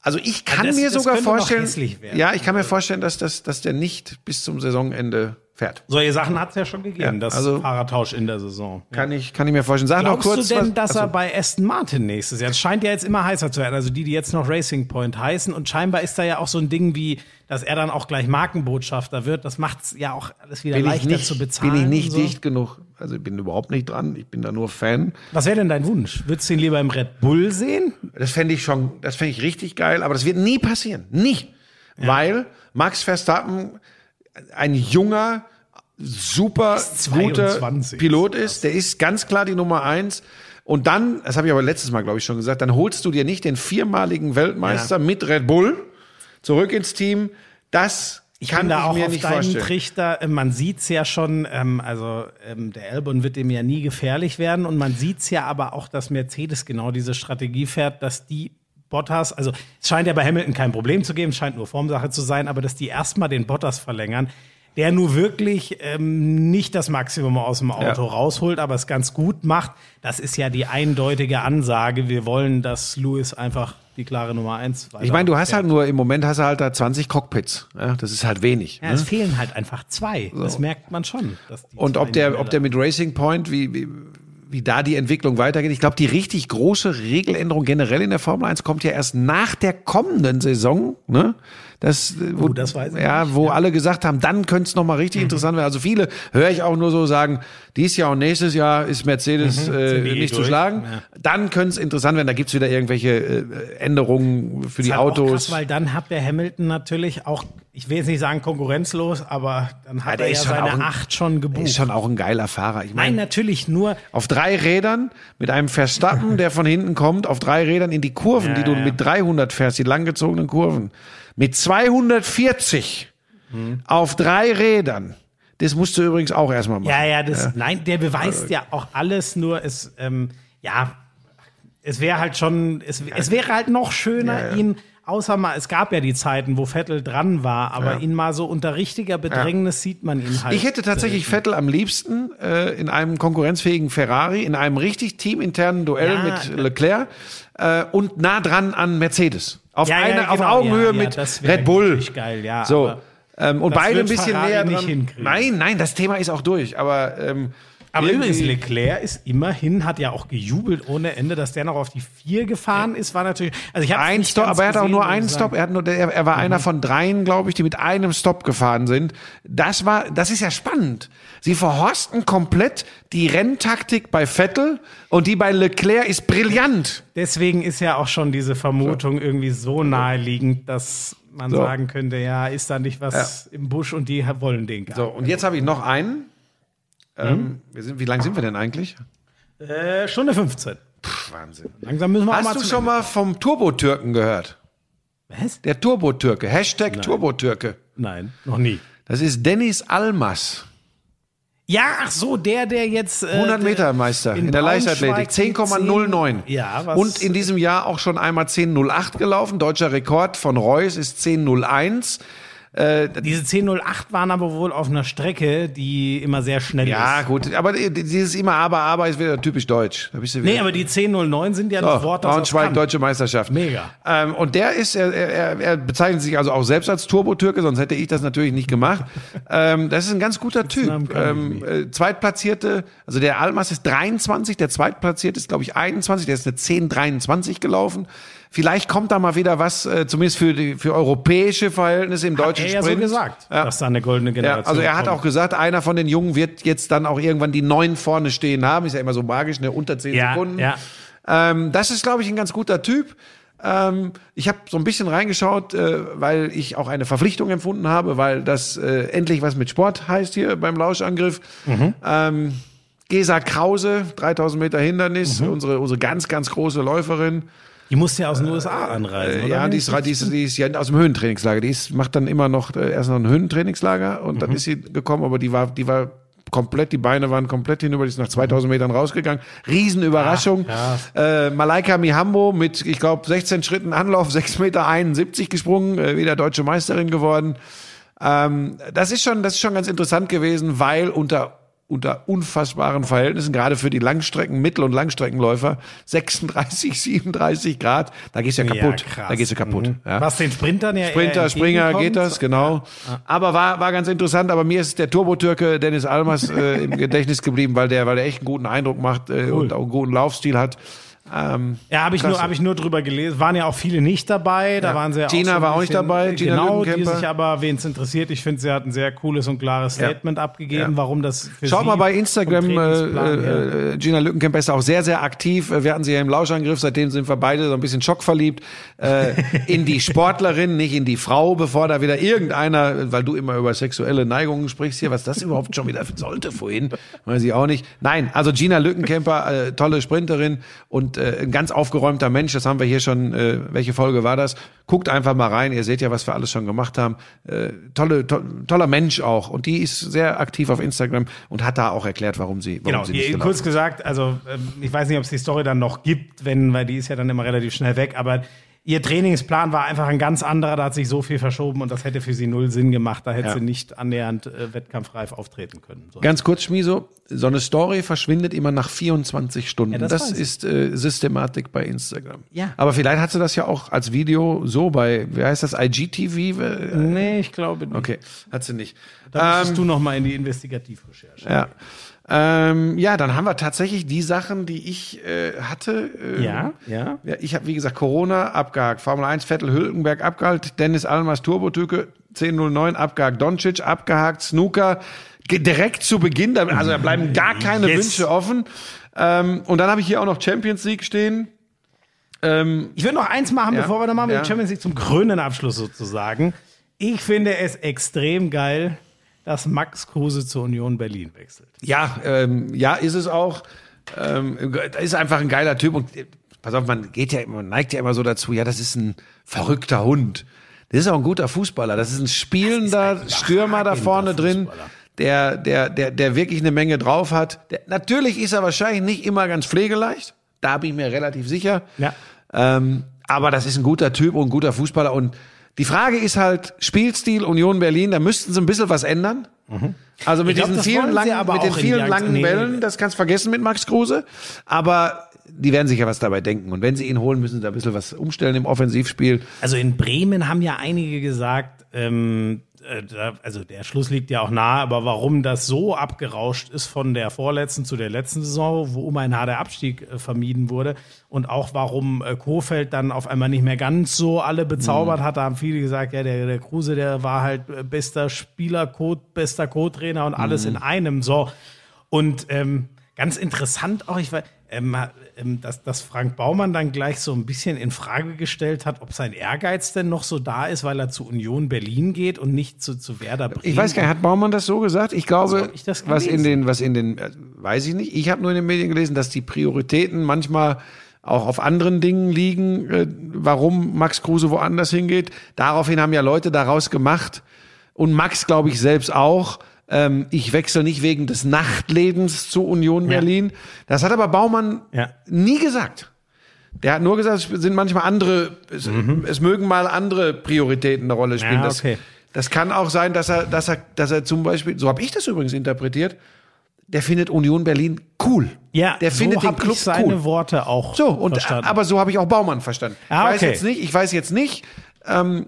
A: also ich kann
B: das-
A: mir sogar vorstellen, ja, ich kann mir vorstellen, dass, das, dass der nicht bis zum Saisonende fährt.
B: Solche Sachen hat es ja schon gegeben,
A: Ja,
B: das
A: also-
B: Fahrertausch in der Saison.
A: Kann ich, kann ich mir vorstellen. Sag
B: Glaubst
A: kurz.
B: du denn,
A: was,
B: dass
A: Achso.
B: er bei Aston Martin nächstes Jahr, es scheint ja jetzt immer heißer zu werden, also die, die jetzt noch Racing Point heißen und scheinbar ist da ja auch so ein Ding wie, dass er dann auch gleich Markenbotschafter wird, das macht es ja auch alles wieder
A: bin ich
B: leichter
A: nicht,
B: zu bezahlen.
A: bin ich nicht
B: so.
A: dicht genug. Also ich bin überhaupt nicht dran. Ich bin da nur Fan.
B: Was wäre denn dein Wunsch? Würdest du ihn lieber im Red Bull sehen?
A: Das fände ich schon, das fände ich richtig geil, aber das wird nie passieren. Nie. Weil Max Verstappen ein junger, super guter
B: 22.
A: Pilot ist. Der ist ganz klar die Nummer eins. Und dann, das habe ich aber letztes Mal, glaube ich, schon gesagt, dann holst du dir nicht den viermaligen Weltmeister mit Red Bull zurück ins Team. Das
B: Ich
A: kann
B: bin da
A: ich
B: auch
A: mir
B: auf
A: nicht
B: deinen
A: vorstellen.
B: Trichter. äh, Man sieht's ja schon, ähm, also ähm, der Albon wird dem ja nie gefährlich werden und man sieht's ja aber auch, dass Mercedes genau diese Strategie fährt, dass die Bottas, also es scheint ja bei Hamilton kein Problem zu geben, scheint nur Formsache zu sein, aber dass die erstmal den Bottas verlängern, der nur wirklich ähm, nicht das Maximum aus dem Auto
A: Ja.
B: rausholt, aber es ganz gut macht. Das ist ja die eindeutige Ansage. Wir wollen, dass Lewis einfach die klare Nummer eins
A: Ich meine, du hast halt nur, im Moment hast du halt da 20 Cockpits. Ja, das ist halt wenig.
B: Ja,
A: ne?
B: es fehlen halt einfach zwei. Das merkt man schon.
A: Und ob der, ob der mit Racing Point, wie, wie, wie da die Entwicklung weitergeht. Ich glaube, die richtig große Regeländerung generell in der Formel 1 kommt ja erst nach der kommenden Saison. Ne? Das, wo,
B: Oh, das weiß ich
A: ja,
B: nicht,
A: wo alle gesagt haben, dann könnte es nochmal
B: Mhm.
A: richtig interessant werden. Also viele höre ich auch nur so sagen, dieses Jahr und nächstes Jahr ist Mercedes
B: Sind
A: äh,
B: die
A: nicht zu
B: durch?
A: schlagen.
B: Ja.
A: Dann könnte es interessant werden. Da gibt's wieder irgendwelche äh, Änderungen für die
B: ist halt
A: Autos.
B: Krass, weil dann hat der Hamilton natürlich auch ich will jetzt nicht sagen konkurrenzlos, aber dann hat
A: der
B: er ja seine
A: ein-
B: acht schon gebucht.
A: Ist schon auch ein geiler Fahrer. Ich
B: Nein,
A: meine,
B: natürlich nur,
A: auf drei Rädern mit einem Verstappen, der von hinten kommt, auf drei Rädern in die Kurven, [laughs]
B: Ja,
A: die du
B: ja.
A: mit 300 fährst, die langgezogenen Kurven, mit 240
B: Hm.
A: auf drei Rädern. Das musst du übrigens auch erstmal machen.
B: ja, ja, das, nein, der beweist ja auch alles, nur es, ähm, ja, es wäre halt schon, es, es wäre halt noch schöner, ihn, außer mal, es gab ja die Zeiten, wo Vettel dran war, aber ihn mal so unter richtiger Bedrängnis sieht man ihn halt.
A: Ich hätte tatsächlich Vettel am liebsten äh, in einem konkurrenzfähigen Ferrari, in einem richtig teaminternen Duell
B: Ja,
A: mit Leclerc äh, und nah dran an Mercedes. Auf,
B: Ja, ja,
A: eine, auf
B: genau,
A: Augenhöhe
B: ja, ja,
A: mit Red Bull.
B: geil, ja,
A: So. Ähm, und beide ein bisschen
B: Ferrari
A: näher
B: nicht
A: dran. Nein, nein, das Thema ist auch durch. Aber, ähm,
B: Aber
A: irgendwie-
B: übrigens, Leclerc ist immerhin, hat ja auch gejubelt ohne Ende, dass der noch auf die vier gefahren ist, war natürlich, also ich habe
A: Ein Stop, aber er hat auch nur einen Stop. Er, hat nur, er, er
B: Mhm.
A: war einer von dreien, glaube ich, die mit einem Stop gefahren sind. Das war, das ist ja spannend. Sie verhorsten komplett die Renntaktik bei Vettel und die bei Leclerc ist brillant.
B: Deswegen ist ja auch schon diese Vermutung irgendwie so naheliegend, dass man
A: So.
B: sagen könnte, ja, ist da nicht was im Busch und die wollen den gar
A: So, und jetzt habe ich noch einen. Ähm, wir sind, wie lang sind wir denn eigentlich?
B: Äh, Stunde 15.
A: Pff, Wahnsinn.
B: Langsam müssen wir auch mal
A: Hast du schon mal vom Turbo-Türken gehört?
B: Was?
A: Der Turbo-Türke. Hashtag Turbo-Türke.
B: Nein, noch nie.
A: Das ist Dennis Almas.
B: Ja, ach so, der, der jetzt. Äh,
A: 100 Meter Meister in, der
B: Braunschweig
A: Leichtathletik.
B: die
A: 10,09.
B: Ja, was?
A: Und in diesem Jahr auch schon einmal 10,08 gelaufen. Deutscher Rekord von Reus ist 10,01.
B: Diese 1008 waren aber wohl auf einer Strecke, die immer sehr schnell
A: Ja,
B: ist.
A: gut. Aber dieses immer aber, aber ist wieder typisch deutsch. Da bist du wieder.
B: Nee, aber die 1009 sind ja noch
A: So,
B: Worte aus
A: Braunschweig,
B: Cannes.
A: Deutsche Meisterschaft.
B: Mega.
A: Ähm, und der ist, er, er, er bezeichnet sich also auch selbst als Turbo-Türke, sonst hätte ich das natürlich nicht gemacht. [laughs] ähm, das ist ein ganz guter Typ. Ähm, äh, Zweitplatzierte, also der Almas ist 23, der Zweitplatzierte ist, glaube ich, 21, der ist eine 10,23 gelaufen. Vielleicht kommt da mal wieder was, äh, zumindest für, die, für europäische Verhältnisse im
B: Hat
A: deutschen
B: er ja so
A: Sprint.
B: gesagt,
A: Ja.
B: dass da eine goldene
A: Ja,
B: Generation
A: also er hat
B: kommt.
A: auch gesagt, einer von den Jungen wird jetzt dann auch irgendwann die neun vorne stehen haben. Ist ja immer so magisch, ne? unter zehn
B: Ja,
A: Sekunden.
B: ja.
A: Ähm, das ist, glaube ich, ein ganz guter Typ. Ähm, ich habe so ein bisschen reingeschaut, äh, weil ich auch eine Verpflichtung empfunden habe, weil das äh, endlich was mit Sport heißt hier beim Lauschangriff.
B: Mhm.
A: Ähm, Gesa Krause, 3000 Meter Hindernis,
B: Mhm.
A: unsere, unsere ganz, ganz große Läuferin.
B: Die musste ja aus den USA anreisen, oder?
A: Äh, Ja, die ist, die, ist, die ist ja aus dem Höhentrainingslager. Die ist, macht dann immer noch äh, erst noch ein Höhentrainingslager und
B: Mhm.
A: dann ist sie gekommen, aber die war, die war komplett, die Beine waren komplett hinüber, die ist nach 2000 Metern rausgegangen. Riesenüberraschung. Äh, Malaika Mihambo mit, ich glaube, 16 Schritten Anlauf, 6,71 Meter gesprungen, äh, wieder deutsche Meisterin geworden. Ähm, das ist schon, das ist schon ganz interessant gewesen, weil unter unter unfassbaren Verhältnissen, gerade für die Langstrecken, Mittel- und Langstreckenläufer, 36, 37 [laughs] Grad, da gehst du ja kaputt.
B: Ja,
A: da gehst du kaputt.
B: Mhm.
A: Ja.
B: Was den Sprintern ja
A: Sprinter, Springer geht das, genau. Aber war, war ganz interessant, aber mir ist der Turbo-Türke Dennis Almas äh, im [laughs] Gedächtnis geblieben, weil der, weil der echt einen guten Eindruck macht äh, und auch einen guten Laufstil hat. Ähm,
B: Ja, habe ich, nur- hab ich nur drüber gelesen. Waren ja auch viele nicht dabei. Da
A: Ja.
B: waren sie ja
A: Gina
B: auch
A: war auch nicht dabei, Gina
B: genau, die sich aber, wen es interessiert, ich finde, sie hat ein sehr cooles und klares
A: Ja.
B: Statement abgegeben,
A: Ja.
B: warum das für
A: Schaut
B: sie
A: mal bei Instagram, äh,
B: her-
A: äh, Gina Lückenkämper ist auch sehr, sehr aktiv. Äh, Wir hatten sie ja im Lauschangriff, seitdem sind wir beide so ein bisschen schockverliebt äh, in die Sportlerin, nicht in die Frau, bevor da wieder irgendeiner, weil du immer über sexuelle Neigungen sprichst hier, was das überhaupt schon wieder sollte vorhin, weiß ich auch nicht. Nein, also Gina Lückenkämper, äh, tolle Sprinterin und äh, ein ganz aufgeräumter Mensch, das haben wir hier schon, äh, welche Folge war das? Guckt einfach mal rein, ihr seht ja, was wir alles schon gemacht haben. Äh, tolle, to toller Mensch auch und die ist sehr aktiv auf Instagram und hat da auch erklärt, warum sie, warum
B: Genau,
A: sie nicht
B: kurz gesagt, also ähm, ich weiß nicht, ob es die Story dann noch gibt, wenn, weil die ist ja dann immer relativ schnell weg, aber ihr Trainingsplan war einfach ein ganz anderer, da hat sich so viel verschoben und das hätte für sie null Sinn gemacht, da hätte
A: Ja.
B: sie nicht annähernd äh, wettkampfreif auftreten können. So.
A: Ganz kurz, Schmiso, so eine Story verschwindet immer nach 24 Stunden.
B: Ja, das
A: das ist äh, Systematik bei Instagram.
B: Ja.
A: Aber vielleicht hat sie das ja auch als Video so bei, wie heißt das, IGTV? Äh,
B: Nee, ich glaube nicht.
A: Okay, hat sie nicht.
B: Da müsstest du noch mal in die Investigativrecherche.
A: Ja. Ähm, ja, dann haben wir tatsächlich die Sachen, die ich äh, hatte. Äh,
B: Ja, ja.
A: ja ich habe, wie gesagt, Corona abgehakt, Formel 1 Vettel Hülkenberg abgehakt, Dennis Almas Turbotüke 1009 abgehakt, Doncic abgehakt, Snooker direkt zu Beginn, also da bleiben gar keine
B: Yes.
A: Wünsche offen. Ähm, und dann habe ich hier auch noch Champions League stehen. Ähm,
B: Ich würde noch eins machen,
A: Ja,
B: bevor wir dann machen,
A: ja.
B: Champions League zum grünen Abschluss sozusagen. Ich finde es extrem geil, dass Max Kruse zur Union Berlin wechselt.
A: Ja, ähm, ja, ist es auch. Ähm, ist einfach ein geiler Typ und pass auf, man geht ja, man neigt ja immer so dazu, ja, das ist ein verrückter Hund. Das ist auch ein guter Fußballer. Das ist ein spielender ist ein Stürmer da vorne drin, der, der, der, der wirklich eine Menge drauf hat. Der, natürlich ist er wahrscheinlich nicht immer ganz pflegeleicht. Da bin ich mir relativ sicher.
B: Ja.
A: Ähm, aber das ist ein guter Typ und ein guter Fußballer. Und die Frage ist halt, Spielstil Union Berlin, da müssten sie ein bisschen was ändern. Mhm. Also mit
B: glaub,
A: diesen vielen langen, mit den vielen langen nee. Bällen, das kannst du vergessen mit Max Kruse. Aber die werden sich ja was dabei denken. Und wenn sie ihn holen, müssen sie da ein bisschen was umstellen im Offensivspiel.
B: Also in Bremen haben ja einige gesagt, ähm, äh, also der Schluss liegt ja auch nahe, aber warum das so abgerauscht ist von der vorletzten zu der letzten Saison, wo um ein harter Abstieg äh, vermieden wurde und auch warum äh, Kofeld dann auf einmal nicht mehr ganz so alle bezaubert mhm. hat, da haben viele gesagt, ja, der, der Kruse, der war halt bester Spieler, Co bester Co-Trainer und alles mhm. in einem. So. Und ähm, ganz interessant auch, ich war, ähm, ähm, dass, dass Frank Baumann dann gleich so ein bisschen in Frage gestellt hat, ob sein Ehrgeiz denn noch so da ist, weil er zu Union Berlin geht und nicht zu, zu Werder Bremen.
A: Ich weiß gar nicht, hat Baumann das so gesagt? Ich glaube, also, ich was in den, was in den, äh, weiß ich nicht. Ich habe nur in den Medien gelesen, dass die Prioritäten manchmal auch auf anderen Dingen liegen, äh, warum Max Kruse woanders hingeht. Daraufhin haben ja Leute daraus gemacht und Max, glaube ich, selbst auch, ähm, ich wechsle nicht wegen des Nachtlebens zu Union Berlin. Ja. Das hat aber Baumann ja. nie gesagt. Der hat nur gesagt, es sind manchmal andere, es, mhm. es mögen mal andere Prioritäten eine Rolle spielen. Ja, okay. das, das kann auch sein, dass er, dass er, dass er zum Beispiel, so habe ich das übrigens interpretiert, der findet Union Berlin cool.
B: Ja,
A: der findet
B: so
A: den Club
B: ich seine
A: cool.
B: Worte auch
A: so und verstanden. aber so habe ich auch Baumann verstanden. Ah. Ich weiß jetzt nicht, ich weiß jetzt nicht, ähm,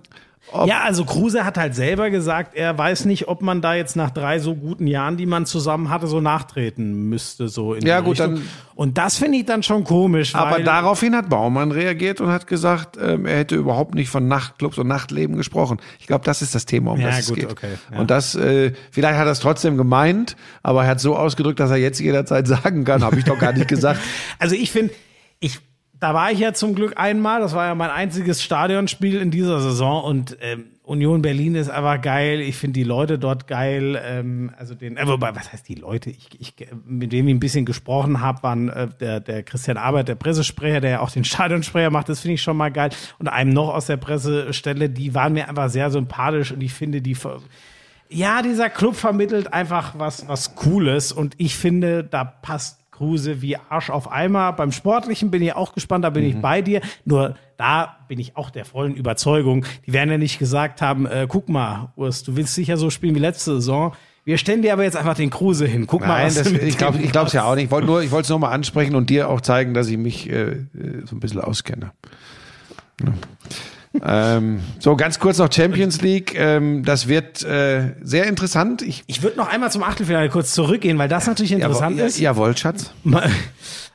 B: ja, also Kruse hat halt selber gesagt, er weiß nicht, ob man da jetzt nach drei so guten Jahren, die man zusammen hatte, so nachtreten müsste, so in
A: Ja, gut, Richtung. dann.
B: Und das finde ich dann schon komisch.
A: Aber daraufhin hat Baumann reagiert und hat gesagt, ähm, er hätte überhaupt nicht von Nachtclubs und Nachtleben gesprochen. Ich glaube, das ist das Thema, um ja, das gut, es geht. Okay, ja. Und das, äh, vielleicht hat er es trotzdem gemeint, aber er hat so ausgedrückt, dass er jetzt jederzeit [laughs] sagen kann, habe ich doch gar nicht gesagt.
B: also ich finde, ich da war ich ja zum Glück einmal. Das war ja mein einziges Stadionspiel in dieser Saison und ähm, Union Berlin ist einfach geil. Ich finde die Leute dort geil. Ähm, also den, äh, wobei, was heißt die Leute? Ich, ich, mit wem ich ein bisschen gesprochen habe, waren äh, der, der Christian Arbeit, der Pressesprecher, der ja auch den Stadionsprecher macht. Das finde ich schon mal geil. Und einem noch aus der Pressestelle, die waren mir einfach sehr sympathisch und ich finde die ja, dieser Club vermittelt einfach was, was Cooles und ich finde, da passt Kruse wie Arsch auf Eimer. Beim Sportlichen bin ich auch gespannt, da bin mhm. ich bei dir. Nur da bin ich auch der vollen Überzeugung. Die werden ja nicht gesagt haben, äh, guck mal, Urs, du willst sicher so spielen wie letzte Saison. Wir stellen dir aber jetzt einfach den Kruse hin. Guck Nein, mal, was
A: das, ich glaube ich glaube es ja auch nicht. Ich wollte nur, ich wollte es nochmal ansprechen und dir auch zeigen, dass ich mich äh, äh so ein bisschen auskenne. Ja ähm, so, ganz kurz noch Champions League. Ähm, das wird äh, sehr interessant.
B: Ich, ich würde noch einmal zum Achtelfinale kurz zurückgehen, weil das natürlich interessant
A: jawohl,
B: ist.
A: Jawohl, Schatz.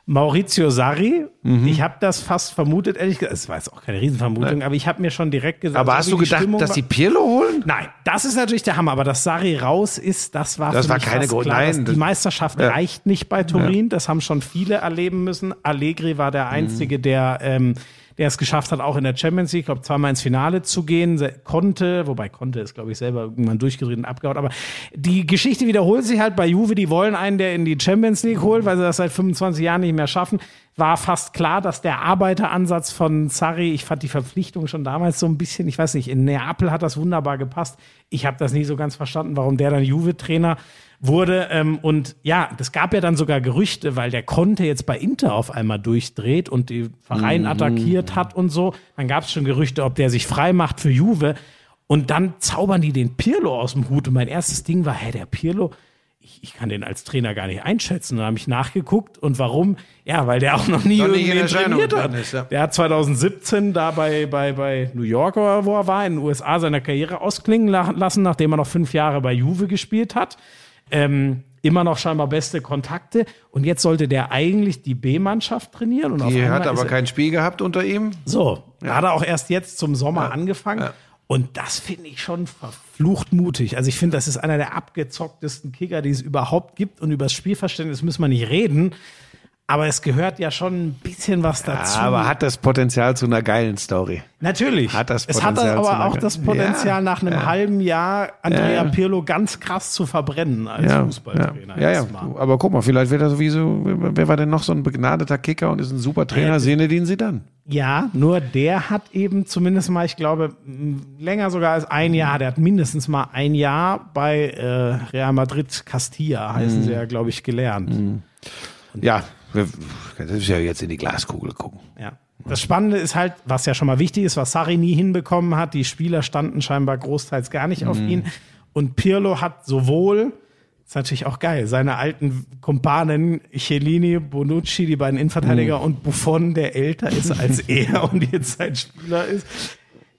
B: Maurizio Sarri, mhm. ich habe das fast vermutet, ehrlich gesagt, es war jetzt auch keine Riesenvermutung, Nein. aber ich habe mir schon direkt gesagt.
A: Aber hast du gedacht, Stimmung dass die Pirlo holen?
B: Nein, das ist natürlich der Hammer, aber dass Sarri raus ist, das war
A: das war keine
B: große.
A: Nein,
B: die Meisterschaft ja. reicht nicht bei Turin, ja. das haben schon viele erleben müssen. Allegri war der Einzige, mhm. der ähm, der es geschafft hat, auch in der Champions League, glaube zweimal ins Finale zu gehen, konnte, wobei konnte ist, glaube ich, selber irgendwann durchgedreht und abgehauen. Aber die Geschichte wiederholt sich halt bei Juve, die wollen einen, der in die Champions League holt, weil sie das seit 25 Jahren nicht mehr schaffen. War fast klar, dass der Arbeiteransatz von Sarri, ich fand die Verpflichtung schon damals so ein bisschen, ich weiß nicht, in Neapel hat das wunderbar gepasst. Ich habe das nie so ganz verstanden, warum der dann Juve-Trainer wurde. Ähm, und ja, das gab ja dann sogar Gerüchte, weil der Conte jetzt bei Inter auf einmal durchdreht und die Verein mhm. attackiert hat und so. Dann gab es schon Gerüchte, ob der sich frei macht für Juve. Und dann zaubern die den Pirlo aus dem Hut. Und mein erstes Ding war, hä, der Pirlo, ich, ich kann den als Trainer gar nicht einschätzen. dann habe ich nachgeguckt. Und warum? Ja, weil der auch noch nie irgendwie trainiert hat. Ist, ja. Der hat 2017 da bei, bei, bei New York oder wo er war, in den USA seine Karriere ausklingen lassen, nachdem er noch fünf Jahre bei Juve gespielt hat. Ähm, immer noch scheinbar beste Kontakte. Und jetzt sollte der eigentlich die B-Mannschaft trainieren. Und
A: die hat aber kein Spiel gehabt unter ihm.
B: So, ja. hat er auch erst jetzt zum Sommer ja. angefangen. Ja. Und das finde ich schon verflucht mutig. Also ich finde, das ist einer der abgezocktesten Kicker, die es überhaupt gibt. Und über das Spielverständnis müssen wir nicht reden. Aber es gehört ja schon ein bisschen was dazu.
A: Ja, aber hat das Potenzial zu einer geilen Story.
B: Natürlich.
A: Hat das
B: es hat
A: Potenzial
B: aber auch das Potenzial,
A: Ja,
B: nach einem
A: ja.
B: halben Jahr Andrea. Pirlo ganz krass zu verbrennen als Fußballtrainer.
A: ja, ja. Aber guck mal, vielleicht wird er sowieso, wer war denn noch so ein begnadeter Kicker und ist ein super Trainer? Zinedine Zidane.
B: Ja, nur der hat eben zumindest mal, ich glaube, länger sogar als ein Jahr, der hat mindestens mal ein Jahr bei äh, Real Madrid Castilla, heißen
A: Mhm.
B: sie ja, glaube ich, gelernt.
A: Ja, wir- das ist ja jetzt in die Glaskugel gucken.
B: Ja. Das Spannende ist halt, was ja schon mal wichtig ist, was Sarri nie hinbekommen hat, die Spieler standen scheinbar großteils gar nicht auf
A: Mhm.
B: ihn. Und Pirlo hat sowohl, ist natürlich auch geil, seine alten Kumpanen Chiellini, Bonucci, die beiden Innenverteidiger
A: Mhm.
B: und Buffon, der älter ist als [laughs] er und jetzt sein Spieler ist,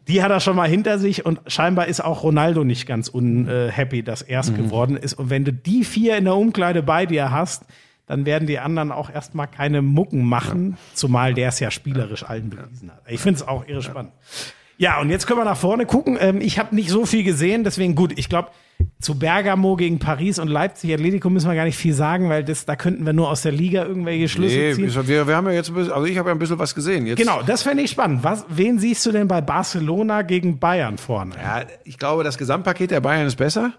B: die hat er schon mal hinter sich und scheinbar ist auch Ronaldo nicht ganz unhappy, dass er es
A: Mhm.
B: geworden ist. Und wenn du die vier in der Umkleide bei dir hast, dann werden die anderen auch erstmal keine Mucken machen, zumal der es ja spielerisch allen bewiesen hat. Ich finde es auch irre spannend. Ja, und jetzt können wir nach vorne gucken. Ähm, ich habe nicht so viel gesehen, deswegen gut. Ich glaube, zu Bergamo gegen Paris und Leipzig Atletico müssen wir gar nicht viel sagen, weil das, da könnten wir nur aus der Liga irgendwelche Schlüsse
A: Nee,
B: ziehen.
A: wir, wir haben ja jetzt ein bisschen, also ich habe ja ein bisschen was gesehen. Jetzt,
B: Genau, das fände ich spannend. Was, wen siehst du denn bei Barcelona gegen Bayern vorne?
A: Ja, ich glaube, das Gesamtpaket der Bayern ist besser.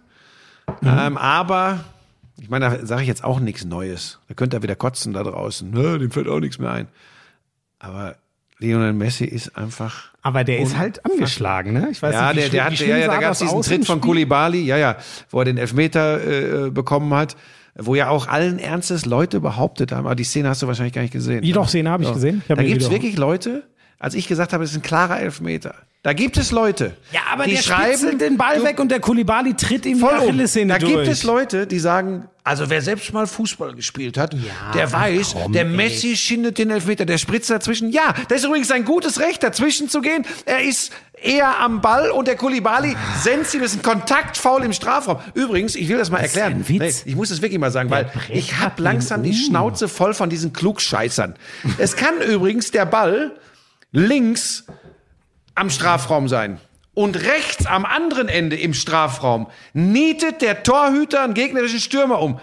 B: Mhm.
A: Ähm, aber, ich meine, da sage ich jetzt auch nichts Neues. Da könnte er wieder kotzen da draußen. Ja, dem fällt auch nichts mehr ein. Aber Lionel Messi ist einfach.
B: Aber der ist halt angeschlagen, ne? Ich weiß
A: Ja,
B: nicht, wie
A: der, der hat, ja, ja, da gab es diesen Tritt von? Kulibali, ja, ja, wo er den Elfmeter äh, bekommen hat, wo ja auch allen Ernstes Leute behauptet haben, aber die Szene hast du wahrscheinlich gar nicht gesehen.
B: Jedoch, Szene habe ich gesehen. Ich hab
A: da gibt es wirklich Leute, als ich gesagt habe, es ist ein klarer Elfmeter. Da gibt es Leute,
B: Ja, aber
A: die
B: der
A: schreiben,
B: den Ball
A: du-
B: weg und der Kulibali tritt ihm die
A: Voll um. Da
B: durch.
A: gibt es Leute, die sagen, also wer selbst mal Fußball gespielt hat, der
B: ach
A: weiß,
B: komm,
A: der
B: ey.
A: Messi schindet den Elfmeter, der spritzt dazwischen. Ja, das ist übrigens sein gutes Recht, dazwischen zu gehen. Er ist eher am Ball und der Kulibali senzt ihn, das ist ein Kontaktfoul im Strafraum. Übrigens, ich will das mal
B: ist
A: erklären. Nee, ich muss das wirklich mal sagen, weil ich habe
B: ihn
A: langsam die
B: um.
A: Schnauze voll von diesen Klugscheißern. es kann übrigens der Ball links am Strafraum sein. Und rechts am anderen Ende im Strafraum nietet der Torhüter einen gegnerischen Stürmer um.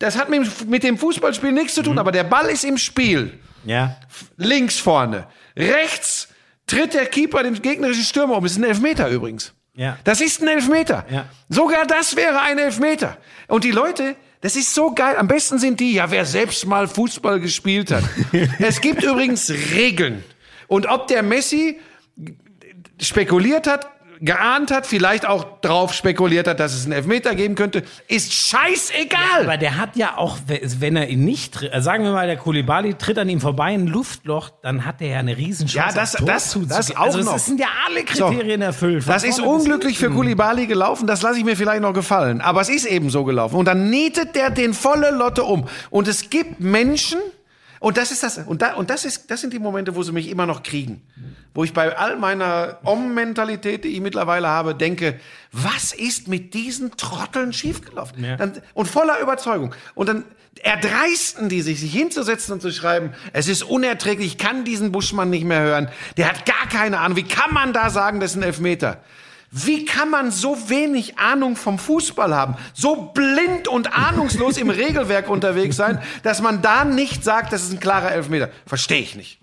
A: Das hat mit, mit dem Fußballspiel nichts zu tun, aber der Ball ist im Spiel.
B: Ja.
A: Links vorne. Rechts tritt der Keeper den gegnerischen Stürmer um. Das ist ein Elfmeter übrigens.
B: Ja.
A: Das ist ein Elfmeter.
B: Ja.
A: Sogar das wäre ein Elfmeter. Und die Leute, das ist so geil. Am besten sind die, ja, wer selbst mal Fußball gespielt hat. [laughs] es gibt übrigens Regeln. Und ob der Messi spekuliert hat, geahnt hat, vielleicht auch drauf spekuliert hat, dass es einen Elfmeter geben könnte, ist scheißegal.
B: Aber der hat ja auch, wenn er ihn nicht tritt, also sagen wir mal, der Kulibali tritt an ihm vorbei in ein Luftloch, dann hat er ja eine Riesenchance.
A: Ja, das- das-
B: zuzugehen.
A: das auch
B: also
A: noch.
B: Es sind ja alle Kriterien erfüllt. Von
A: Das ist unglücklich für Kulibali gelaufen, das lasse ich mir vielleicht noch gefallen. Aber es ist eben so gelaufen. Und dann nietet der den volle Lotte um. Und es gibt Menschen, und das ist das, und, da, und das ist, das sind die Momente, wo sie mich immer noch kriegen. Wo ich bei all meiner Om-Mentalität, die ich mittlerweile habe, denke, was ist mit diesen Trotteln schiefgelaufen?
B: Ja.
A: Dann, und voller Überzeugung. Und dann erdreisten die sich, sich hinzusetzen und zu schreiben, es ist unerträglich, ich kann diesen Buschmann nicht mehr hören. Der hat gar keine Ahnung. Wie kann man da sagen, das ist ein Elfmeter? Wie kann man so wenig Ahnung vom Fußball haben, so blind und ahnungslos im [laughs] Regelwerk unterwegs sein, dass man da nicht sagt, das ist ein klarer Elfmeter? Verstehe ich nicht.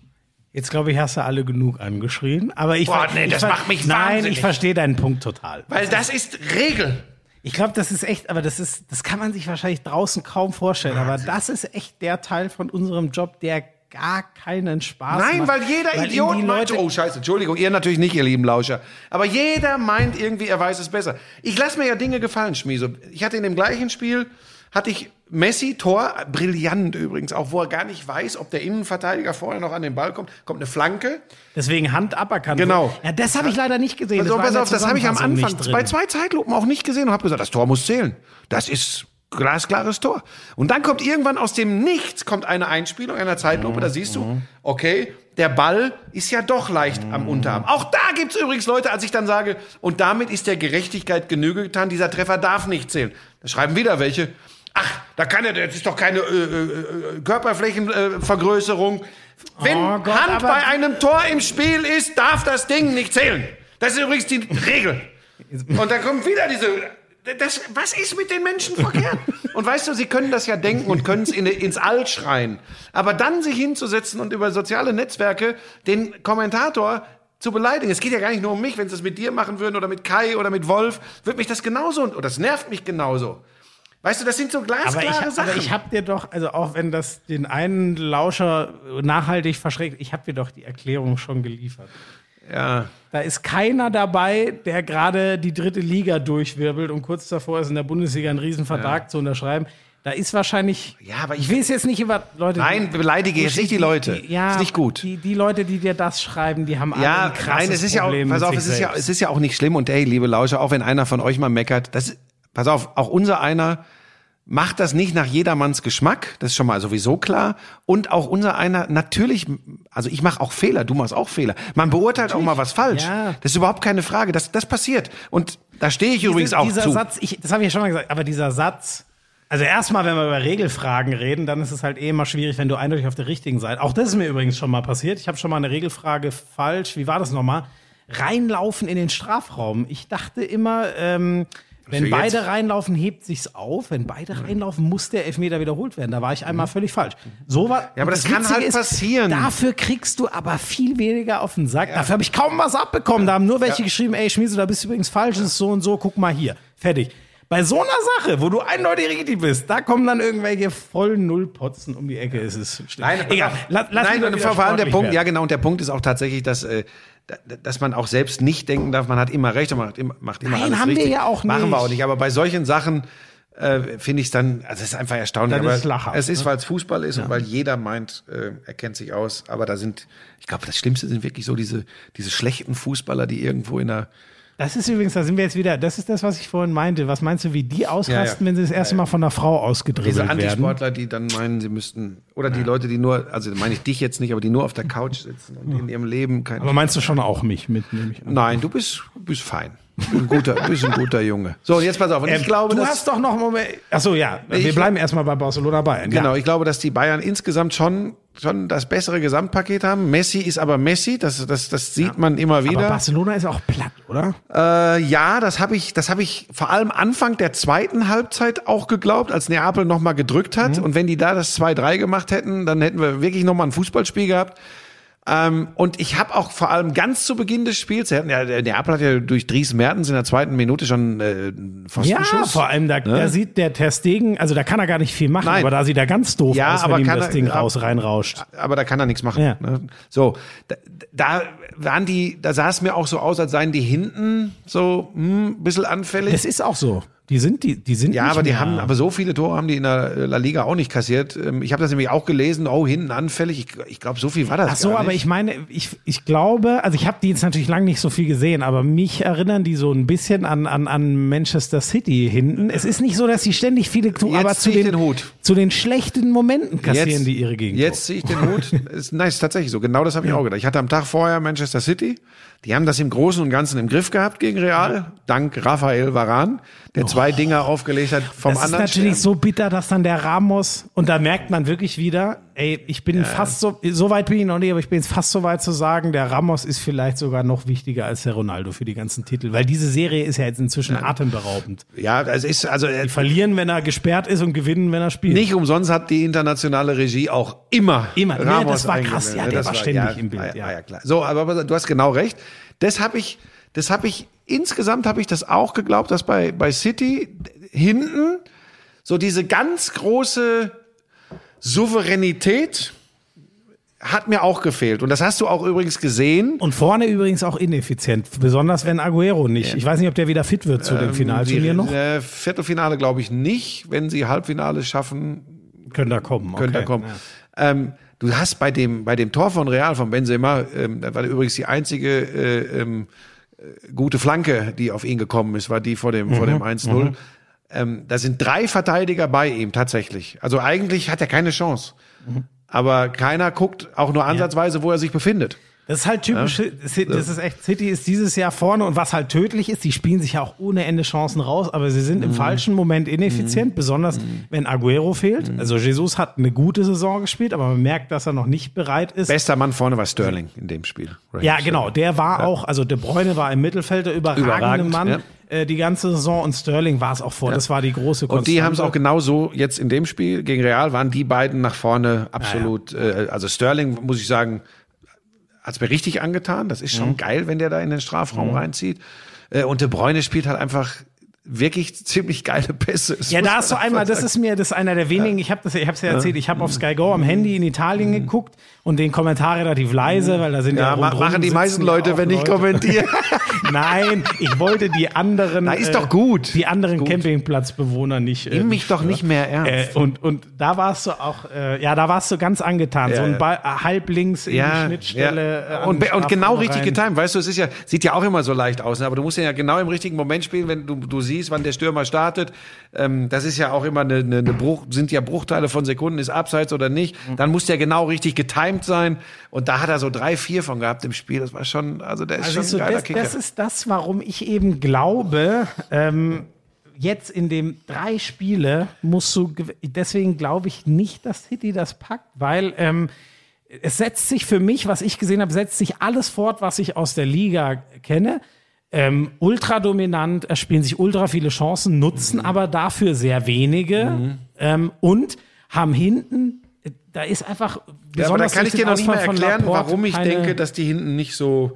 B: Jetzt glaube ich, hast du alle genug angeschrien. Aber ich,
A: Boah, nee,
B: ich
A: das macht mich
B: Nein,
A: wahnsinnig.
B: ich verstehe deinen Punkt total.
A: Weil das ist Regel.
B: Ich glaube, das ist echt, aber das ist, das kann man sich wahrscheinlich draußen kaum vorstellen. Aber das ist echt der Teil von unserem Job, der gar keinen Spaß
A: Nein,
B: macht.
A: weil jeder
B: Weil
A: Idiot meint, oh scheiße, Entschuldigung, ihr natürlich nicht, ihr lieben Lauscher. Aber jeder meint irgendwie, er weiß es besser. Ich lasse mir ja Dinge gefallen, Schmieso. Ich hatte in dem gleichen Spiel, hatte ich Messi, Tor, brillant übrigens, auch wo er gar nicht weiß, ob der Innenverteidiger vorher noch an den Ball kommt, kommt eine Flanke.
B: Deswegen Hand aberkannt.
A: Genau.
B: Ja, das habe ich leider nicht gesehen.
A: Also,
B: in
A: pass auf, das habe ich am Anfang bei zwei Zeitlupen auch nicht gesehen und habe gesagt, das Tor muss zählen. Das ist glasklares Tor. Und dann kommt irgendwann aus dem Nichts kommt eine Einspielung einer Zeitlupe, da siehst du, okay, der Ball ist ja doch leicht am Unterarm. Auch da gibt's übrigens Leute, als ich dann sage, und damit ist der Gerechtigkeit Genüge getan, dieser Treffer darf nicht zählen. Da schreiben wieder welche, ach, da kann er, das ist doch keine äh, äh, Körperflächenvergrößerung. Wenn
B: Oh Gott,
A: Hand bei einem Tor im Spiel ist, darf das Ding nicht zählen. Das ist übrigens die Regel. [laughs] Und dann kommt wieder diese. Das, was ist mit den Menschen verkehrt? Und weißt du, sie können das ja denken und können es in, ins All schreien. Aber dann sich hinzusetzen und über soziale Netzwerke den Kommentator zu beleidigen. Es geht ja gar nicht nur um mich. Wenn sie es mit dir machen würden oder mit Kai oder mit Wolf, wird mich das genauso, oder das nervt mich genauso. Weißt du, das sind so glasklare
B: Aber ich,
A: Sachen.
B: aber ich habe dir doch, also auch wenn das den einen Lauscher nachhaltig verschreckt, ich habe dir doch die Erklärung schon geliefert.
A: ja.
B: Da ist keiner dabei, der gerade die dritte Liga durchwirbelt und kurz davor ist, in der Bundesliga einen Riesenvertrag zu unterschreiben. Da ist wahrscheinlich.
A: Ja, aber
B: ich
A: ich-
B: will es jetzt nicht über Leute.
A: Nein, beleidige jetzt nicht die Leute.
B: Die, ja,
A: ist nicht gut.
B: Die, die Leute, die dir das schreiben, die haben alle
A: Ja,
B: ein krasses
A: nein, es ist ja auch, pass auf, es ist ja, es ist ja auch nicht schlimm und hey, liebe Lauscher, auch wenn einer von euch mal meckert, das, pass auf, auch unser einer macht das nicht nach jedermanns Geschmack, das ist schon mal sowieso klar. Und auch unser einer, natürlich, also ich mache auch Fehler, du machst auch Fehler. Man beurteilt auch mal was falsch.
B: Ja.
A: Das ist überhaupt keine Frage, das, das passiert. Und da stehe ich übrigens auch
B: dieser
A: zu.
B: Satz, ich, das habe ich ja schon mal gesagt, aber dieser Satz, also erstmal, wenn wir über Regelfragen reden, dann ist es halt eh immer schwierig, wenn du eindeutig auf der richtigen Seite. Auch das ist mir übrigens schon mal passiert. Ich habe schon mal eine Regelfrage falsch. Wie war das nochmal? Reinlaufen in den Strafraum. Ich dachte immer, ähm, wenn
A: jetzt-
B: beide reinlaufen, hebt sich's auf. Wenn beide reinlaufen, muss der Elfmeter wiederholt werden. Da war ich einmal völlig falsch. So war.
A: Ja, aber
B: und
A: das kann halt passieren.
B: Dafür kriegst du aber viel weniger auf den Sack. Dafür habe ich kaum was abbekommen. Da haben nur welche geschrieben, ey Schmieso, da bist du übrigens falsch, das ist so und so, guck mal hier. Fertig. Bei so einer Sache, wo du eindeutig richtig bist, da kommen dann irgendwelche vollen Nullpotzen um die Ecke. Es ist schlimm.
A: Nein,
B: egal. Lass, lass
A: Nein, und vor allem der Punkt,
B: werden.
A: ja genau, und der Punkt ist auch tatsächlich, dass, äh, dass man auch selbst nicht denken darf, man hat immer recht und macht immer, macht immer
B: Nein,
A: alles
B: haben wir
A: richtig.
B: ja auch
A: Machen
B: nicht.
A: wir auch nicht. Aber bei solchen Sachen äh, finde ich es dann, also es ist einfach erstaunlich.
B: Das
A: aber
B: ist lachhaft,
A: es ist,
B: ne?
A: weil es Fußball ist und weil jeder meint, äh, er kennt sich aus. Aber da sind, ich glaube, das Schlimmste sind wirklich so diese, diese schlechten Fußballer, die irgendwo in der
B: Das ist übrigens, da sind wir jetzt wieder, das ist das, was ich vorhin meinte. Was meinst du, wie die ausrasten,
A: Ja, ja.
B: wenn sie das erste Mal von einer Frau
A: diese
B: ausgedribbelt werden?
A: Antisportler, die dann meinen, sie müssten, oder die Leute, die nur, also meine ich dich jetzt nicht, aber die nur auf der Couch sitzen und in ihrem Leben kein
B: Aber meinst du schon auch mich mit, nehme ich an.
A: Nein, du bist, bist fein. Du bist ein guter, du bist ein guter Junge. So, und jetzt pass auf. Und ich
B: Ähm,
A: glaube,
B: du
A: dass,
B: hast doch noch einen Moment. Achso, ja. Wir
A: ich-
B: bleiben erstmal bei Barcelona Bayern.
A: genau,
B: Ja.
A: ich glaube, dass die Bayern insgesamt schon, schon das bessere Gesamtpaket haben. Messi ist aber Messi, das, das, das sieht man immer
B: Aber
A: wieder.
B: Barcelona ist auch platt, oder?
A: Äh, ja, das habe ich, das habe ich vor allem Anfang der zweiten Halbzeit auch geglaubt, als Neapel noch mal gedrückt hat. Und wenn die da das 2-3 gemacht hätten, dann hätten wir wirklich noch mal ein Fußballspiel gehabt. Ähm, und ich habe auch vor allem ganz zu Beginn des Spiels, ja, der Neapel hat ja durch Dries Mertens in der zweiten Minute schon äh,
B: Ja,
A: Pfostenschuss.
B: vor allem, da, da sieht der Ter Stegen, also da kann er gar nicht viel machen,
A: Nein.
B: aber da sieht er ganz doof
A: Ja,
B: aus, wenn
A: aber
B: ihm das
A: er-
B: Ding raus reinrauscht.
A: aber da kann er nichts machen.
B: Ja.
A: Ne? So, da, da waren die, da sah es mir auch so aus, als seien die hinten so hm, ein bisschen anfällig.
B: Das ist auch so. Die sind, die, die sind
A: Ja, aber die
B: mehr-
A: haben, aber so viele Tore haben die in der La Liga auch nicht kassiert. Ähm, Ich habe das nämlich auch gelesen, oh, hinten anfällig. Ich, ich glaube, so viel war das
B: Ach so, aber ich meine, ich, ich glaube, also ich habe die jetzt natürlich lange nicht so viel gesehen, aber mich erinnern die so ein bisschen an, an, an Manchester City hinten. Es ist nicht so, dass sie ständig viele Tore,
A: Jetzt
B: aber zu den,
A: den Hut.
B: zu den schlechten Momenten kassieren die ihre Gegend.
A: Jetzt ziehe ich den Hut. [laughs] ist, nein, ist tatsächlich so. Genau das habe ich auch gedacht. Ich hatte am Tag vorher Manchester City. Die haben das im Großen und Ganzen im Griff gehabt gegen Real. Dank Rafael Varan, der zwei Dinger aufgelegt hat vom
B: Oh. Das ist
A: anderen.
B: natürlich
A: Stern.
B: so bitter, dass dann der Ramos, und da merkt man wirklich wieder, ey, ich bin fast so, so weit bin ich noch nicht, aber ich bin jetzt fast so weit zu sagen, der Ramos ist vielleicht sogar noch wichtiger als der Ronaldo für die ganzen Titel, weil diese Serie ist ja jetzt inzwischen atemberaubend.
A: Ja, es ist, also, äh,
B: Die verlieren, wenn er gesperrt ist und gewinnen, wenn er spielt.
A: Nicht umsonst hat die internationale Regie auch immer.
B: Immer. Nee,
A: Ramos
B: das war krass. Ja, der war ständig im Bild,
A: Ja,
B: ja.
A: ja. ja, klar. So, aber, aber du hast genau recht. Das habe ich, das habe ich, insgesamt habe ich das auch geglaubt, dass bei, bei City hinten so diese ganz große Souveränität hat mir auch gefehlt. Und das hast du auch übrigens gesehen.
B: Und vorne übrigens auch ineffizient, besonders wenn Aguero nicht. Ich weiß nicht, ob der wieder fit wird zu dem Finalturnier noch.
A: Äh, Viertelfinale glaube ich nicht. Wenn sie Halbfinale schaffen,
B: Könnte er kommen.
A: könnte
B: okay.
A: er kommen.
B: Ja.
A: Ähm, du hast bei dem, bei dem Tor von Real, von Benzema, ähm, das war übrigens die einzige äh, ähm, äh, gute Flanke, die auf ihn gekommen ist, war die vor dem, vor dem 1-0. Ähm, da sind drei Verteidiger bei ihm tatsächlich. Also eigentlich hat er keine Chance. Aber keiner guckt auch nur ansatzweise, wo er sich befindet.
B: Das ist halt typisch, ja. das ist echt, City ist dieses Jahr vorne und was halt tödlich ist, die spielen sich ja auch ohne Ende Chancen raus, aber sie sind im mhm. falschen Moment ineffizient, mhm. besonders mhm. wenn Aguero fehlt. Mhm. Also Jesus hat eine gute Saison gespielt, aber man merkt, dass er noch nicht bereit ist.
A: Bester Mann vorne war Sterling in dem Spiel.
B: Raheem ja, genau, der war ja. auch, also De Bruyne war im Mittelfeld der überragende Überragend, Mann. Ja äh, die ganze Saison und Sterling war es auch vor. Ja. Das war die große
A: Konstante. Und die haben es auch genauso jetzt in dem Spiel gegen Real waren die beiden nach vorne absolut. Ja, ja. Äh, also Sterling muss ich sagen, hat es mir richtig angetan. Das ist schon mhm. geil, wenn der da in den Strafraum mhm. reinzieht. Äh, und De Bruyne spielt halt einfach wirklich ziemlich geile Pässe.
B: Das ja, da hast du einmal, das ist mir, das ist einer der wenigen, ich habe das, ich habe es ja erzählt, ich habe auf Sky Go am Handy in Italien mhm. geguckt und den Kommentar relativ leise, weil da sind ja,
A: ja machen die meisten Leute, wenn ich kommentiere. [laughs]
B: Nein, ich wollte die anderen.
A: Na, ist doch äh, gut.
B: Die anderen gut. Campingplatzbewohner nicht.
A: Äh, Nimm mich doch nicht mehr ernst.
B: Äh, und, und da warst du auch, äh, ja, da warst du ganz angetan. Ja. So ein Ball, äh, halb links in ja, die Schnittstelle.
A: Ja. Äh, und, und genau richtig getimt. Weißt du, es ist ja, sieht ja auch immer so leicht aus, ne? aber du musst ja genau im richtigen Moment spielen, wenn du, du siehst, wann der Stürmer startet. Ähm, das ist ja auch immer eine, eine, eine Bruch, sind ja Bruchteile von Sekunden, ist abseits oder nicht. Mhm. Dann muss der genau richtig getimt sein. Und da hat er so drei, vier von gehabt im Spiel. Das war schon, also der ist also schon ein so, geiler
B: das,
A: Kicker.
B: Das ist das, warum ich eben glaube, ähm, jetzt in dem drei Spiele musst du, deswegen glaube ich nicht, dass City das packt, weil ähm, es setzt sich für mich, was ich gesehen habe, setzt sich alles fort, was ich aus der Liga kenne. Ähm, ultra dominant, es spielen sich ultra viele Chancen, nutzen mhm. aber dafür sehr wenige mhm. ähm, und haben hinten da ist einfach
A: ja, aber da kann ich dir noch nicht mehr erklären, warum ich denke, dass die hinten nicht so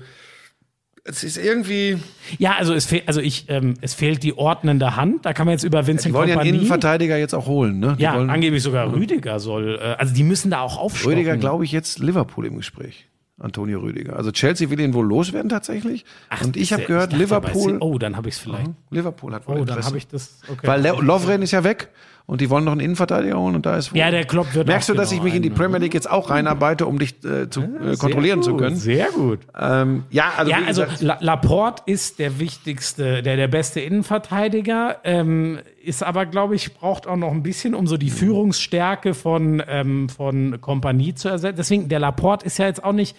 A: es ist irgendwie.
B: Ja, also es fehlt, also ich, ähm, es fehlt die ordnende Hand. Da kann man jetzt über Vincent ja,
A: Die wollen ja einen Innenverteidiger jetzt auch holen, ne?
B: Die ja, wollen, angeblich sogar Rüdiger soll. Äh, also die müssen da auch aufstocken.
A: Rüdiger, glaube ich, jetzt Liverpool im Gespräch. Antonio Rüdiger. Also Chelsea will ihn wohl loswerden tatsächlich. Ach, und ich habe gehört, Liverpool.
B: Oh, dann habe ich es vielleicht.
A: Liverpool hat wohl
B: Oh, Interesse. dann habe ich das.
A: Okay. Weil Lovren ist ja weg und die wollen noch einen Innenverteidiger holen und da ist
B: Ja, der Klopp wird
A: Merkst du, dass genau ich mich in die Premier League jetzt auch reinarbeite, um dich äh, zu äh, kontrollieren
B: gut,
A: zu können?
B: Sehr gut.
A: Ähm, ja, also,
B: ja, also La Laporte ist der wichtigste, der der beste Innenverteidiger, ähm, ist aber glaube ich braucht auch noch ein bisschen, um so die Führungsstärke von ähm, von Kompanie zu ersetzen. Deswegen der Laporte ist ja jetzt auch nicht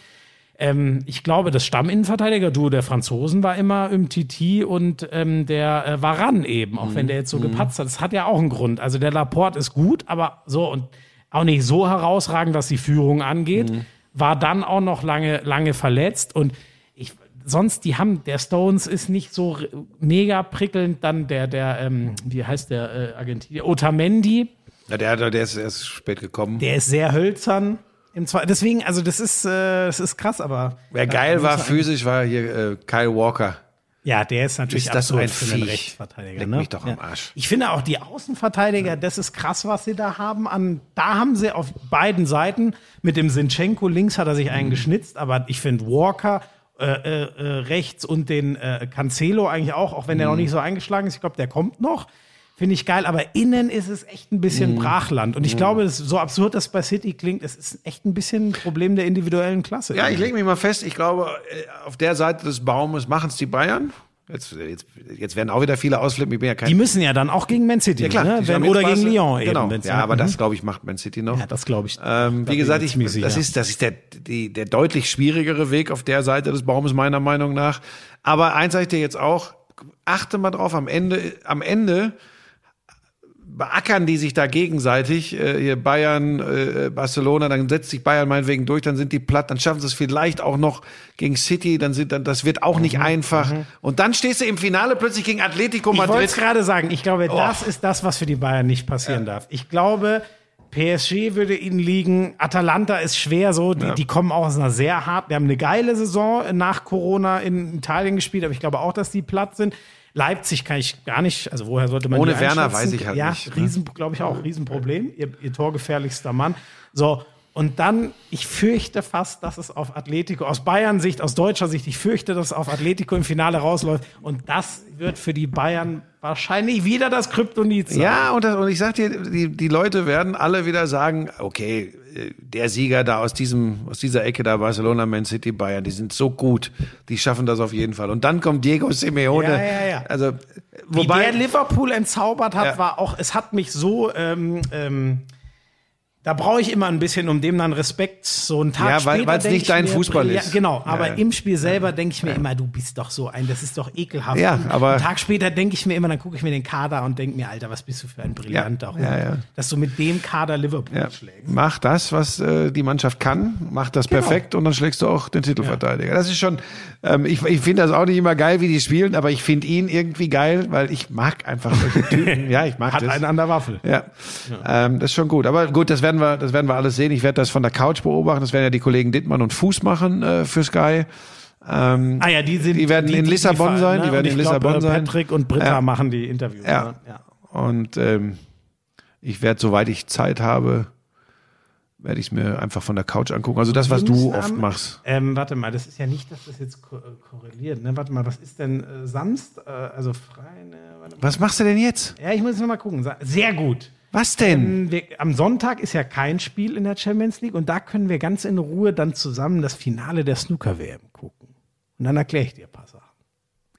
B: ähm, ich glaube, das Stamminnenverteidiger-Duo der Franzosen war immer im Titi und ähm, der äh, Varan eben, auch mhm. wenn der jetzt so mhm. gepatzt hat. Das hat ja auch einen Grund. Also der Laporte ist gut, aber so und auch nicht so herausragend, was die Führung angeht. Mhm. War dann auch noch lange, lange verletzt und ich, sonst, die haben, der Stones ist nicht so mega prickelnd, dann der, der, ähm, wie heißt der äh, Argentinier? Otamendi.
A: Ja, der, der ist erst spät gekommen.
B: Der ist sehr hölzern. Im Zwei Deswegen, also das ist, äh, das ist krass, aber.
A: Wer geil war physisch, war hier äh, Kyle Walker.
B: Ja, der ist natürlich
A: ist das absurd ein für einen Rechtsverteidiger.
B: Leck ne?
A: mich doch ja. am Arsch.
B: Ich finde auch die Außenverteidiger, ja. das ist krass, was sie da haben. An, da haben sie auf beiden Seiten mit dem Sinchenko links hat er sich einen mhm. geschnitzt, aber ich finde Walker äh, äh, äh, rechts und den äh, Cancelo eigentlich auch, auch wenn der noch mhm. nicht so eingeschlagen ist. Ich glaube, der kommt noch. Finde ich geil, aber innen ist es echt ein bisschen mm. Brachland. Und ich mm. glaube, so absurd das bei City klingt, es ist echt ein bisschen ein Problem der individuellen Klasse.
A: Ja, ich lege mich mal fest, ich glaube, äh, auf der Seite des Baumes machen es die Bayern. Jetzt, jetzt, jetzt werden auch wieder viele ausflippen. Ich bin ja kein
B: die müssen ja dann auch gegen Man City, ja, klar, ne? Wenn, oder gegen Lyon
A: genau. eben. Ja, aber mhm. das glaube ich macht Man City noch.
B: Ja, das glaube ich.
A: Ähm, wie gesagt, ich, das ist das ist der die, der deutlich schwierigere Weg auf der Seite des Baumes meiner Meinung nach. Aber eins sage ich dir jetzt auch: Achte mal drauf. Am Ende, am Ende beackern die sich da gegenseitig, äh, hier Bayern, äh, Barcelona, dann setzt sich Bayern meinetwegen durch, dann sind die platt, dann schaffen sie es vielleicht auch noch gegen City, dann sind dann das wird auch nicht mhm, einfach mhm. und dann stehst du im Finale plötzlich gegen Atletico Madrid.
B: Ich wollte es gerade sagen, ich glaube, oh. das ist das, was für die Bayern nicht passieren ja. darf. Ich glaube, PSG würde ihnen liegen. Atalanta ist schwer so. Die, ja. die kommen auch aus einer sehr harten. Wir haben eine geile Saison nach Corona in Italien gespielt, aber ich glaube auch, dass die platt sind. Leipzig kann ich gar nicht, also woher sollte man
A: Ohne Werner weiß ich halt
B: ja,
A: nicht.
B: Ja, Riesen, glaube ich auch, Riesenproblem. Ihr, ihr torgefährlichster Mann. So, und dann, ich fürchte fast, dass es auf Atletico, aus Bayern Sicht, aus deutscher Sicht, ich fürchte, dass es auf Atletico im Finale rausläuft. Und das wird für die Bayern wahrscheinlich wieder das Kryptonit sein.
A: Ja, und, das, und ich sag dir, die, die Leute werden alle wieder sagen, okay, der Sieger da aus diesem, aus dieser Ecke da, Barcelona, Man City, Bayern, die sind so gut, die schaffen das auf jeden Fall. Und dann kommt Diego Simeone. Ja,
B: ja, ja.
A: Also,
B: wobei, Wie der Liverpool entzaubert hat, war auch, es hat mich so, ähm, ähm, Da brauche ich immer ein bisschen, um dem dann Respekt so einen Tag
A: Ja, weil-
B: später.
A: weil's
B: denk
A: nicht
B: ich
A: dein
B: mir,
A: Fußball
B: ja,
A: ist.
B: Genau, aber
A: ja.
B: im Spiel selber denke ich mir immer, du bist doch so ein, das ist doch ekelhaft.
A: Ja,
B: Und
A: aber-
B: einen Tag später denke ich mir immer, dann gucke ich mir den Kader und denke mir, Alter, was bist du für ein brillanter Hund,
A: ja, ja.
B: dass du mit dem Kader Liverpool
A: Ja.
B: schlägst.
A: Mach das, was äh, die Mannschaft kann, mach das
B: Genau.
A: perfekt und dann schlägst du auch den Titelverteidiger. Das ist schon, ähm, ich, ich finde das auch nicht immer geil, wie die spielen, aber ich finde ihn irgendwie geil, weil ich mag einfach solche Typen. [laughs] ja, ich mag
B: Hat
A: das.
B: einen an der Waffel.
A: Ja, Ähm, das ist schon gut. Aber gut, das werden wir, das werden wir alles sehen. Ich werde das von der Couch beobachten. Das werden ja die Kollegen Dittmann und Fuß machen äh, für Sky. Ähm,
B: Ah ja, die sind
A: Die werden in Lissabon
B: fahren,
A: sein, die
B: ne?
A: werden in Lissabon
B: glaub, äh,
A: sein.
B: Patrick und Britta
A: Ja.
B: machen die Interviews.
A: Ja.
B: ne? ja.
A: und ähm, ich werde, soweit ich Zeit habe, werde ich es mir einfach von der Couch angucken. Also das, was du oft machst.
B: Ähm, warte mal, das ist ja nicht, dass das jetzt ko äh, korreliert. Ne? Warte mal, was ist denn äh, Samst? Äh, also frei, ne? Warte mal.
A: Was machst du denn jetzt?
B: Ja, ich muss noch mal gucken. Sehr gut.
A: Was denn?
B: Ähm, wir, am Sonntag ist ja kein Spiel in der Champions League und da können wir ganz in Ruhe dann zusammen das Finale der Snooker-WM gucken. Und dann erkläre ich dir ein paar Sachen.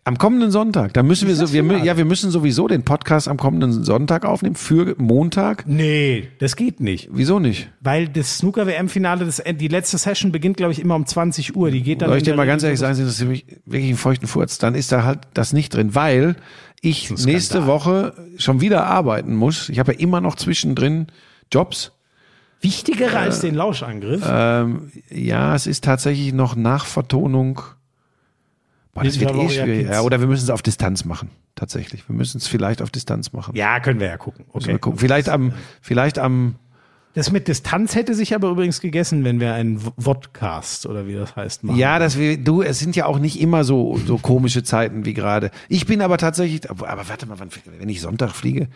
A: Am kommenden Sonntag. Da müssen wir so, wir,
B: Finale?
A: ja, wir müssen sowieso den Podcast am kommenden Sonntag aufnehmen für Montag.
B: Nee, das geht nicht.
A: Wieso nicht?
B: Weil das Snooker-WM-Finale, das- die letzte Session beginnt, glaube ich, immer um 20 Uhr. Die geht dann
A: Soll ich dir mal ganz ehrlich sagen, das ist wirklich ein feuchten Furz. Dann ist da halt das nicht drin, weil ich nächste. Woche schon wieder arbeiten muss. Ich habe ja immer noch zwischendrin Jobs.
B: Wichtigere als den Lauschangriff.
A: Ähm, ja, es ist tatsächlich noch Nachvertonung. Boah, das wird eh schwierig. Ja, oder wir müssen es auf Distanz machen. Tatsächlich. Wir müssen es vielleicht auf Distanz machen.
B: ja, können wir ja gucken.
A: Müssen wir
B: Okay.
A: gucken. Vielleicht am, vielleicht am,
B: Das mit Distanz hätte sich aber übrigens gegessen, wenn wir einen Vodcast oder wie das heißt machen.
A: ja, dass wir, du, es sind ja auch nicht immer so, so komische Zeiten wie gerade. Ich bin aber tatsächlich, aber warte mal, wenn ich Sonntag fliege,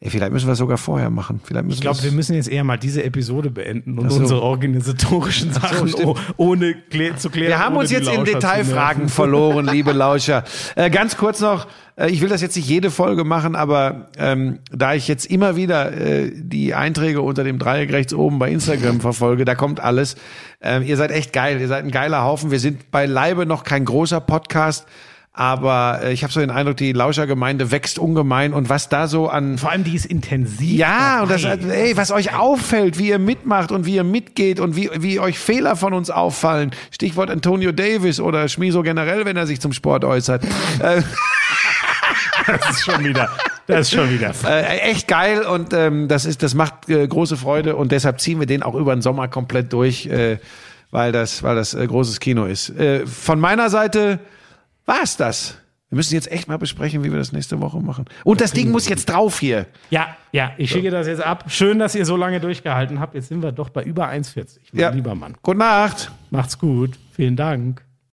A: ey, vielleicht müssen wir es sogar vorher machen. Vielleicht müssen
B: Ich glaube, wir müssen jetzt eher mal diese Episode beenden und
A: so.
B: unsere organisatorischen Sachen oh, ohne klä zu klären.
A: Wir haben uns jetzt in Detailfragen verloren, liebe [laughs] Lauscher. Äh, ganz kurz noch, äh, ich will das jetzt nicht jede Folge machen, aber ähm, da ich jetzt immer wieder äh, die Einträge unter dem Dreieck rechts oben bei Instagram verfolge, da kommt alles. Ähm, ihr seid echt geil, ihr seid ein geiler Haufen. Wir sind beileibe noch kein großer Podcast, aber äh, ich habe so den Eindruck, die Lauschergemeinde wächst ungemein und was da so an
B: Vor allem, die ist intensiv.
A: ja, und das,
B: dabei.
A: ey, was euch auffällt, wie ihr mitmacht und wie ihr mitgeht und wie, wie euch Fehler von uns auffallen. Stichwort Antonio Davis oder Schmiso generell, wenn er sich zum Sport äußert. äh, [laughs]
B: Das ist schon wieder. Das ist schon wieder.
A: äh, echt geil und ähm, das ist, das macht äh, große Freude und deshalb ziehen wir den auch über den Sommer komplett durch, äh, weil das, weil das äh, großes Kino ist. Äh, von meiner Seite war's das. Wir müssen jetzt echt mal besprechen, wie wir das nächste Woche machen. Und das Ding muss jetzt drauf hier.
B: Ja, ja, ich schicke das jetzt ab. Schön, dass ihr so lange durchgehalten habt. Jetzt sind wir doch bei über 1,40. Mein
A: Ja.
B: lieber Mann.
A: Gute Nacht.
B: Macht's gut. Vielen Dank.